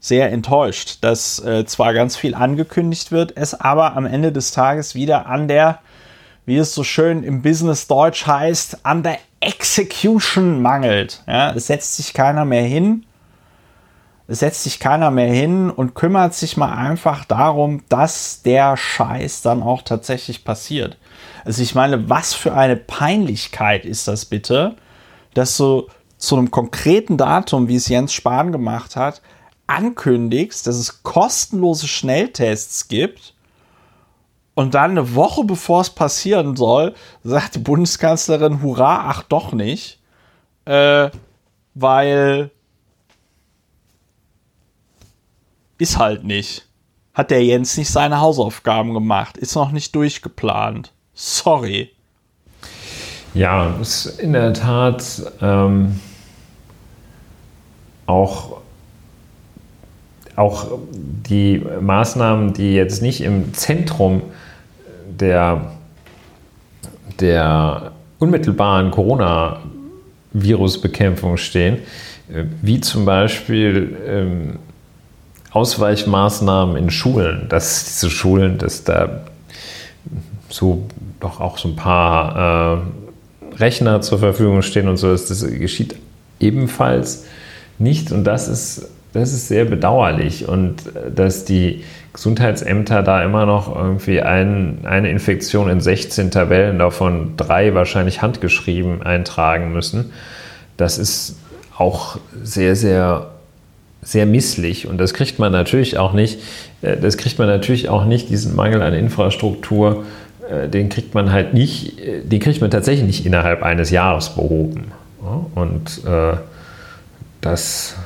sehr enttäuscht, dass äh, zwar ganz viel angekündigt wird, es aber am Ende des Tages wieder an der, wie es so schön im Business Deutsch heißt, an der Execution mangelt. Ja, es setzt sich keiner mehr hin setzt sich keiner mehr hin und kümmert sich mal einfach darum, dass der Scheiß dann auch tatsächlich passiert. Also ich meine, was für eine Peinlichkeit ist das bitte, dass du zu einem konkreten Datum, wie es Jens Spahn gemacht hat, ankündigst, dass es kostenlose Schnelltests gibt und dann eine Woche bevor es passieren soll, sagt die Bundeskanzlerin, hurra, ach doch nicht, äh, weil Ist halt nicht. Hat der Jens nicht seine Hausaufgaben gemacht. Ist noch nicht durchgeplant. Sorry. Ja, ist in der Tat ähm, auch, auch die Maßnahmen, die jetzt nicht im Zentrum der, der unmittelbaren Corona-Virus-Bekämpfung stehen, äh, wie zum Beispiel ähm, Ausweichmaßnahmen in Schulen, dass diese Schulen, dass da so doch auch so ein paar äh, Rechner zur Verfügung stehen und so, das, das geschieht ebenfalls nicht. Und das ist, das ist sehr bedauerlich. Und äh, dass die Gesundheitsämter da immer noch irgendwie ein, eine Infektion in 16 Tabellen, davon drei wahrscheinlich handgeschrieben eintragen müssen, das ist auch sehr, sehr sehr misslich und das kriegt man natürlich auch nicht. Äh, das kriegt man natürlich auch nicht, diesen Mangel an Infrastruktur, äh, den kriegt man halt nicht, äh, den kriegt man tatsächlich nicht innerhalb eines Jahres behoben. Und das,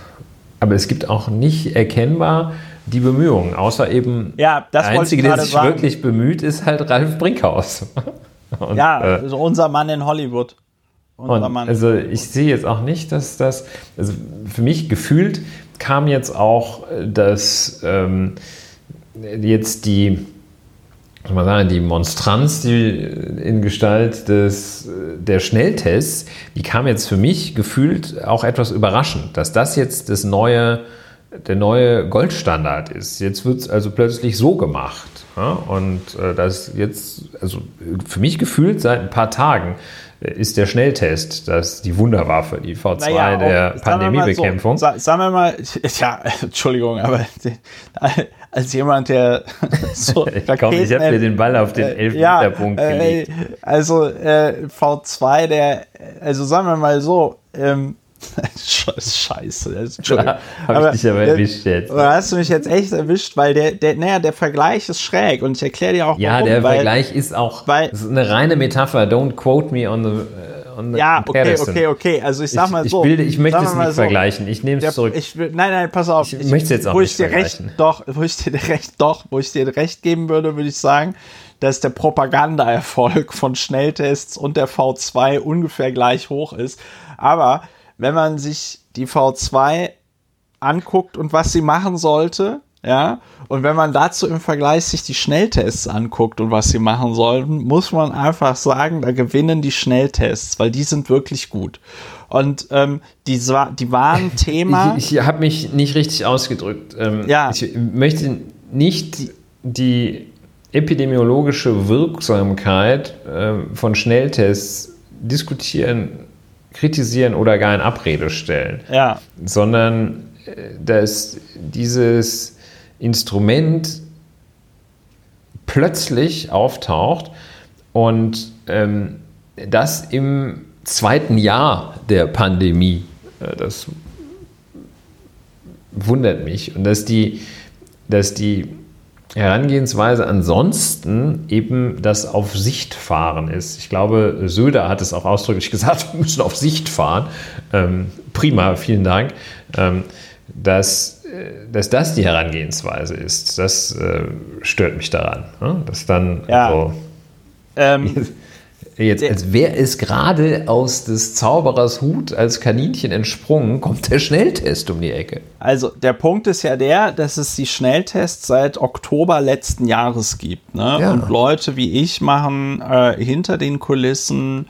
aber es gibt auch nicht erkennbar die Bemühungen, außer eben ja, der Einzige, der sich sagen. wirklich bemüht, ist halt Ralf Brinkhaus. Und, ja, also unser Mann in Hollywood. Und also ich sehe jetzt auch nicht, dass das, also für mich gefühlt kam jetzt auch, dass ähm, jetzt die, soll man sagen, die Monstranz die in Gestalt des, der Schnelltests, die kam jetzt für mich gefühlt auch etwas überraschend, dass das jetzt das neue, der neue Goldstandard ist. Jetzt wird es also plötzlich so gemacht. Ja? Und äh, das jetzt, also für mich gefühlt seit ein paar Tagen, ist der Schnelltest, das die Wunderwaffe, die V2 Naja, auch, der Pandemiebekämpfung. So, sa- sagen wir mal, ja, Entschuldigung, aber als jemand, der so Komm, ich habe dir den Ball auf den äh, Elfmeterpunkt äh, gelegt. Also äh, V2, der, also sagen wir mal so, ähm, Scheiße, das- Entschuldigung. Hab ich dich aber erwischt jetzt. Da hast du mich jetzt echt erwischt, weil der, der, naja, der Vergleich ist schräg und ich erkläre dir auch Ja, warum. der weil, Vergleich ist auch weil- das ist eine reine Metapher. Don't quote me on the, on the Ja, okay, okay, okay. Also ich sag mal ich, so. Ich, will, ich möchte es nicht so, vergleichen. Ich nehme es zurück. Ich nein, nein, pass auf. Ich möchte jetzt auch wo nicht ich dir recht, vergleichen. doch, wo ich dir recht, doch, wo ich dir recht geben würde, würde ich sagen, dass der Propagandaerfolg von Schnelltests und der V2 ungefähr gleich hoch ist. Aber wenn man sich die V2 anguckt und was sie machen sollte, ja, und wenn man dazu im Vergleich sich die Schnelltests anguckt und was sie machen sollten, muss man einfach sagen, da gewinnen die Schnelltests, weil die sind wirklich gut. Und ähm, die, die waren Thema. Ich, ich habe mich nicht richtig ausgedrückt. Ähm, Ja. Ich möchte nicht die epidemiologische Wirksamkeit ähm, von Schnelltests diskutieren, kritisieren oder gar in Abrede stellen, ja, sondern äh, dass dieses Instrument plötzlich auftaucht und ähm, das im zweiten Jahr der Pandemie. Äh, das wundert mich. Und dass die, dass die Herangehensweise ansonsten eben das auf Sicht fahren ist. Ich glaube, Söder hat es auch ausdrücklich gesagt, wir müssen auf Sicht fahren. Ähm, prima, vielen Dank. Ähm, dass, äh, dass das die Herangehensweise ist, das äh, stört mich daran. Ne? Dass dann Ja. so, ähm, Jetzt, als wäre es gerade aus des Zauberers Hut als Kaninchen entsprungen, kommt der Schnelltest um die Ecke. also der Punkt ist ja der, dass es die Schnelltests seit Oktober letzten Jahres gibt. Ne? Ja. Und Leute wie ich machen äh, hinter den Kulissen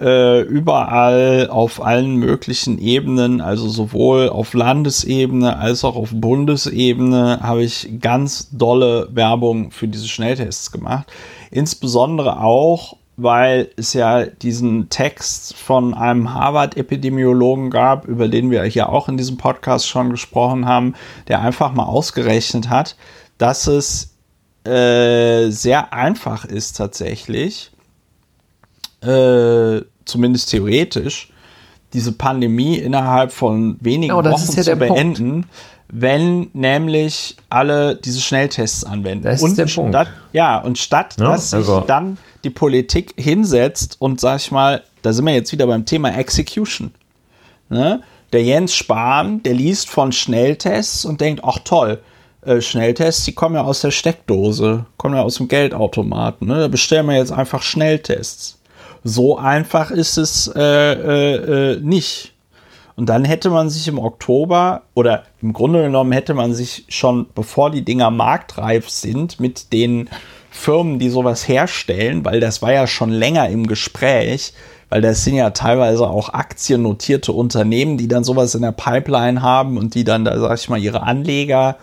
äh, überall auf allen möglichen Ebenen, also sowohl auf Landesebene als auch auf Bundesebene, habe ich ganz dolle Werbung für diese Schnelltests gemacht. Insbesondere auch, weil es ja diesen Text von einem Harvard-Epidemiologen gab, über den wir hier auch in diesem Podcast schon gesprochen haben, der einfach mal ausgerechnet hat, dass es äh, sehr einfach ist tatsächlich, äh, zumindest theoretisch, diese Pandemie innerhalb von wenigen das Wochen ja zu der Punkt. beenden, wenn nämlich alle diese Schnelltests anwenden. Das ist und der Punkt. statt, Ja, und statt Ja, dass sich also- dann die Politik hinsetzt und sag ich mal, da sind wir jetzt wieder beim Thema Execution. Ne? Der Jens Spahn, der liest von Schnelltests und denkt, ach toll, äh, Schnelltests, die kommen ja aus der Steckdose, kommen ja aus dem Geldautomaten. Ne? Da bestellen wir jetzt einfach Schnelltests. So einfach ist es äh, äh, äh, nicht. Und dann hätte man sich im Oktober oder im Grunde genommen hätte man sich schon, bevor die Dinger marktreif sind, mit den Firmen, die sowas herstellen, weil das war ja schon länger im Gespräch, weil das sind ja teilweise auch aktiennotierte Unternehmen, die dann sowas in der Pipeline haben und die dann da, sag ich mal, ihre Anleger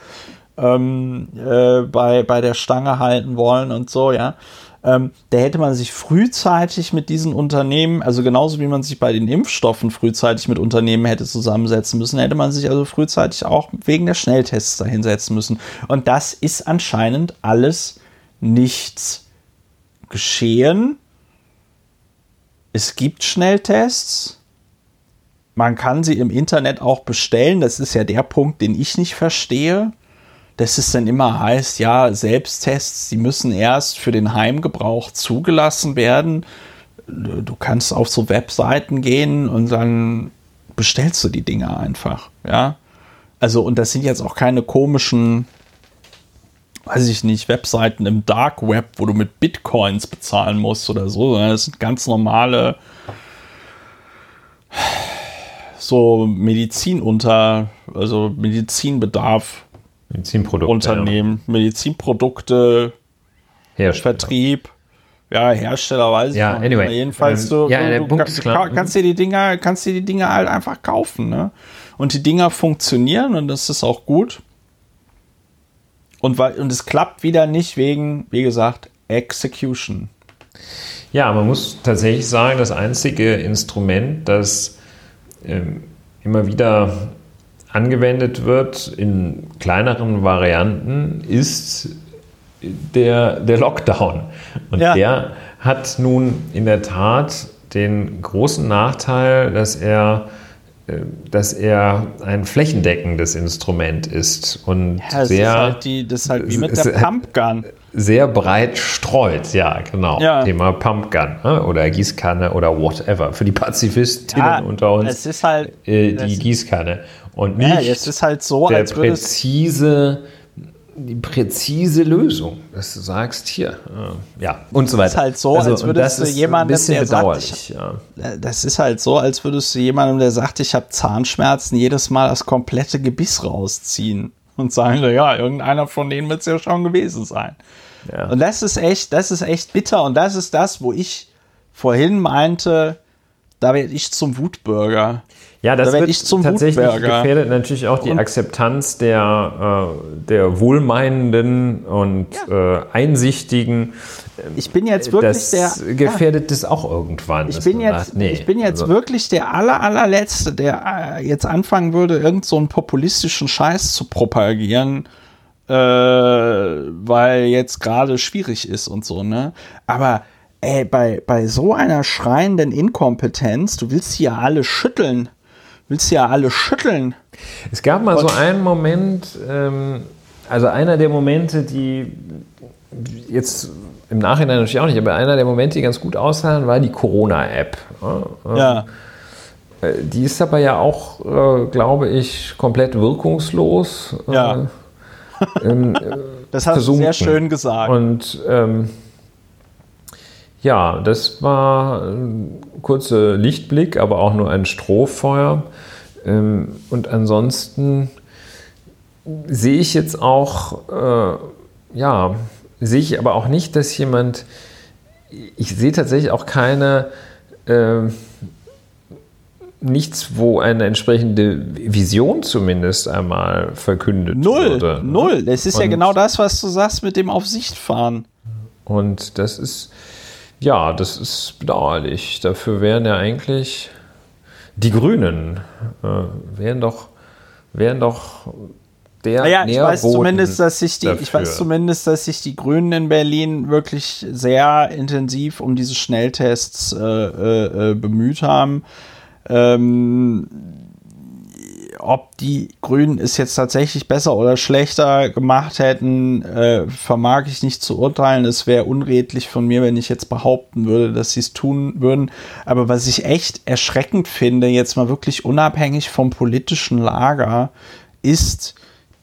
ähm, äh, bei, bei der Stange halten wollen und so, ja. Ähm, da hätte man sich frühzeitig mit diesen Unternehmen, also genauso wie man sich bei den Impfstoffen frühzeitig mit Unternehmen hätte zusammensetzen müssen, hätte man sich also frühzeitig auch wegen der Schnelltests dahinsetzen müssen. Und das ist anscheinend alles nichts geschehen. Es gibt Schnelltests. Man kann sie im Internet auch bestellen. Das ist ja der Punkt, den ich nicht verstehe. Dass es dann immer heißt, ja, Selbsttests, die müssen erst für den Heimgebrauch zugelassen werden. Du kannst auf so Webseiten gehen und dann bestellst du die Dinger einfach, ja. Also, und das sind jetzt auch keine komischen, weiß ich nicht, Webseiten im Dark Web, wo du mit Bitcoins bezahlen musst oder so, sondern das sind ganz normale so Medizin unter, also Medizinbedarf Medizinprodukte. Unternehmen, Medizinprodukte, Ja. Hersteller. Vertrieb, ja, Hersteller weiß ich Ja, noch anyway. Jedenfalls Ähm, du, ja, du, du Punkt ka- ist klar. ka- kannst dir die Dinger, kannst dir die Dinger halt einfach kaufen, ne? Und die Dinger funktionieren und das ist auch gut. Und weil, und es klappt wieder nicht wegen, wie gesagt, Execution. Ja, man muss tatsächlich sagen, das einzige Instrument, das ähm, immer wieder angewendet wird in kleineren Varianten, ist der, der Lockdown. Und ja. der hat nun in der Tat den großen Nachteil, dass er dass er ein flächendeckendes Instrument ist und ja, sehr ist halt die, das ist halt wie mit der Pumpgun. Sehr breit streut, ja, genau. Ja. Thema Pumpgun ne? oder Gießkanne oder whatever. Für die Pazifistinnen ja, unter uns. Es ist halt äh, die Gießkanne. Und nicht ja, es ist halt so, der als präzise die präzise Lösung, dass du sagst, hier, äh, ja, und so weiter. Das ist halt so, also, als würdest du jemandem, der sagt, ich, ja. Äh, das ist halt so, als würdest du jemandem, der sagt, ich habe Zahnschmerzen, jedes Mal das komplette Gebiss rausziehen und sagen, ja, irgendeiner von denen wird es ja schon gewesen sein. Ja. Und das ist echt, das ist echt bitter und das ist das, wo ich vorhin meinte, da werde ich zum Wutbürger. Ja, das da wird ich zum tatsächlich Wutbürger. gefährdet natürlich auch die Und- Akzeptanz der, äh, der wohlmeinenden und äh, einsichtigen. Ich bin jetzt wirklich das der. gefährdet das auch irgendwann. Ich bin jetzt, sagt, nee, ich bin jetzt also- wirklich der aller, allerletzte, der äh, jetzt anfangen würde, irgend so einen populistischen Scheiß zu propagieren, äh, weil jetzt gerade schwierig ist und so, ne? Aber ey, bei, bei so einer schreienden Inkompetenz, du willst sie ja alle schütteln. Willst sie ja alle schütteln. Es gab mal so Und- einen Moment, ähm, also einer der Momente, die jetzt im Nachhinein natürlich auch nicht, aber einer der Momente, die ganz gut aussahen, war die Corona-App. Ja. Äh, Die ist aber ja auch, äh, glaube ich, komplett wirkungslos. äh, Ja. ähm, Das hast du versunken. sehr schön gesagt. Und ähm, ja, das war ein kurzer Lichtblick, aber auch nur ein Strohfeuer. Ähm, und ansonsten sehe ich jetzt auch, äh, ja, sehe ich aber auch nicht, dass jemand, ich sehe tatsächlich auch keine, äh, nichts, wo eine entsprechende Vision zumindest einmal verkündet null, wurde. ne? null. Das ist ja Und- genau das, was du sagst mit dem Auf Sicht fahren. Und das ist, ja, das ist bedauerlich. Dafür wären ja eigentlich die Grünen, äh, wären doch, wären doch der Naja, ich weiß zumindest, dass sich die, ich dafür. weiß zumindest, dass sich die Grünen in Berlin wirklich sehr intensiv um diese Schnelltests äh, äh, äh, bemüht haben. Ähm, ob die Grünen es jetzt tatsächlich besser oder schlechter gemacht hätten, äh, vermag ich nicht zu urteilen. Es wäre unredlich von mir, wenn ich jetzt behaupten würde, dass sie es tun würden. Aber was ich echt erschreckend finde, jetzt mal wirklich unabhängig vom politischen Lager, ist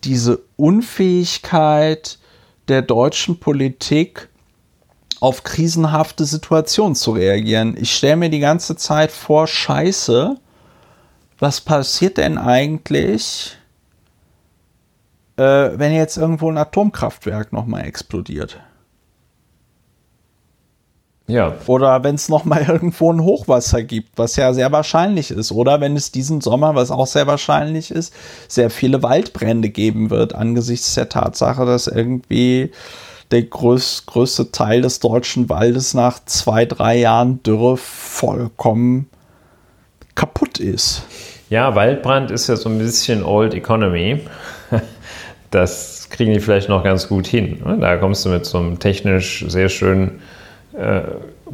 diese Unfähigkeit der deutschen Politik, auf krisenhafte Situationen zu reagieren. Ich stelle mir die ganze Zeit vor, scheiße, was passiert denn eigentlich, äh, wenn jetzt irgendwo ein Atomkraftwerk nochmal explodiert? Ja, Oder wenn es nochmal irgendwo ein Hochwasser gibt, was ja sehr wahrscheinlich ist. Oder wenn es diesen Sommer, was auch sehr wahrscheinlich ist, sehr viele Waldbrände geben wird, angesichts der Tatsache, dass irgendwie der größ größte Teil des deutschen Waldes nach zwei, drei Jahren Dürre vollkommen kaputt ist. Ja, Waldbrand ist ja so ein bisschen Old Economy. Das kriegen die vielleicht noch ganz gut hin. ne? Da kommst du mit so einem technisch sehr schön äh,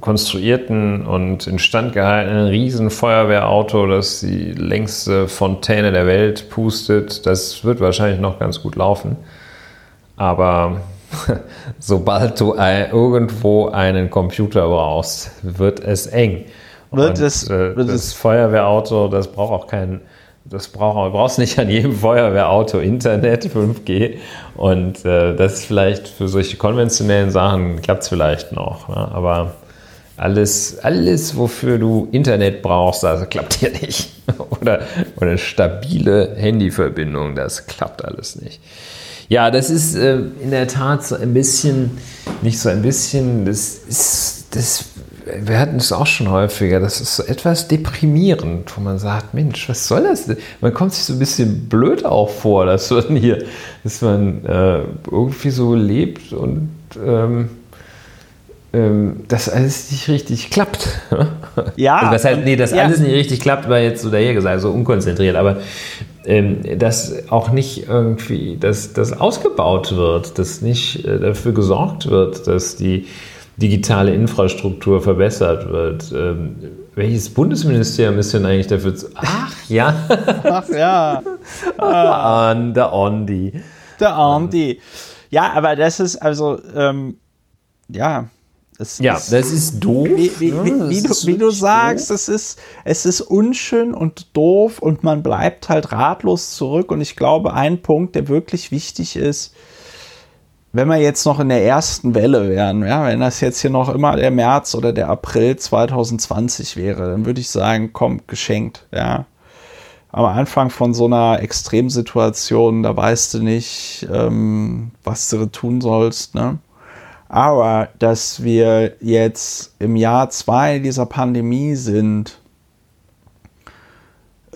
konstruierten und instand gehaltenen riesen Feuerwehrauto, das die längste Fontäne der Welt pustet. Das wird wahrscheinlich noch ganz gut laufen. Aber sobald du irgendwo einen Computer brauchst, wird es eng. Wird Und, es- äh, das es- Feuerwehrauto, das braucht auch kein, das braucht, du brauchst nicht an jedem Feuerwehrauto Internet 5G. Und äh, das ist vielleicht für solche konventionellen Sachen klappt es vielleicht noch. Ne? Aber alles, alles, wofür du Internet brauchst, das klappt hier nicht. oder, oder eine stabile Handyverbindung, das klappt alles nicht. Ja, das ist äh, in der Tat so ein bisschen, nicht so ein bisschen, das ist, das, wir hatten es auch schon häufiger, das ist so etwas deprimierend, wo man sagt, Mensch, was soll das denn? Man kommt sich so ein bisschen blöd auch vor, dass man hier, dass man äh, irgendwie so lebt und ähm, ähm, dass alles nicht richtig klappt. Ja. Also das heißt, nee, dass ja. alles nicht richtig klappt, war jetzt so daher gesagt, so unkonzentriert, aber ähm, dass auch nicht irgendwie, dass das ausgebaut wird, dass nicht äh, dafür gesorgt wird, dass die digitale Infrastruktur verbessert wird. Ähm, welches Bundesministerium ist denn eigentlich dafür zu. Ach ja, Ach ja, an der Ondi. der Andi. Ja, aber das ist also, ähm, ja. Es Ja, ist, das ist doof. wie, wie, ne? wie, Das wie, du, wie du sagst, doof. es ist, es ist unschön und doof und man bleibt halt ratlos zurück. Und ich glaube, ein Punkt, der wirklich wichtig ist, wenn wir jetzt noch in der ersten Welle wären, ja, wenn das jetzt hier noch immer der März oder der April 2020 wäre, dann würde ich sagen, komm, geschenkt, ja. Am Anfang von so einer Extremsituation, da weißt du nicht, ähm, was du tun sollst, ne? Aber dass wir jetzt im Jahr zwei dieser Pandemie sind,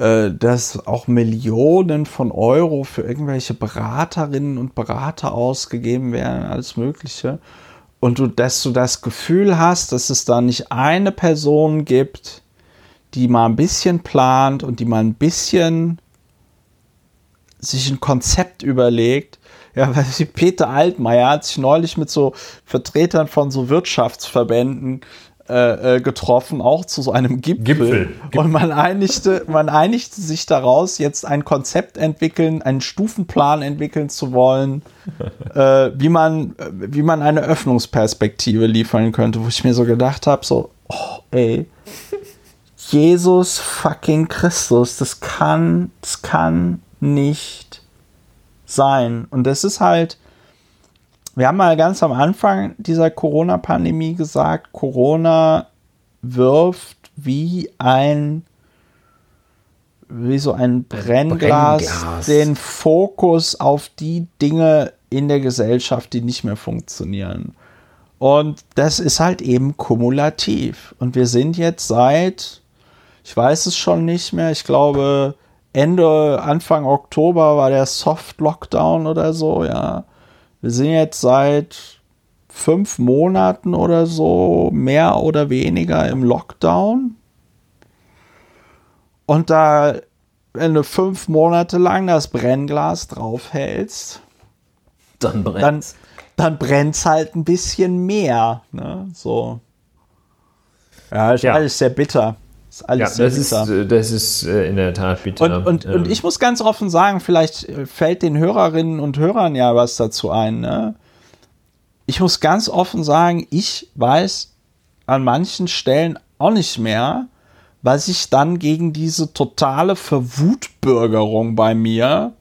äh, dass auch Millionen von Euro für irgendwelche Beraterinnen und Berater ausgegeben werden, alles Mögliche. Und du, dass du das Gefühl hast, dass es da nicht eine Person gibt, die mal ein bisschen plant und die mal ein bisschen sich ein Konzept überlegt. Ja, weil Peter Altmaier hat sich neulich mit so Vertretern von so Wirtschaftsverbänden äh, äh, getroffen, auch zu so einem Gipfel. Gipfel. Und man einigte, man einigte sich daraus, jetzt ein Konzept entwickeln, einen Stufenplan entwickeln zu wollen, äh, wie, man, äh, wie man eine Öffnungsperspektive liefern könnte, wo ich mir so gedacht habe, so, oh, ey, Jesus fucking Christus, das kann, das kann nicht sein. Und das ist halt, wir haben mal ganz am Anfang dieser Corona-Pandemie gesagt, Corona wirft wie ein wie so ein Brennglas, Brennglas. den Fokus auf die Dinge in der Gesellschaft, die nicht mehr funktionieren. Und das ist halt eben kumulativ. Und wir sind jetzt seit, ich weiß es schon nicht mehr, ich glaube Ende, Anfang Oktober war der Soft-Lockdown oder so, ja. Wir sind jetzt seit fünf Monaten oder so mehr oder weniger im Lockdown. Und da, wenn du fünf Monate lang das Brennglas draufhältst, Dann brennt. dann, dann brennt es halt ein bisschen mehr. Ne? So. Ja, ist Ja. alles sehr bitter. Ist ja, alles das sehr ist, äh, das ist äh, in der Tat bitter. Und, und, und Ähm, ich muss ganz offen sagen, vielleicht äh, fällt den Hörerinnen und Hörern ja was dazu ein. Ne? Ich muss ganz offen sagen, ich weiß an manchen Stellen auch nicht mehr, was ich dann gegen diese totale Verwutbürgerung bei mir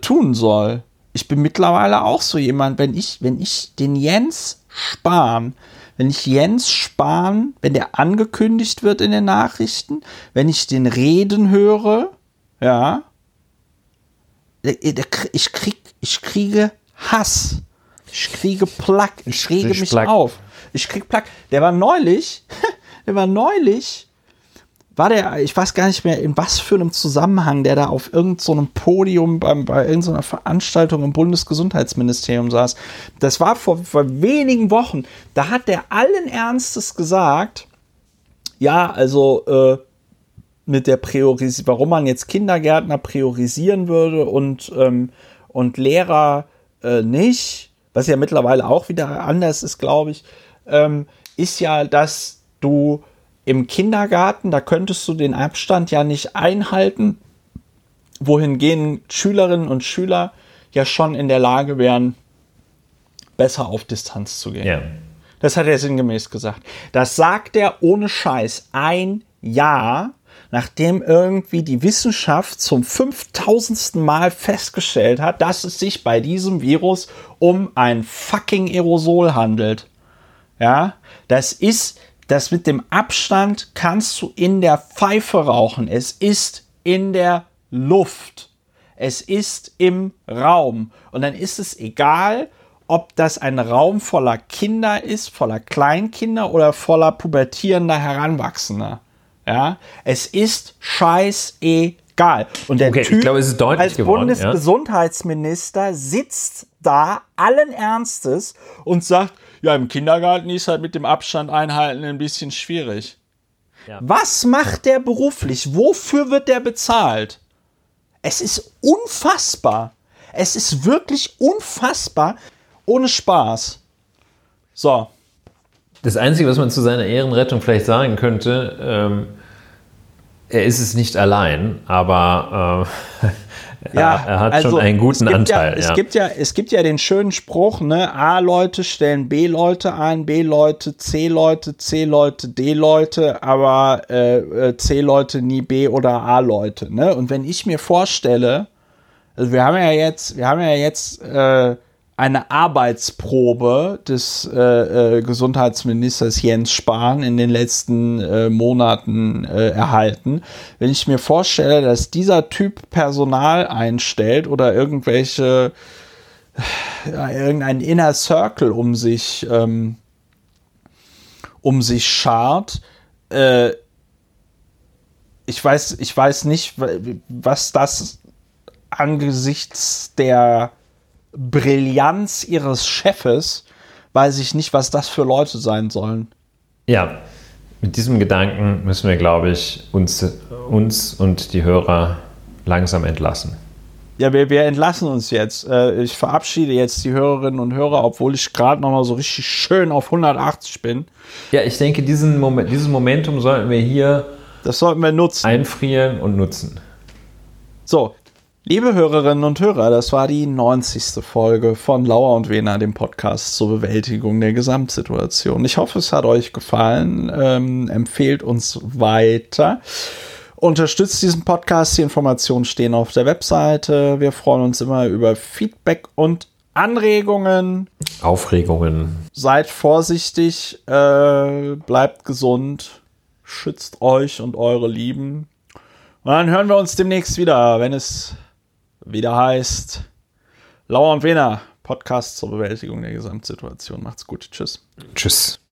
tun soll. Ich bin mittlerweile auch so jemand, wenn ich, wenn ich den Jens Spahn, wenn ich Jens Spahn, wenn der angekündigt wird in den Nachrichten, wenn ich den reden höre, ja, ich krieg, ich kriege Hass. Ich kriege Plack. Ich rege mich Plack. auf. Ich krieg Plack. Der war neulich, der war neulich, war der, ich weiß gar nicht mehr, in was für einem Zusammenhang, der da auf irgendeinem so Podium beim, bei irgendeiner Veranstaltung im Bundesgesundheitsministerium saß. Das war vor, vor wenigen Wochen. Da hat der allen Ernstes gesagt, ja, also äh, mit der Priorisierung, warum man jetzt Kindergärtner priorisieren würde und, ähm, und Lehrer äh, nicht, was ja mittlerweile auch wieder anders ist, glaube ich, ähm, ist ja, dass du im Kindergarten, da könntest du den Abstand ja nicht einhalten, wohingegen Schülerinnen und Schüler ja schon in der Lage wären, besser auf Distanz zu gehen. ja. Das hat er sinngemäß gesagt. Das sagt er ohne Scheiß ein Jahr, nachdem irgendwie die Wissenschaft zum 5000. Mal festgestellt hat, dass es sich bei diesem Virus um ein fucking Aerosol handelt. Ja, das ist, das mit dem Abstand kannst du in der Pfeife rauchen. Es ist in der Luft. Es ist im Raum. Und dann ist es egal, ob das ein Raum voller Kinder ist, voller Kleinkinder oder voller pubertierender Heranwachsender. Ja, es ist scheißegal. Und der Okay, Typ glaube, als geworden, ja. Bundesgesundheitsminister sitzt da allen Ernstes und sagt, ja, im Kindergarten ist halt mit dem Abstand einhalten ein bisschen schwierig. Ja. Was macht der beruflich? Wofür wird der bezahlt? Es ist unfassbar. Es ist wirklich unfassbar. Ohne Spaß. So. Das Einzige, was man zu seiner Ehrenrettung vielleicht sagen könnte, ähm, er ist es nicht allein, aber äh, ja, er hat also schon einen guten Anteil. Ja, ja. Es, gibt ja, es gibt ja den schönen Spruch, ne? A-Leute stellen B-Leute ein, B-Leute, C-Leute, C-Leute, D-Leute, aber äh, äh, C-Leute nie B- oder A-Leute. Ne? Und wenn ich mir vorstelle, also wir haben ja jetzt, wir haben ja jetzt äh, eine Arbeitsprobe des äh, äh, Gesundheitsministers Jens Spahn in den letzten äh, Monaten äh, erhalten. Wenn ich mir vorstelle, dass dieser Typ Personal einstellt oder irgendwelche ja, irgendein Inner Circle um sich ähm, um sich schart, äh, ich weiß, ich weiß nicht, was das angesichts der Brillanz ihres Chefes weiß ich nicht, was das für Leute sein sollen. Ja, mit diesem Gedanken müssen wir, glaube ich, uns, uns und die Hörer langsam entlassen. Ja, wir, wir entlassen uns jetzt. Äh, ich verabschiede jetzt die Hörerinnen und Hörer, obwohl ich gerade noch mal so richtig schön auf 180 bin. Ja, ich denke, diesen Moment, dieses Momentum sollten wir hier das sollten wir nutzen. einfrieren und nutzen. So, Liebe Hörerinnen und Hörer, das war die 90. Folge von Lauer und Wena, dem Podcast zur Bewältigung der Gesamtsituation. Ich hoffe, es hat euch gefallen. Ähm, empfehlt uns weiter. Unterstützt diesen Podcast. Die Informationen stehen auf der Webseite. Wir freuen uns immer über Feedback und Anregungen. Aufregungen. Seid vorsichtig, äh, bleibt gesund, schützt euch und eure Lieben. Und dann hören wir uns demnächst wieder, wenn es wieder heißt Lauer und Wiener, Podcast zur Bewältigung der Gesamtsituation. Macht's gut. Tschüss. Tschüss.